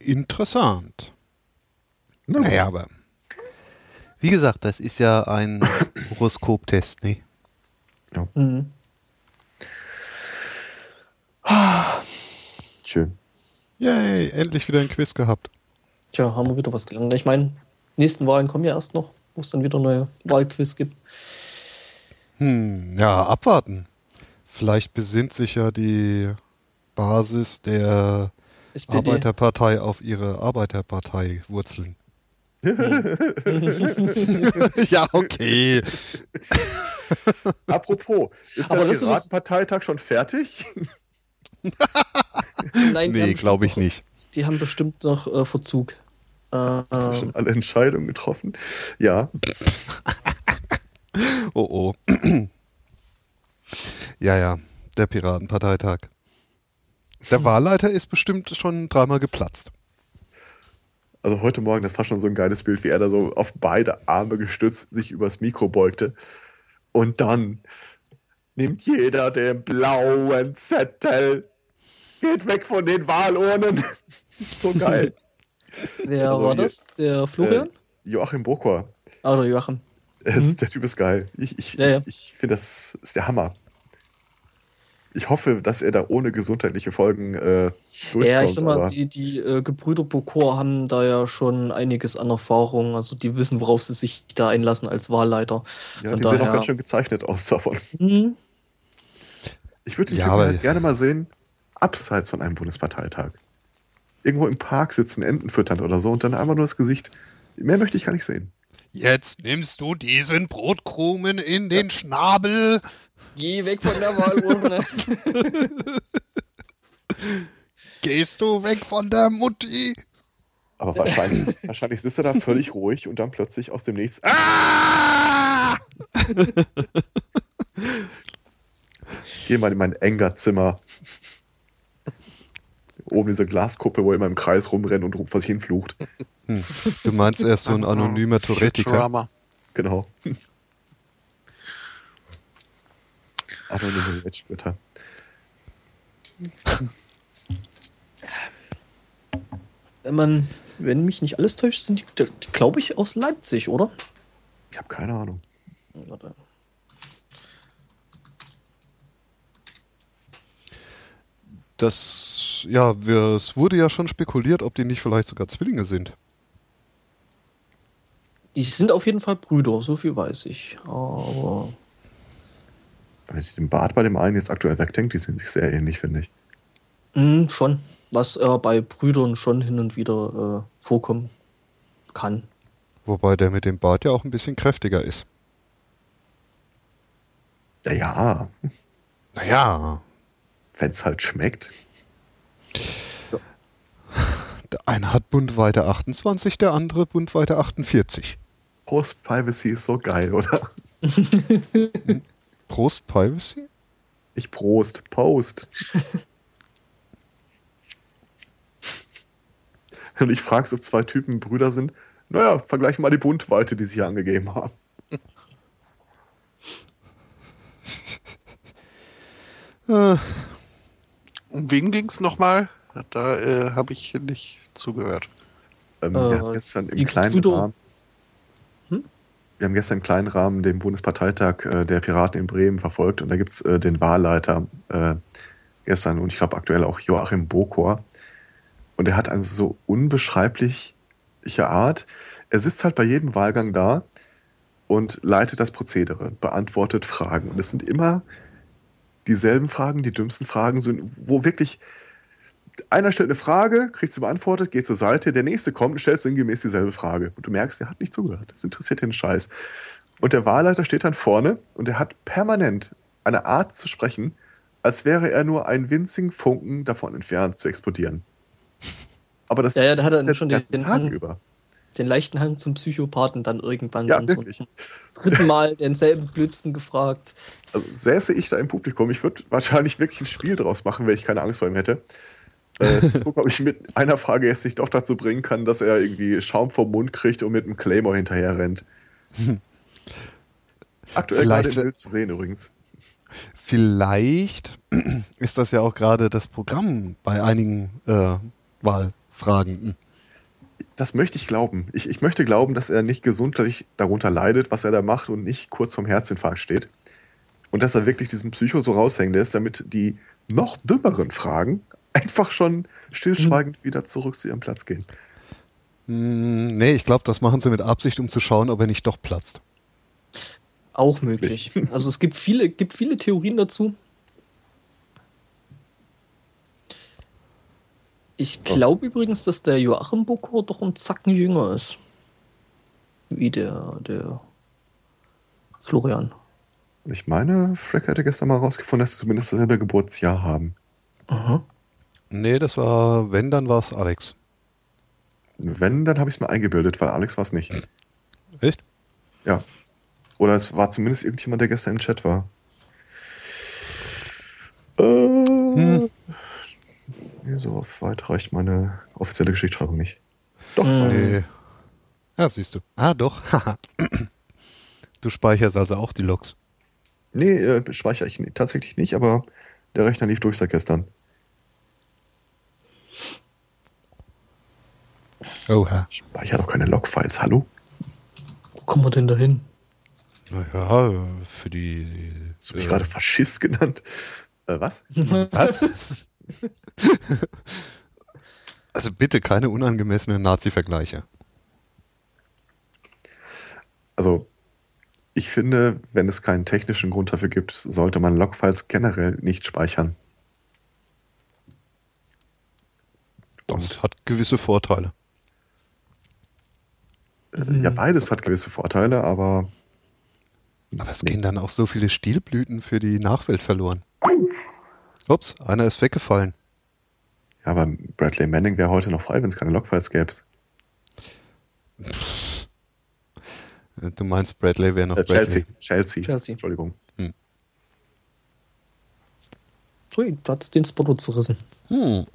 Interessant. Naja, aber wie gesagt, das ist ja ein Horoskop-Test, ne? Mhm. Schön. Yay, endlich wieder ein Quiz gehabt. Tja, haben wir wieder was gelernt. Ich meine, nächsten Wahlen kommen ja erst noch, wo es dann wieder neue Wahlquiz gibt. Hm, ja, abwarten. Vielleicht besinnt sich ja die Basis der SPD. Arbeiterpartei auf ihre Arbeiterpartei-Wurzeln. ja, okay. Apropos, ist Aber der Piratenparteitag schon fertig? Nein, Nee, haben glaube ich nicht. Die haben bestimmt noch äh, Verzug. Äh, Hast du ähm, schon alle Entscheidungen getroffen? Ja. Oh oh. ja, ja, der Piratenparteitag. Der Wahlleiter ist bestimmt schon dreimal geplatzt. Also heute Morgen, das war schon so ein geiles Bild, wie er da so auf beide Arme gestützt sich übers Mikro beugte. Und dann nimmt jeder den blauen Zettel. Geht weg von den Wahlurnen. so geil. wer Also war hier- das? Der Florian? Äh, Joachim Bokor. Ah, oder Joachim. Es, Mhm. Der Typ ist geil. Ich, ich, Ja, ja. ich, ich finde, das ist der Hammer. Ich hoffe, dass er da ohne gesundheitliche Folgen äh, durchkommt. Ja, ich sag mal, die, die äh, Gebrüder Bokor haben da ja schon einiges an Erfahrung. Also die wissen, worauf sie sich da einlassen als Wahlleiter. ja, von die sehen auch daher- ganz schön gezeichnet aus davon. Mhm. Ich würde den Ja, aber- halt gerne mal sehen, abseits von einem Bundesparteitag. Irgendwo im Park sitzen, Enten füttern oder so und dann einfach nur das Gesicht. Mehr möchte ich gar nicht sehen. Jetzt nimmst du diesen Brotkrumen in den Schnabel. Geh weg von der Wahlurne. Gehst du weg von der Mutti? Aber wahrscheinlich, wahrscheinlich sitzt er da völlig ruhig und dann plötzlich aus dem Nichts. Ah! Gehe mal in mein Engerzimmer. Oben diese Glaskuppe, wo er immer im Kreis rumrennt und vor sich hinflucht. Hm. Du meinst, er ist so ein anonymer Theoretiker? Genau. Anonyme Wettspötter. Wenn man, wenn mich nicht alles täuscht, sind die, die glaube ich, aus Leipzig, oder? Ich habe keine Ahnung. Warte. Das, ja, wir, es wurde ja schon spekuliert, ob die nicht vielleicht sogar Zwillinge sind. Die sind auf jeden Fall Brüder, so viel weiß ich. Aber Wenn ich den Bart bei dem einen jetzt aktuell wegdenke, die sind sich sehr ähnlich, finde ich. mh, schon, was äh, bei Brüdern schon hin und wieder äh, vorkommen kann. Wobei der mit dem Bart ja auch ein bisschen kräftiger ist. Ja, ja, Naja, wenn es halt schmeckt. der eine hat Bundweite 28, der andere Bundweite 48. Post-Privacy ist so geil, oder? Prost Privacy? Ich Prost, Post. Und ich frage, ob zwei Typen Brüder sind. Naja, vergleichen mal die Bundweite, die sie hier angegeben haben. Äh, Um wen ging es nochmal? Da äh, habe ich nicht zugehört. Ähm, Äh, haben gestern im kleinen Rahmen. Wir haben gestern im kleinen Rahmen den Bundesparteitag äh, der Piraten in Bremen verfolgt und da gibt es äh, den Wahlleiter äh, gestern und ich glaube aktuell auch Joachim Bokor. Und er hat eine so unbeschreibliche Art. Er sitzt halt bei jedem Wahlgang da und leitet das Prozedere, beantwortet Fragen. Und es sind immer dieselben Fragen, die dümmsten Fragen wo wirklich einer stellt eine Frage, kriegt sie beantwortet, geht zur Seite, der nächste kommt und stellt sinngemäß dieselbe Frage. Und du merkst, er hat nicht zugehört. Das interessiert den Scheiß. Und der Wahlleiter steht dann vorne und er hat permanent eine Art zu sprechen, als wäre er nur einen winzigen Funken davon entfernt zu explodieren. Aber das Ja, ja, da hat er schon den den- Tag Hand- über. Den leichten Hang zum Psychopathen dann irgendwann Ja, dann wirklich. zum dritten Mal denselben Blödsinn gefragt. Also säße ich da im Publikum, ich würde wahrscheinlich wirklich ein Spiel draus machen, wenn ich keine Angst vor ihm hätte. Äh, zu gucken, ob ich mit einer Frage jetzt nicht doch dazu bringen kann, dass er irgendwie Schaum vom Mund kriegt und mit einem Claymore hinterher rennt. Aktuell gerade im Bild zu sehen übrigens. Vielleicht ist das ja auch gerade das Programm bei einigen äh, Wahlfragenden. Das möchte ich glauben. Ich, ich möchte glauben, dass er nicht gesundheitlich darunter leidet, was er da macht und nicht kurz vorm Herzinfarkt steht. Und dass er wirklich diesen Psycho so raushängen lässt, damit die noch dümmeren Fragen einfach schon stillschweigend wieder zurück zu ihrem Platz gehen. Hm, nee, ich glaube, das machen sie mit Absicht, um zu schauen, ob er nicht doch platzt. Auch möglich. Also es gibt viele, gibt viele Theorien dazu. Ich glaube übrigens, dass der Joachim Boko doch ein Zacken jünger ist. Wie der, der Florian. Ich meine, Freck hatte gestern mal rausgefunden, dass sie zumindest dasselbe Geburtsjahr haben. Aha. Nee, das war, wenn, dann war es Alex. Wenn, dann habe ich es mir eingebildet, weil Alex war es nicht. Echt? Ja. Oder es war zumindest irgendjemand, der gestern im Chat war. Äh, Hm. so weit reicht meine offizielle Geschichtsschreibung nicht. Doch, es war Hm. Nee. Ja, siehst du. Ah, doch. haha. du speicherst also auch die Logs. Nee, äh, speichere ich tatsächlich nicht, aber der Rechner lief durch seit gestern. Oha. Speicher doch keine Logfiles, hallo? Wo kommen wir denn da hin? Naja, für die. Hast du mich äh, gerade Faschist genannt? Äh, was? Was? also bitte keine unangemessenen Nazi-Vergleiche. Also, ich finde, wenn es keinen technischen Grund dafür gibt, sollte man Logfiles generell nicht speichern. Das hat gewisse Vorteile. Äh, Ja, beides hat gewisse Vorteile, aber Aber es gehen dann auch so viele Stilblüten für die Nachwelt verloren. Ups, einer ist weggefallen. ja, aber Bradley Manning wäre heute noch frei, wenn es keine Logfiles gäbe. Du meinst, Bradley wäre noch Äh, Chelsea. Bradley. Chelsea. Chelsea. Entschuldigung. Ui, da hat den Spotto zerrissen. Hm.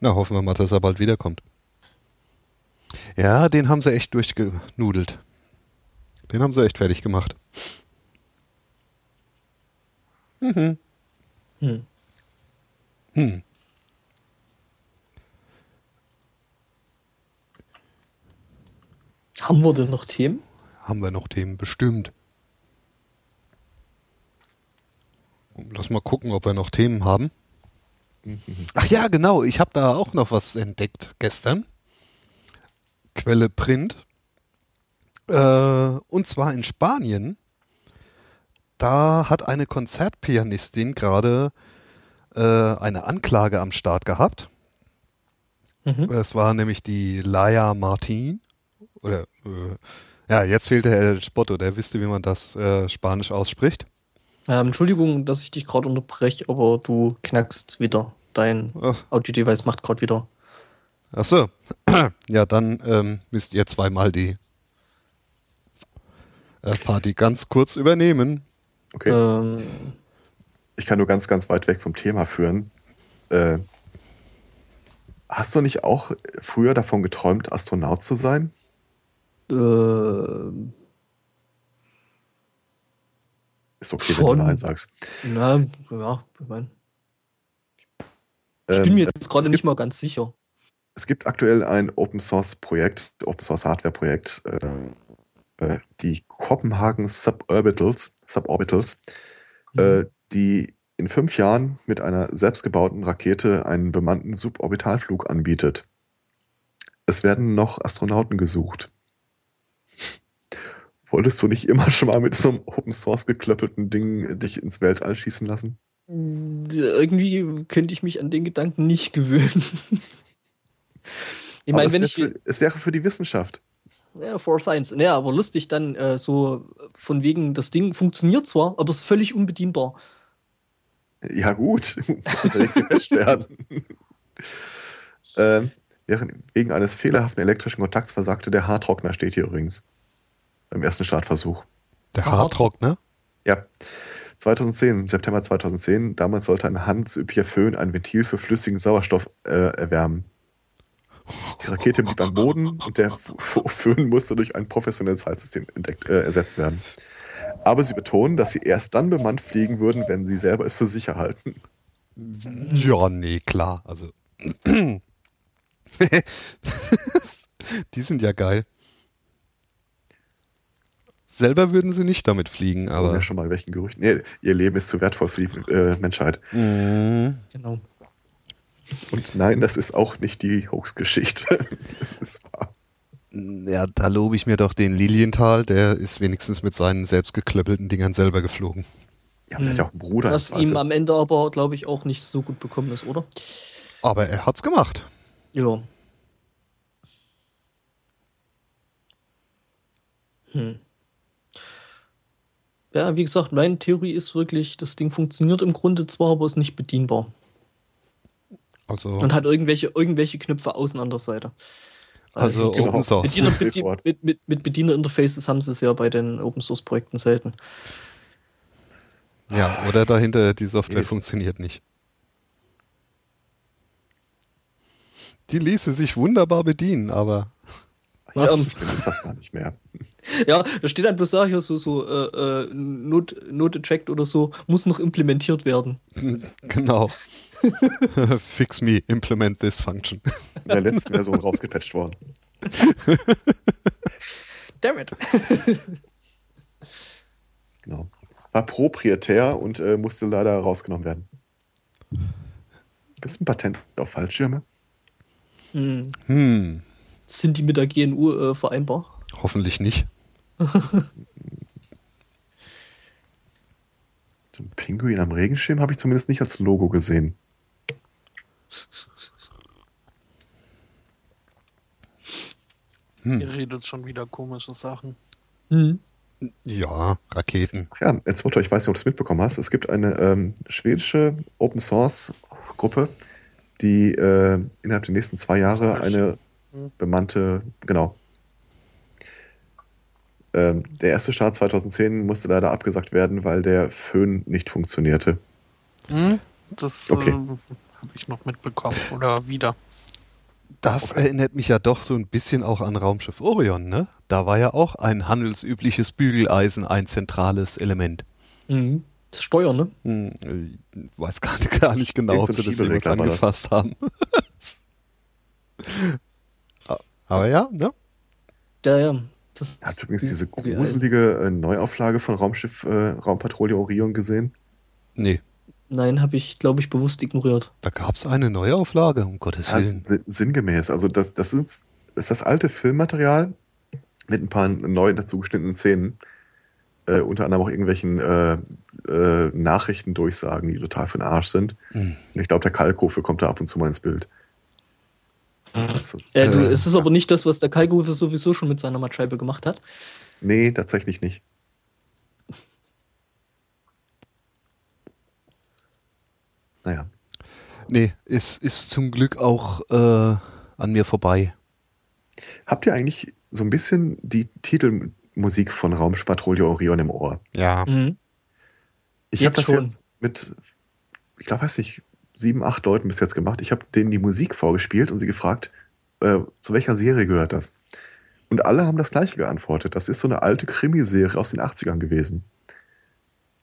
Na, hoffen wir mal, dass er bald wiederkommt. Ja, den haben sie echt durchgenudelt. Den haben sie echt fertig gemacht. Mhm. Hm. Hm. Haben wir denn noch Themen? Haben wir noch Themen bestimmt. Lass mal gucken, ob wir noch Themen haben. Ach ja, genau. Ich habe da auch noch was entdeckt gestern. Quelle Print. Äh, und zwar in Spanien. Da hat eine Konzertpianistin gerade äh, eine Anklage am Start gehabt. Mhm. Es war nämlich die Laia Martin. Oder, äh, ja, jetzt fehlt der El Spotto, der wüsste, wie man das äh, Spanisch ausspricht. Ähm, Entschuldigung, dass ich dich gerade unterbreche, aber du knackst wieder. Dein Audio-Device macht gerade wieder. Ach so. ja, dann ähm, müsst ihr zweimal die äh, Party ganz kurz übernehmen. Okay. Ähm, Ich kann nur ganz, ganz weit weg vom Thema führen. Äh, hast du nicht auch früher davon geträumt, Astronaut zu sein? äh, Ist okay, wenn Schon. du Nein sagst. na, ja, ich mein, ich Ähm, bin mir jetzt gerade nicht mal ganz sicher. Es gibt aktuell ein Open Source Projekt, Open Source Hardware Projekt, äh, äh, die Kopenhagen Suborbitals, Suborbitals äh, die in fünf Jahren mit einer selbstgebauten Rakete einen bemannten Suborbitalflug anbietet. Es werden noch Astronauten gesucht. Wolltest du nicht immer schon mal mit so einem Open Source geklöppelten Ding dich ins Weltall schießen lassen? Irgendwie könnte ich mich an den Gedanken nicht gewöhnen. Ich meine, es wenn ich. für, es wäre für die Wissenschaft. Ja, for Science. Naja, aber lustig dann äh, so von wegen, das Ding funktioniert zwar, aber es ist völlig unbedienbar. Ja, gut. Werden. ähm, wegen eines fehlerhaften elektrischen Kontakts versagte der Haartrockner, steht hier übrigens. Beim ersten Startversuch. Der Haartrockner? Ja. 2010, September 2010, damals sollte ein handelsüblicher Föhn ein Ventil für flüssigen Sauerstoff äh, erwärmen. Die Rakete blieb am Boden und der Föhn musste durch ein professionelles Heizsystem entdeckt, äh, ersetzt werden. Aber sie betonen, dass sie erst dann bemannt fliegen würden, wenn sie selber es für sicher halten. Ja, nee, klar. Also. Die sind ja geil. Selber würden sie nicht damit fliegen, aber. Ja schon mal welchen Gerüchten. Nee, ihr Leben ist zu wertvoll für die äh, Menschheit. Mhm. Genau. Und nein, das ist auch nicht die Hoax-Geschichte. das ist wahr. Ja, da lobe ich mir doch den Lilienthal, der ist wenigstens mit seinen selbstgeklöppelten Dingern selber geflogen. Ja, hm. hat ja auch einen Bruder. Was ihm am Ende aber, glaube ich, auch nicht so gut bekommen ist, oder? Aber er hat's gemacht. Ja. Hm. Ja, wie gesagt, meine Theorie ist wirklich, das Ding funktioniert im Grunde zwar, aber ist nicht bedienbar. Also und hat irgendwelche, irgendwelche Knöpfe außen an der Seite. Also, also Open Source. Bediener, Bedi mit, mit, mit Bedienerinterfaces haben sie es ja bei den Open Source Projekten selten. Ja, oder dahinter die Software funktioniert nicht. Die ließe sich wunderbar bedienen, aber. Ja, um, ist das gar nicht mehr. Ja, da steht dann bloß da hier so, so äh, äh Not, Note checkt oder so, muss noch implementiert werden. Genau. Fix me, implement this function. In der letzten Version rausgepatcht worden. Damn it. genau. War proprietär und äh, musste leider rausgenommen werden. Gibt es ein Patent auf Fallschirme? Hm. Hm. Sind die mit der GNU äh, vereinbar? Hoffentlich nicht. Den Pinguin am Regenschirm habe ich zumindest nicht als Logo gesehen. Hm. Ihr redet schon wieder komische Sachen. Hm. Ja, Raketen. Ja, jetzt Motto, ich weiß nicht, ob du es mitbekommen hast. Es gibt eine ähm, schwedische Open Source Gruppe, die äh, innerhalb der nächsten zwei Jahre eine hm. bemannte, genau. Ähm, der erste Start 2010 musste leider abgesagt werden, weil der Föhn nicht funktionierte. Hm? Das okay. äh, habe ich noch mitbekommen oder wieder. Das okay. erinnert mich ja doch so ein bisschen auch an Raumschiff Orion, ne? Da war ja auch ein handelsübliches Bügeleisen ein zentrales Element. Mhm. Das Steuern, ne? Hm, äh, weiß gar nicht, gar nicht genau, ob sie das jemals angefasst haben. Aber ja, ne? Ja, ja. Das Habt übrigens diese gruselige äh, Neuauflage von Raumschiff äh, Raumpatrouille Orion gesehen? Nee. Nein, habe ich, glaube ich, bewusst ignoriert. Da gab es eine Neuauflage, um Gottes ja, Willen. Sinngemäß. Also das, das ist, ist das alte Filmmaterial mit ein paar neu dazu geschnittenen Szenen. Äh, unter anderem auch irgendwelchen äh, äh, Nachrichtendurchsagen, die total für den Arsch sind. Mhm. Und ich glaube, der Kalkofe kommt da ab und zu mal ins Bild. Also, äh, du, es ist aber nicht das, was der Kalkofe sowieso schon mit seiner Matscheibe gemacht hat. Nee, tatsächlich nicht. Naja. Nee, es ist zum Glück auch äh, an mir vorbei. Habt ihr eigentlich so ein bisschen die Titelmusik von Raumpatrouille Orion im Ohr? Ja. Mhm. Ich habe das schon. jetzt mit, ich glaube, weiß nicht, sieben, acht Leuten bis jetzt gemacht. Ich habe denen die Musik vorgespielt und sie gefragt, äh, zu welcher Serie gehört das? Und alle haben das gleiche geantwortet. Das ist so eine alte Krimiserie aus den 80ern gewesen.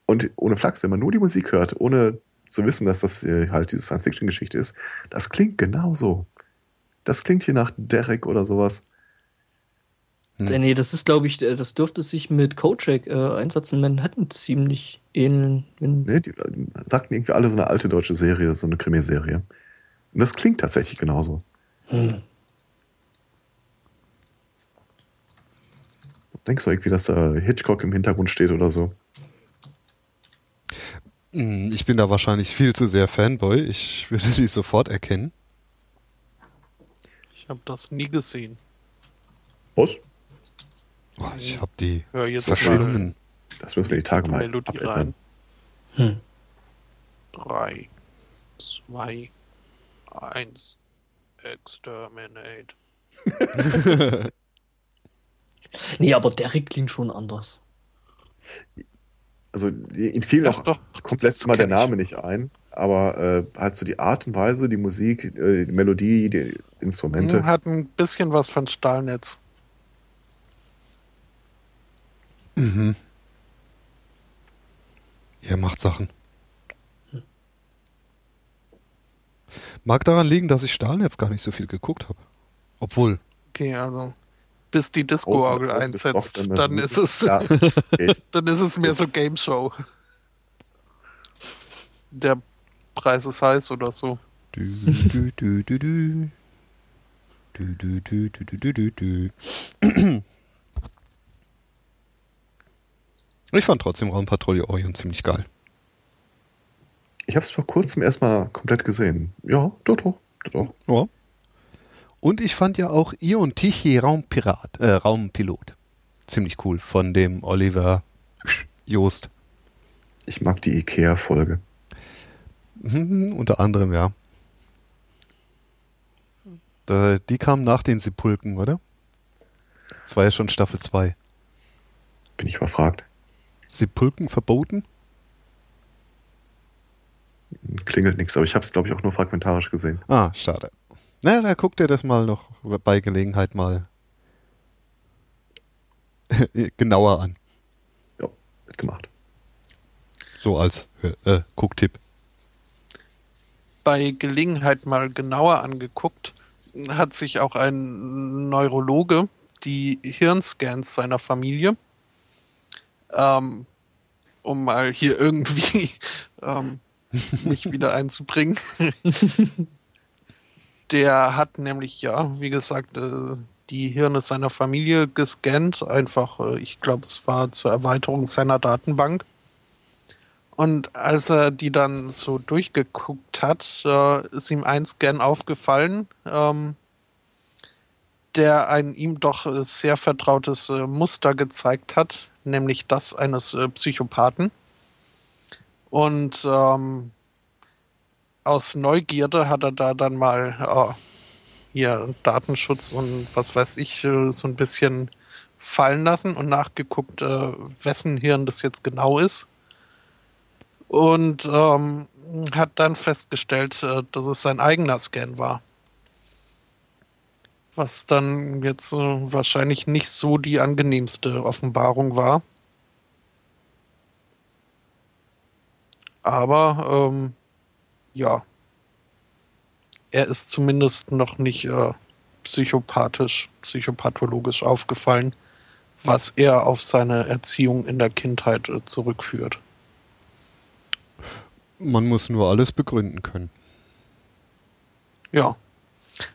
Und ohne Flachs, wenn man nur die Musik hört, ohne zu wissen, dass das äh, halt diese Science-Fiction-Geschichte ist, das klingt genauso. Das klingt hier nach Derek oder sowas. Hm. Nee, das ist, glaube ich, äh, das dürfte sich mit Kojak äh, Einsatz in Manhattan ziemlich ähneln. Nee, die, die sagten irgendwie alle so eine alte deutsche Serie, so eine Krimiserie. Und das klingt tatsächlich genauso. Hm. Denkst du irgendwie, dass da Hitchcock im Hintergrund steht oder so? Hm, ich bin da wahrscheinlich viel zu sehr Fanboy. Ich würde sie sofort erkennen. Ich habe das nie gesehen. Was? Oh, ich habe die Hör jetzt verschiedenen. Das müssen wir die Tage mal mal Melodie abändern. rein. Hm. Drei, zwei, eins. Exterminate. Nee, aber Derek klingt schon anders. Also ihn fiel Doch, noch doch, komplett mal der kenn ich. Name nicht ein, aber äh, halt so die Art und Weise, die Musik, äh, die Melodie, die Instrumente. Hm, Hat ein bisschen was von Stahlnetz. Mhm. Ihr macht Sachen. Mag daran liegen, dass ich Stahlnetz gar nicht so viel geguckt habe. Obwohl, Okay, also bis die Disco-Orgel einsetzt, dann ist es, Ja, okay. dann ist es mehr so Game Show. Der Preis ist heiß oder so. Ich fand trotzdem Raumpatrouille Orion ziemlich geil. Ich habe es vor kurzem erstmal komplett gesehen. Ja, doch, doch, doch. Ja. Und ich fand ja auch Ion Tichy Raumpirat, äh, Raumpilot ziemlich cool von dem Oliver Joost. Ich mag die Ikea-Folge. Mhm, unter anderem, ja. Da, die kam nach den Sepulken, oder? Das war ja schon Staffel 2. Bin ich überfragt. Sepulken verboten? Klingelt nichts, aber ich habe es, glaube ich, auch nur fragmentarisch gesehen. Ah, schade. Na, da guckt ihr das mal noch bei Gelegenheit mal genauer an. Ja, wird gemacht. So als äh, Gucktipp. Bei Gelegenheit mal genauer angeguckt, hat sich auch ein Neurologe die Hirnscans seiner Familie, ähm, um mal hier irgendwie ähm, mich wieder einzubringen. Der hat nämlich, ja, wie gesagt, äh, die Hirne seiner Familie gescannt. Einfach, äh, ich glaube, es war zur Erweiterung seiner Datenbank. Und als er die dann so durchgeguckt hat, äh, ist ihm ein Scan aufgefallen, ähm, der ein ihm doch sehr vertrautes Muster gezeigt hat, nämlich das eines Psychopathen. Und ähm, aus Neugierde hat er da dann mal äh, hier Datenschutz und was weiß ich äh, so ein bisschen fallen lassen und nachgeguckt, äh, wessen Hirn das jetzt genau ist. Und ähm, hat dann festgestellt, äh, dass es sein eigener Scan war. Was dann jetzt äh, wahrscheinlich nicht so die angenehmste Offenbarung war. Aber ähm, ja, er ist zumindest noch nicht äh, psychopathisch, psychopathologisch aufgefallen, was er auf seine Erziehung in der Kindheit äh, zurückführt. Man muss nur alles begründen können. Ja.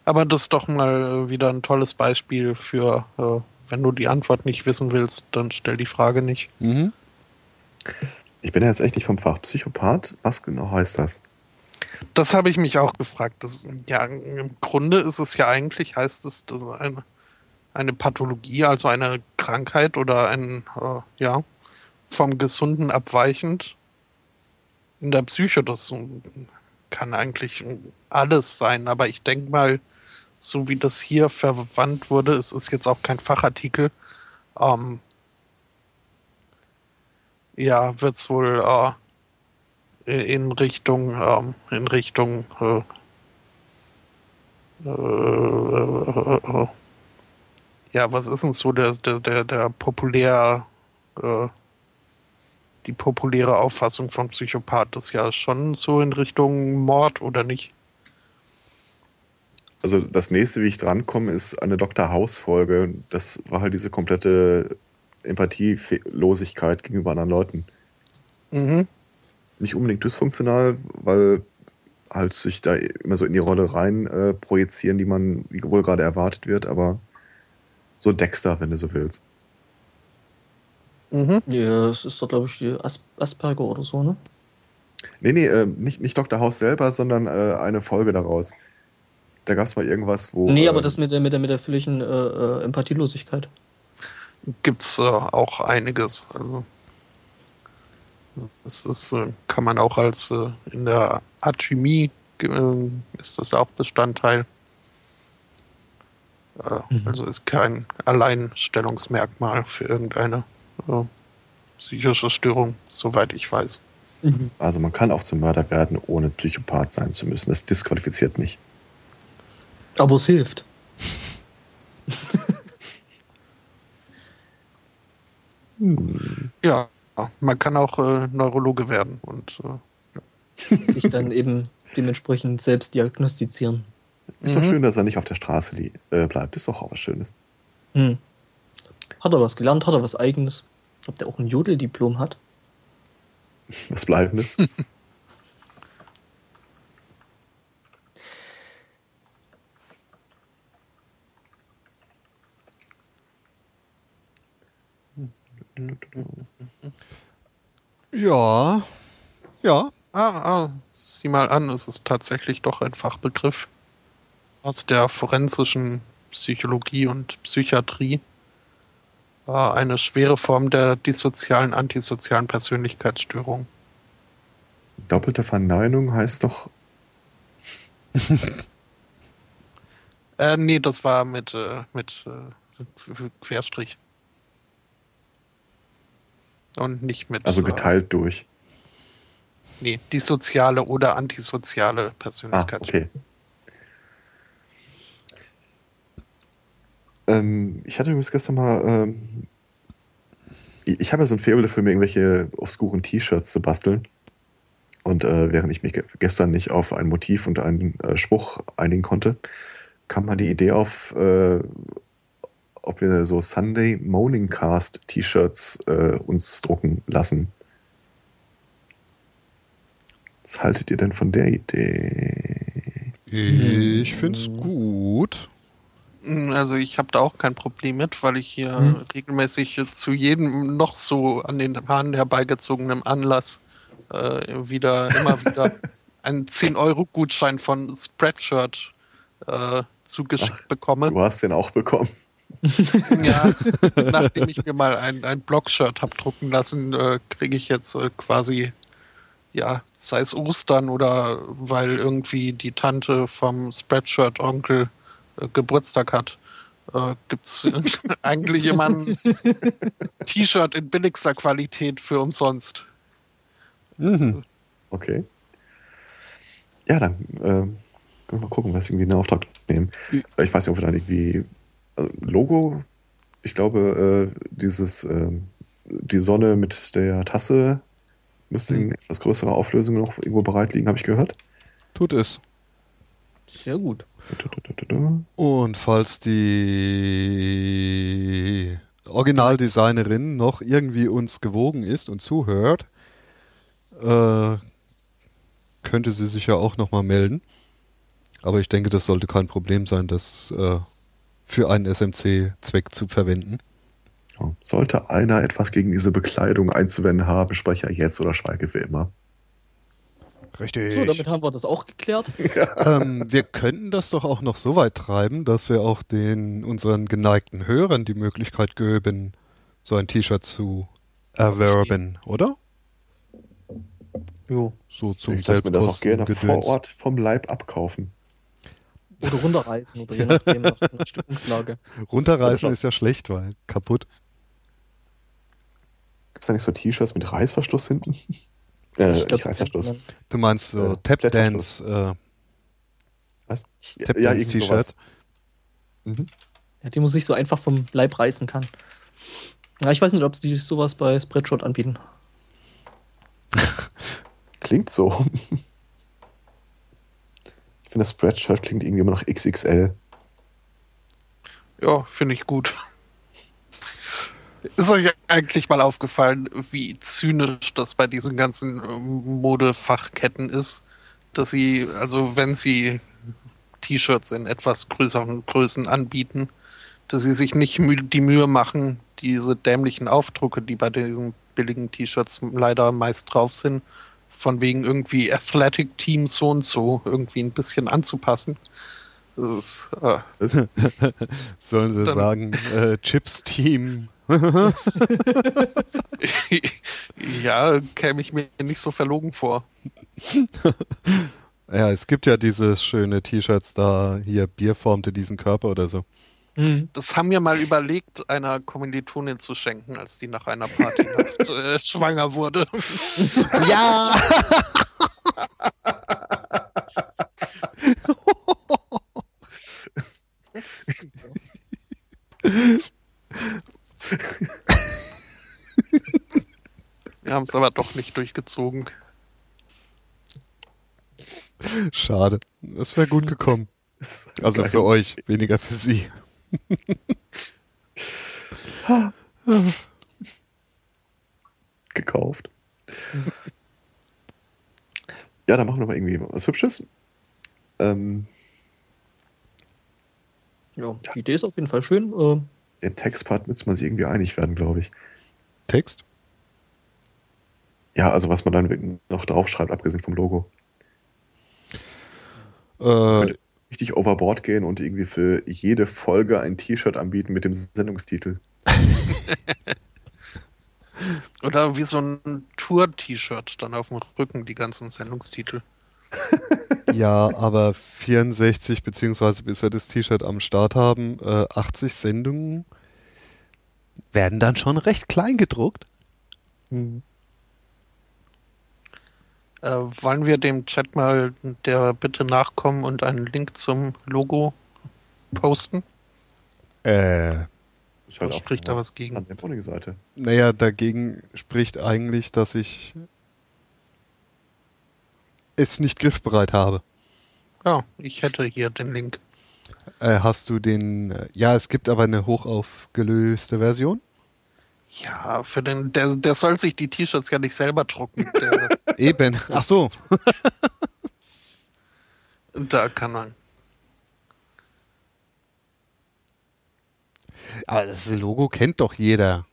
Aber das ist doch mal äh, wieder ein tolles Beispiel für, äh, wenn du die Antwort nicht wissen willst, dann stell die Frage nicht. Mhm. Ich bin ja jetzt echt nicht vom Fach. Psychopath, was genau heißt das? Das habe ich mich auch gefragt. Das, ja, im Grunde ist es ja eigentlich, heißt es, eine, eine Pathologie, also eine Krankheit oder ein, äh, ja, vom Gesunden abweichend in der Psyche. Das kann eigentlich alles sein, aber ich denke mal, so wie das hier verwandt wurde, es ist jetzt auch kein Fachartikel, ähm, ja, wird es wohl äh, in Richtung, ähm, in Richtung, äh, äh, äh, ja, was ist denn so der, der, der, der populär, äh, die populäre Auffassung von Psychopath? Ist ja schon so in Richtung Mord, oder nicht? Also das nächste, wie ich drankomme, ist eine Dr. House-Folge. Das war halt diese komplette Empathielosigkeit gegenüber anderen Leuten. Mhm. Nicht unbedingt dysfunktional, weil halt sich da immer so in die Rolle rein äh, projizieren, die man wie wohl gerade erwartet wird, aber so Dexter, wenn du so willst. Mhm. Ja, es ist doch, glaube ich, die As Asperger oder so, ne? Nee, nee, äh, nicht, nicht Dr. House selber, sondern äh, eine Folge daraus. Da gab es mal irgendwas, wo. Nee, äh, aber das mit der, mit der, mit der völligen äh, äh, Empathielosigkeit. gibt es äh, auch einiges. Also, das ist, äh, kann man auch als äh, in der Alchemie äh, ist das auch Bestandteil. Mhm. Also ist kein Alleinstellungsmerkmal für irgendeine psychische Störung, soweit ich weiß. Mhm. Also man kann auch zum Mörder werden, ohne Psychopath sein zu müssen. Das disqualifiziert nicht. Aber es hilft. Ja, man kann auch äh, Neurologe werden und äh, Sich dann eben dementsprechend selbst diagnostizieren. Ist doch Mhm. schön, dass er nicht auf der Straße äh, bleibt. Ist doch auch was Schönes. Hm. Hat er was gelernt? Hat er was Eigenes? Ob der auch ein Jodeldiplom hat? Was Bleibendes. Ja, ja. Ah, ah, sieh mal an, es ist tatsächlich doch ein Fachbegriff aus der forensischen Psychologie und Psychiatrie. War eine schwere Form der dissozialen, antisozialen Persönlichkeitsstörung. Doppelte Verneinung heißt doch. Äh, nee, das war mit, äh, mit äh, Querstrich. Und nicht mit. Also Äh, geteilt durch. nee, dissoziale oder antisoziale Ah, Persönlichkeitsstörung. okay. Ähm, ich hatte übrigens gestern mal. Ähm, ich ich habe ja so ein Faible dafür, mir irgendwelche obskuren T-Shirts zu basteln. Und äh, während ich mich ge gestern nicht auf ein Motiv und einen äh, Spruch einigen konnte, kam mal die Idee auf, äh, ob wir so Sunday Morning Cast T-Shirts äh, uns drucken lassen. Was haltet ihr denn von der Idee? Ich find's gut. Mm, Also ich habe da auch kein Problem mit, weil ich hier Hm. regelmäßig zu jedem noch so an den Haaren herbeigezogenen Anlass äh, wieder, immer wieder einen 10-Euro-Gutschein von Spreadshirt äh, zugeschickt bekomme. Du hast den auch bekommen. Ja, nachdem ich mir mal ein, ein Blog-Shirt habe drucken lassen, äh, kriege ich jetzt äh, quasi, ja, sei es Ostern oder weil irgendwie die Tante vom Spreadshirt-Onkel äh, Geburtstag hat, äh, gibt es eigentlich immer ein T-Shirt in billigster Qualität für umsonst. Mhm. Okay. Ja, dann ähm, können wir mal gucken, was irgendwie in Auftrag nehmen. Ich weiß nicht, ob wir dann irgendwie also Logo, ich glaube, äh, dieses ähm, die Sonne mit der Tasse müsste in Hm. etwas größerer Auflösung noch irgendwo bereit liegen, habe ich gehört. Tut es. Sehr gut. Und falls die Originaldesignerin noch irgendwie uns gewogen ist und zuhört, äh, könnte sie sich ja auch nochmal melden. Aber ich denke, das sollte kein Problem sein, das äh, für einen SMC-Zweck zu verwenden. Ja. Sollte einer etwas gegen diese Bekleidung einzuwenden haben, spreche er jetzt oder schweige wie immer. Richtig. So, damit haben wir das auch geklärt. ähm, wir könnten das doch auch noch so weit treiben, dass wir auch den unseren geneigten Hörern die Möglichkeit geben, so ein T-Shirt zu erwerben, oder? Jo. So zum ich lasse mir das auch gerne vor Selbstkostengedöns. Ort vom Leib abkaufen. Oder runterreißen oder je nachdem nach der Stimmungslage. Runterreißen ist ja schlecht, weil kaputt. Gibt es da nicht so T-Shirts mit Reißverschluss hinten? Äh, Ich glaub, Reißverschluss. Du meinst so Äh, Tap-Dance, äh, Was? Tap-Dance-T-Shirt. Mhm. Ja, die man sich so einfach vom Leib reißen kann. Ja, ich weiß nicht, ob die sowas bei Spreadshot anbieten. Klingt so. Finde, Spreadshirt klingt irgendwie immer noch XXL. Ja, finde ich gut. Ist euch eigentlich mal aufgefallen, wie zynisch das bei diesen ganzen ähm, Modefachketten ist? Dass sie, also wenn sie T-Shirts in etwas größeren Größen anbieten, dass sie sich nicht mü die Mühe machen, diese dämlichen Aufdrucke, die bei diesen billigen T-Shirts leider meist drauf sind, von wegen irgendwie Athletic Team so und so irgendwie ein bisschen anzupassen. Das ist, äh, Sollen sie Dann- sagen, äh, Chips Team ja, käme ich mir nicht so verlogen vor. Ja, es gibt ja diese schöne T-Shirts da, hier Bier formte diesen Körper oder so. Mhm. Das haben wir mal überlegt, einer Kommilitonin zu schenken, als die nach einer Partynacht äh, schwanger wurde. Ja! Wir haben es aber doch nicht durchgezogen. Schade. Das wäre gut gekommen. Also für euch, weniger für sie. gekauft. ja, dann machen wir mal irgendwie was Hübsches. Ähm, Ja, die Idee ist auf jeden Fall schön. Äh, den Textpart müsste man sich irgendwie einig werden, glaube ich. Text? Ja, also was man dann noch draufschreibt, abgesehen vom Logo. Äh, Richtig overboard gehen und irgendwie für jede Folge ein T-Shirt anbieten mit dem Sendungstitel. Oder wie so ein Tour-T-Shirt dann auf dem Rücken, die ganzen Sendungstitel. ja, aber 64, beziehungsweise bis wir das T-Shirt am Start haben, äh, 80 Sendungen werden dann schon recht klein gedruckt. Äh, wollen wir dem Chat mal der Bitte nachkommen und einen Link zum Logo posten? Äh, Ist Da spricht da was gegen. an der Pony-Seite. naja, dagegen spricht eigentlich, dass ich es nicht griffbereit habe. Ja, ich hätte hier den Link. Äh, hast du den, äh, ja, es gibt aber eine hochaufgelöste Version. Ja, für den, der, der soll sich die T-Shirts ja nicht selber drucken. Eben. Ach so. da kann man. Aber das Logo kennt doch jeder.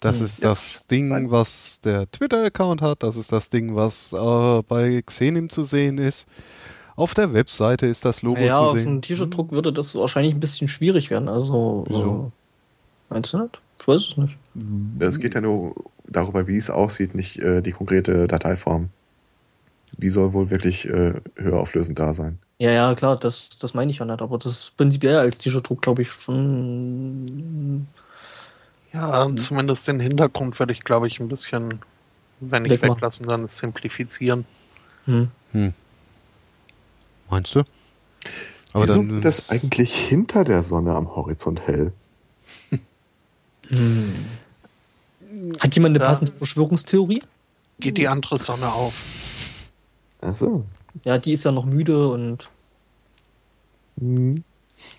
Das Hm, ist ja. das Ding, was der Twitter-Account hat. Das ist das Ding, was äh, bei Xenim zu sehen ist. Auf der Webseite ist das Logo ja, zu auf sehen. einem T-Shirt-Druck würde das wahrscheinlich ein bisschen schwierig werden. Also, Wieso? äh, meinst du nicht? Ich weiß es nicht. Es geht ja nur darüber, wie es aussieht, nicht äh, die konkrete Dateiform. Die soll wohl wirklich äh, höher auflösend da sein. Ja, ja, klar, das, das meine ich ja nicht. Aber das ist prinzipiell als T-Shirt-Druck, glaube ich, schon. Ja, zumindest den Hintergrund würde ich, glaube ich, ein bisschen, wenn nicht Wegmachen. weglassen, dann simplifizieren. Hm. Meinst du? Aber Wieso dann wird das eigentlich hinter der Sonne am Horizont hell? Hm. Hat jemand eine Ja. passende Verschwörungstheorie? Geht die andere Sonne auf. Achso. Ja, die ist ja noch müde und. Hm.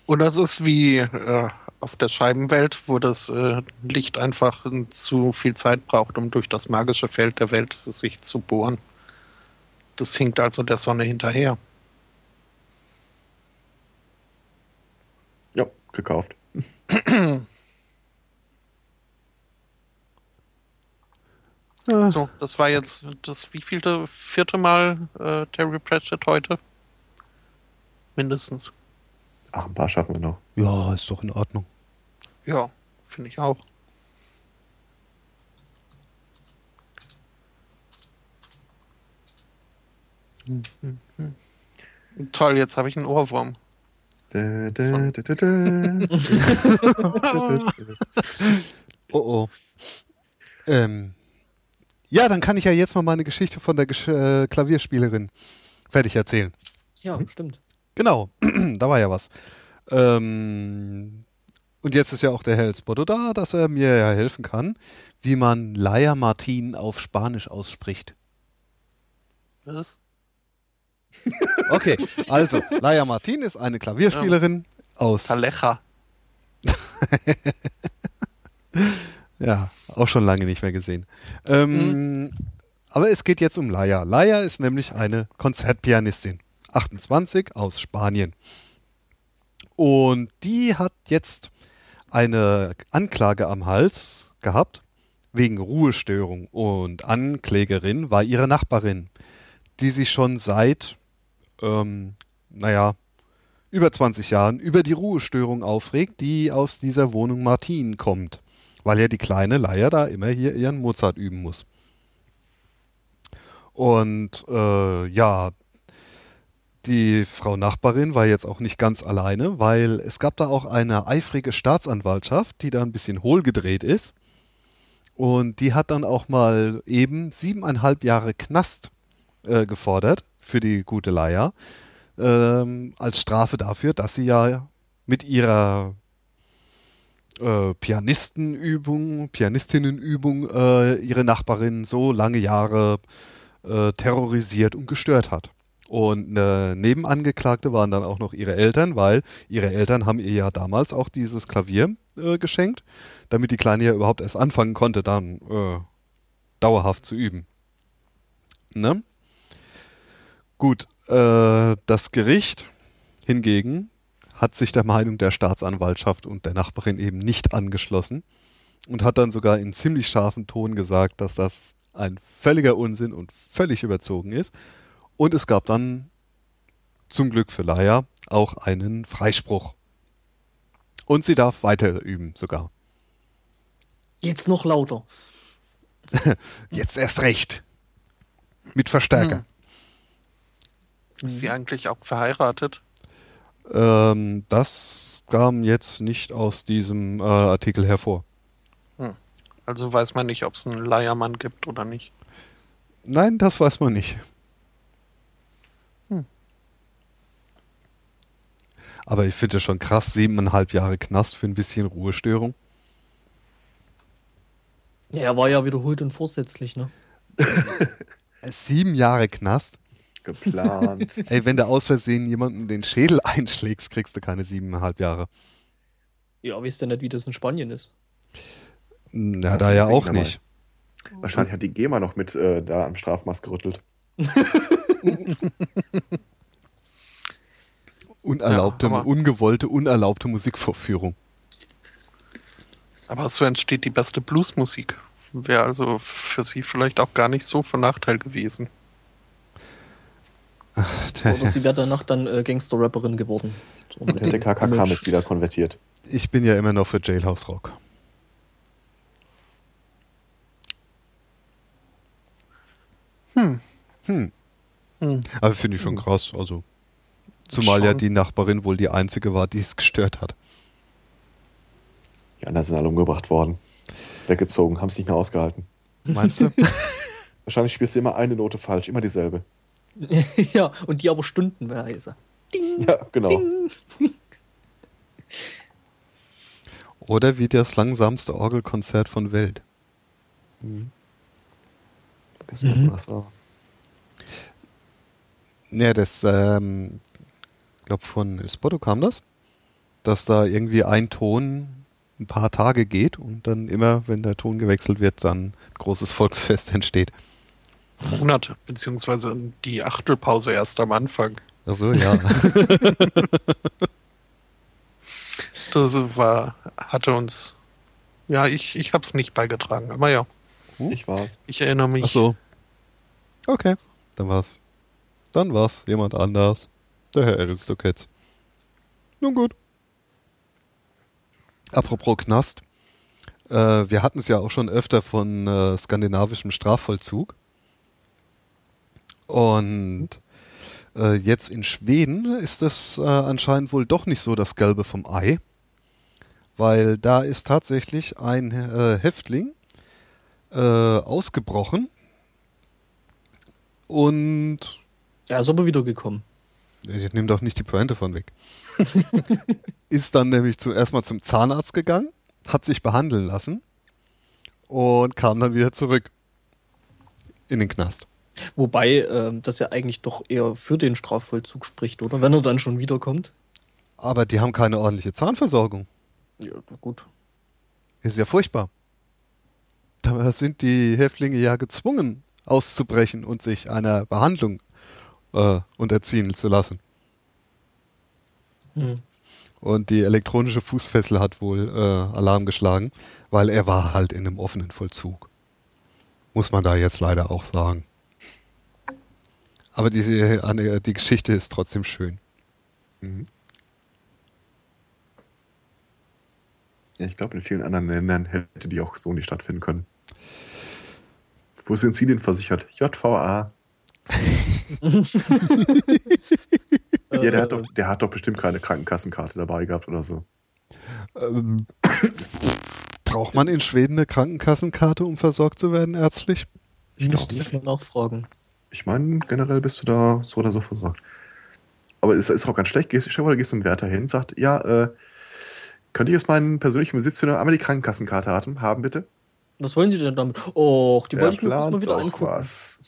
Oder es ist wie äh, auf der Scheibenwelt, wo das äh, Licht einfach zu viel Zeit braucht, um durch das magische Feld der Welt sich zu bohren. Das hinkt also der Sonne hinterher. Ja, gekauft. Ah, So, das war jetzt das wievielte, vierte Mal äh, Terry Pratchett heute? Mindestens. Ach, ein paar schaffen wir noch. ja, ist doch in Ordnung. Ja, finde ich auch. Hm, hm, hm. Toll, jetzt habe ich einen Ohrwurm. Da, da, da, da, da. Oh oh. Ähm, ja, dann kann ich ja jetzt mal meine Geschichte von der Gesch äh, Klavierspielerin fertig erzählen. Ja, stimmt. Genau, da war ja was. Ähm, und jetzt ist ja auch der Herr Spotto da, dass er mir ja helfen kann, wie man Laia Martin auf Spanisch ausspricht. Was? Okay, also Laia Martin ist eine Klavierspielerin aus. Talecha. Ja, auch schon lange nicht mehr gesehen. Ähm, Aber es geht jetzt um Laia. Laia ist nämlich eine Konzertpianistin, 28 aus Spanien. Und die hat jetzt eine Anklage am Hals gehabt wegen Ruhestörung. Und Anklägerin war ihre Nachbarin, die sich schon seit, ähm, naja, über 20 Jahren über die Ruhestörung aufregt, die aus dieser Wohnung Martin kommt, weil ja die kleine Leier da immer hier ihren Mozart üben muss. Und äh, ja, die Frau Nachbarin war jetzt auch nicht ganz alleine, weil es gab da auch eine eifrige Staatsanwaltschaft, die da ein bisschen hohl gedreht ist. Und die hat dann auch mal eben siebeneinhalb Jahre Knast äh, gefordert für die gute Leier. Ähm, als Strafe dafür, dass sie ja mit ihrer äh, Pianistenübung, Pianistinnenübung äh, ihre Nachbarin so lange Jahre äh, terrorisiert und gestört hat. Und eine Nebenangeklagte waren dann auch noch ihre Eltern, weil ihre Eltern haben ihr ja damals auch dieses Klavier äh, geschenkt, damit die Kleine ja überhaupt erst anfangen konnte, dann äh, dauerhaft zu üben. Ne? Gut, äh, das Gericht hingegen hat sich der Meinung der Staatsanwaltschaft und der Nachbarin eben nicht angeschlossen und hat dann sogar in ziemlich scharfem Ton gesagt, dass das ein völliger Unsinn und völlig überzogen ist und es gab dann zum Glück für Laia auch einen Freispruch. Und sie darf weiter üben sogar. Jetzt noch lauter. Jetzt erst recht. Mit Verstärker. Hm. Ist sie eigentlich auch verheiratet? Ähm, das kam jetzt nicht aus diesem äh, Artikel hervor. Hm. Also weiß man nicht, ob es einen Leiermann gibt oder nicht. Nein, das weiß man nicht. Aber ich finde es schon krass, siebeneinhalb Jahre Knast für ein bisschen Ruhestörung. Ja, er war ja wiederholt und vorsätzlich, ne? Sieben Jahre Knast? Geplant. Ey, wenn du aus Versehen jemanden den Schädel einschlägst, kriegst du keine siebeneinhalb Jahre. Ja, weißt du nicht, wie das in Spanien ist? Na, da ja auch mal. nicht. Wahrscheinlich hat die GEMA noch mit äh, da am Strafmaß gerüttelt. Unerlaubte, Ja, ungewollte, unerlaubte Musikvorführung. Aber so entsteht die beste Bluesmusik. Wäre also für sie vielleicht auch gar nicht so von Nachteil gewesen. Oder sie wäre danach dann äh, Gangster-Rapperin geworden. So mit Hätte dem KKK Image. mit wieder konvertiert. Ich bin ja immer noch für Jailhouse Rock. Hm. Hm. Hm. Aber finde ich schon krass. Also, zumal ja Schon. die Nachbarin wohl die einzige war, die es gestört hat. Die anderen sind alle umgebracht worden. Weggezogen, haben es nicht mehr ausgehalten. Meinst du? Wahrscheinlich spielst du immer eine Note falsch, immer dieselbe. ja, und die aber stundenweise. Ding, Ja, genau. ding. Oder wie das langsamste Orgelkonzert von Welt. Mhm. was das war. Ja, das, ähm, ich glaube von Spotto kam das, dass da irgendwie ein Ton ein paar Tage geht und dann immer, wenn der Ton gewechselt wird, dann ein großes Volksfest entsteht. Monate, beziehungsweise die Achtelpause erst am Anfang. Also ja. Das war, hatte uns, ja, ich, ich habe es nicht beigetragen, aber ja, Ich war's. ich erinnere mich. Ach so. Okay, dann war's. Dann war's jemand anders. Der Herr Aristokets. Nun gut. Apropos Knast. Äh, wir hatten es ja auch schon öfter von äh, skandinavischem Strafvollzug. Und äh, jetzt in Schweden ist das äh, anscheinend wohl doch nicht so das Gelbe vom Ei. Weil da ist tatsächlich ein äh, Häftling äh, ausgebrochen und Ja, ist aber wieder gekommen. ich nehme doch nicht die Pointe von weg. ist dann nämlich zuerst mal zum Zahnarzt gegangen, hat sich behandeln lassen und kam dann wieder zurück in den Knast. Wobei ähm, das ja eigentlich doch eher für den Strafvollzug spricht, oder? Wenn er dann schon wiederkommt. Aber die haben keine ordentliche Zahnversorgung. Ja, gut. Ist ja furchtbar. Da sind die Häftlinge ja gezwungen, auszubrechen und sich einer Behandlung äh, unterziehen zu lassen. Hm. Und die elektronische Fußfessel hat wohl äh, Alarm geschlagen, weil er war halt in einem offenen Vollzug. Muss man da jetzt leider auch sagen. Aber die, die Geschichte ist trotzdem schön. Mhm. Ja, ich glaube, in vielen anderen Ländern hätte die auch so nicht stattfinden können. Wo sind Sie denn versichert? JVA. ja, der hat, doch, der hat doch bestimmt keine Krankenkassenkarte dabei gehabt oder so. Ähm, braucht man in Schweden eine Krankenkassenkarte, um versorgt zu werden ärztlich? Ich müsste man noch fragen. Ich meine, generell bist du da so oder so versorgt. Aber es ist auch ganz schlecht. Gehst du gehst zum Wärter hin, sagt, ja, äh, könnte ich jetzt meinen persönlichen Besitz einmal die Krankenkassenkarte haben, bitte? Was wollen Sie denn damit? Oh, die wollte ich mir mal wieder angucken. Was.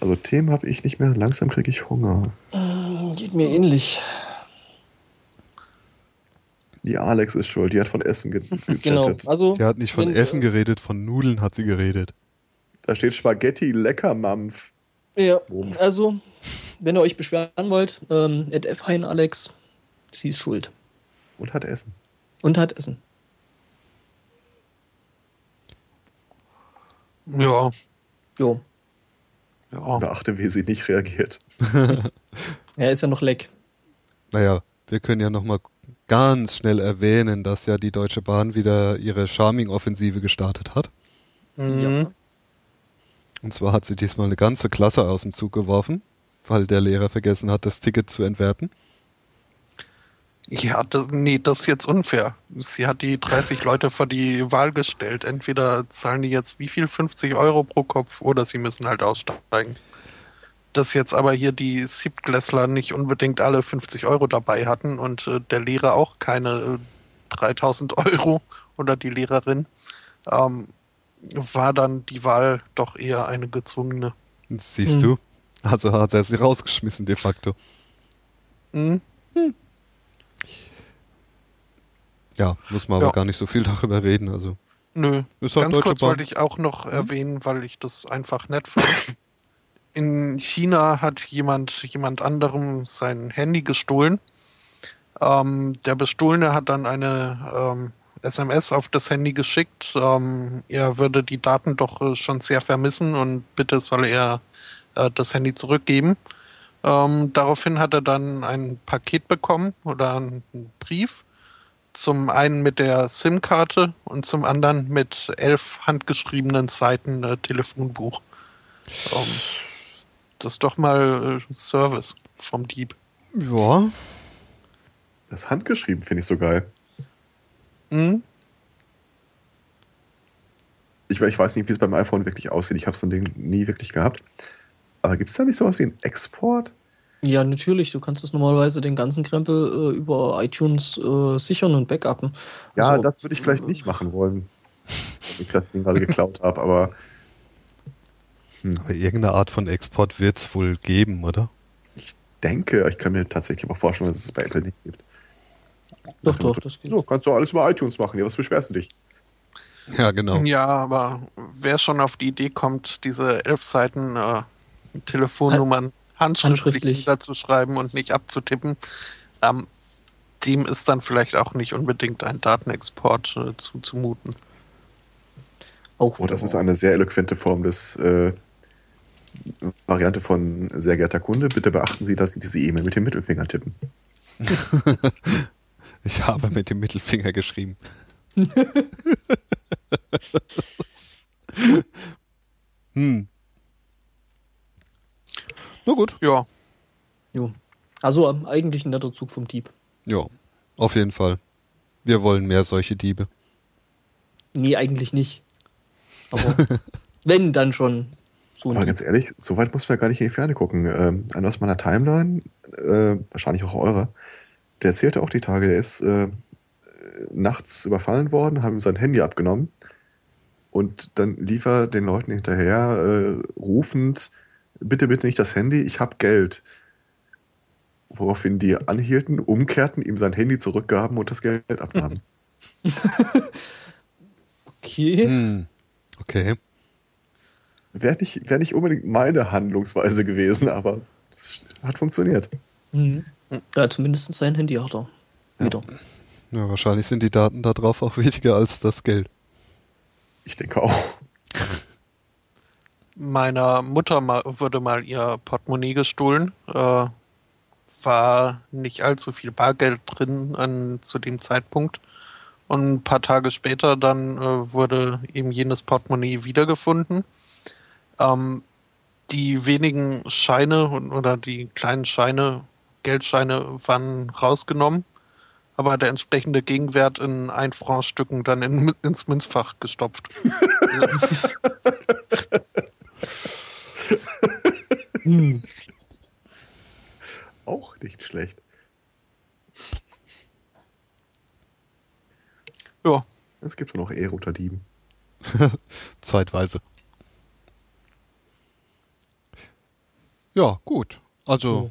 Also Themen habe ich nicht mehr. Langsam kriege ich Hunger. Geht mir ähnlich. Die Alex ist schuld, die hat von Essen gechattet. Genau, also. Die hat nicht von Essen geredet, von Nudeln hat sie geredet. Da steht Spaghetti lecker Mampf. Ja, also, wenn ihr euch beschweren wollt, ähm, at Fhein Alex, sie ist schuld. Und hat Essen. Und hat Essen. Ja. Jo. Ja. Beachte, wie sie nicht reagiert. er ist ja noch leck. Naja, wir können ja noch mal ganz schnell erwähnen, dass ja die Deutsche Bahn wieder ihre Charming-Offensive gestartet hat. Mhm. Ja. Und zwar hat sie diesmal eine ganze Klasse aus dem Zug geworfen, weil der Lehrer vergessen hat, das Ticket zu entwerten. Ja, das, nee, das ist jetzt unfair. Sie hat die 30 Leute vor die Wahl gestellt. Entweder zahlen die jetzt wie viel? 50 Euro pro Kopf oder sie müssen halt aussteigen dass jetzt aber hier die Siebtklässler nicht unbedingt alle 50 Euro dabei hatten und äh, der Lehrer auch keine äh, 3000 Euro oder die Lehrerin, ähm, war dann die Wahl doch eher eine gezwungene. Siehst hm. du? Also hat er sie rausgeschmissen de facto. Hm. Hm. Ja, muss man ja. aber gar nicht so viel darüber reden. Also. Nö. Halt Ganz kurz Bahn. wollte ich auch noch hm? erwähnen, weil ich das einfach nett fand in China hat jemand jemand anderem sein Handy gestohlen. Ähm, der Bestohlene hat dann eine ähm, SMS auf das Handy geschickt. Ähm, er würde die Daten doch äh, schon sehr vermissen und bitte soll er äh, das Handy zurückgeben. Ähm, daraufhin hat er dann ein Paket bekommen oder einen Brief. Zum einen mit der SIM-Karte und zum anderen mit elf handgeschriebenen Seiten äh, Telefonbuch. Ähm, das ist doch mal äh, Service vom Dieb. Ja. Das handgeschrieben finde ich so geil. Mhm. Ich, ich weiß nicht, wie es beim iPhone wirklich aussieht. Ich habe so ein Ding nie wirklich gehabt. Aber gibt es da nicht sowas wie einen Export? Ja, natürlich. Du kannst es normalerweise den ganzen Krempel äh, über iTunes äh, sichern und backuppen. Ja, also, das würde ich vielleicht nicht machen wollen. Wenn ich das Ding gerade geklaut habe, aber. Aber irgendeine Art von Export wird es wohl geben, oder? Ich denke, ich kann mir tatsächlich auch vorstellen, dass es bei Apple nicht gibt. Doch, doch, das geht. So, kannst du alles über iTunes machen. Ja, was beschwerst du dich? Ja, genau. Ja, aber wer schon auf die Idee kommt, diese elf Seiten äh, Telefonnummern handschriftlich, handschriftlich niederzuschreiben und nicht abzutippen, ähm, dem ist dann vielleicht auch nicht unbedingt ein Datenexport äh, zuzumuten. Auch oh, das ist eine sehr eloquente Form des äh, Variante von sehr geehrter Kunde, bitte beachten Sie, dass Sie diese E-Mail mit dem Mittelfinger tippen. ich habe mit dem Mittelfinger geschrieben. hm. Na gut. Ja. Jo. Also eigentlich ein netter Zug vom Dieb. Ja, auf jeden Fall. Wir wollen mehr solche Diebe. Nee, eigentlich nicht. Aber wenn, dann schon. So Aber ganz ehrlich, so weit muss man gar nicht in die Ferne gucken. Ähm, einer aus meiner Timeline, äh, wahrscheinlich auch eure, der erzählte auch die Tage, der ist äh, nachts überfallen worden, haben ihm sein Handy abgenommen und dann lief er den Leuten hinterher, äh, rufend, bitte, bitte nicht das Handy, ich habe Geld. Woraufhin die anhielten, umkehrten, ihm sein Handy zurückgaben und das Geld abnahmen. okay. Hm. Okay. Wäre nicht, wär nicht unbedingt meine Handlungsweise gewesen, aber es hat funktioniert. Mhm. Ja, zumindest sein Handy hat er. Wieder. Ja. ja, wahrscheinlich sind die Daten da drauf auch wichtiger als das Geld. Ich denke auch. meiner Mutter mal, wurde mal ihr Portemonnaie gestohlen. Äh, war nicht allzu viel Bargeld drin an, zu dem Zeitpunkt. Und ein paar Tage später dann äh, wurde eben jenes Portemonnaie wiedergefunden. Ähm, die wenigen Scheine oder die kleinen Scheine, Geldscheine waren rausgenommen, aber der entsprechende Gegenwert in ein Franc-Stücken dann in, ins Münzfach gestopft. Hm. Auch nicht schlecht. ja, Es gibt schon noch Ehre unter Dieben. Zeitweise. Ja, gut. Also,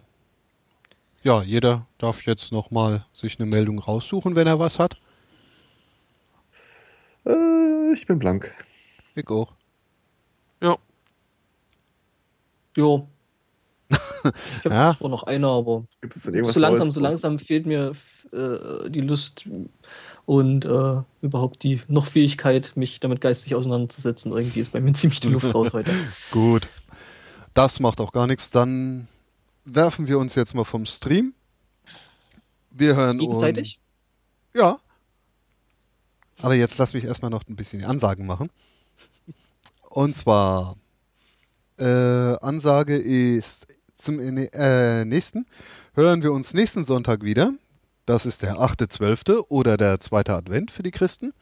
ja, jeder darf jetzt nochmal sich eine Meldung raussuchen, wenn er was hat. Äh, ich bin blank. Ich auch. ja. Jo. Ich habe Ja. zwar noch eine, aber so langsam, so langsam fehlt mir äh, die Lust und äh, überhaupt die noch Fähigkeit, mich damit geistig auseinanderzusetzen. Irgendwie ist bei mir ziemlich die Luft raus heute. Gut. Das macht auch gar nichts. Dann werfen wir uns jetzt mal vom Stream. Wir hören Gegenseitig? uns. Ja. Aber jetzt lass mich erstmal noch ein bisschen die Ansagen machen. Und zwar, äh, Ansage ist zum äh, nächsten. Hören wir uns nächsten Sonntag wieder. Das ist der 8.12. oder der zweite Advent für die Christen.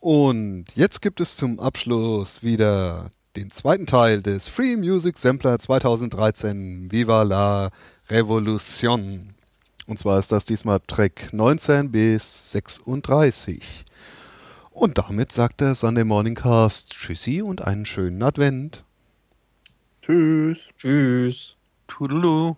Und jetzt gibt es zum Abschluss wieder den zweiten Teil des Free Music Sampler 2013 Viva la Revolution. Und zwar ist das diesmal Track 19 bis 36. Und damit sagt der Sunday Morning Cast Tschüssi und einen schönen Advent. Tschüss. Tschüss. Toodaloo.